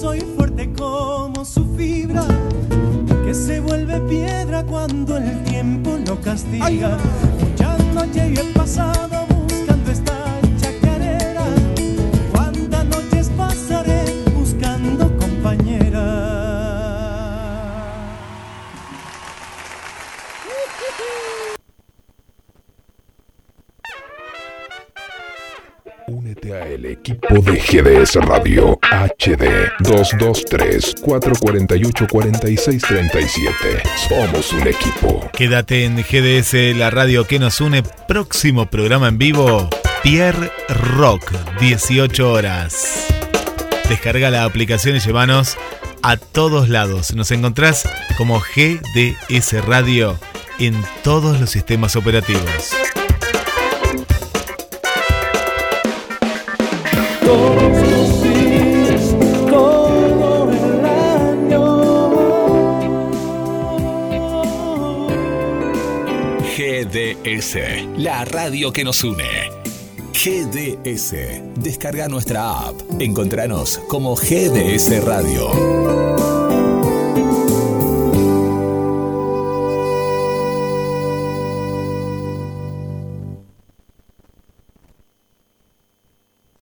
Soy fuerte como su fibra, que se vuelve piedra cuando el tiempo lo castiga. Muchas noches yo he pasado de GDS Radio HD 223-448-4637. Somos un equipo. Quédate en GDS, la radio que nos une. Próximo programa en vivo, Pierre Rock, 18 horas. Descarga la aplicación y llévanos a todos lados. Nos encontrás como GDS Radio en todos los sistemas operativos. GDS, la radio que nos une. GDS, descarga nuestra app. Encontranos como GDS Radio.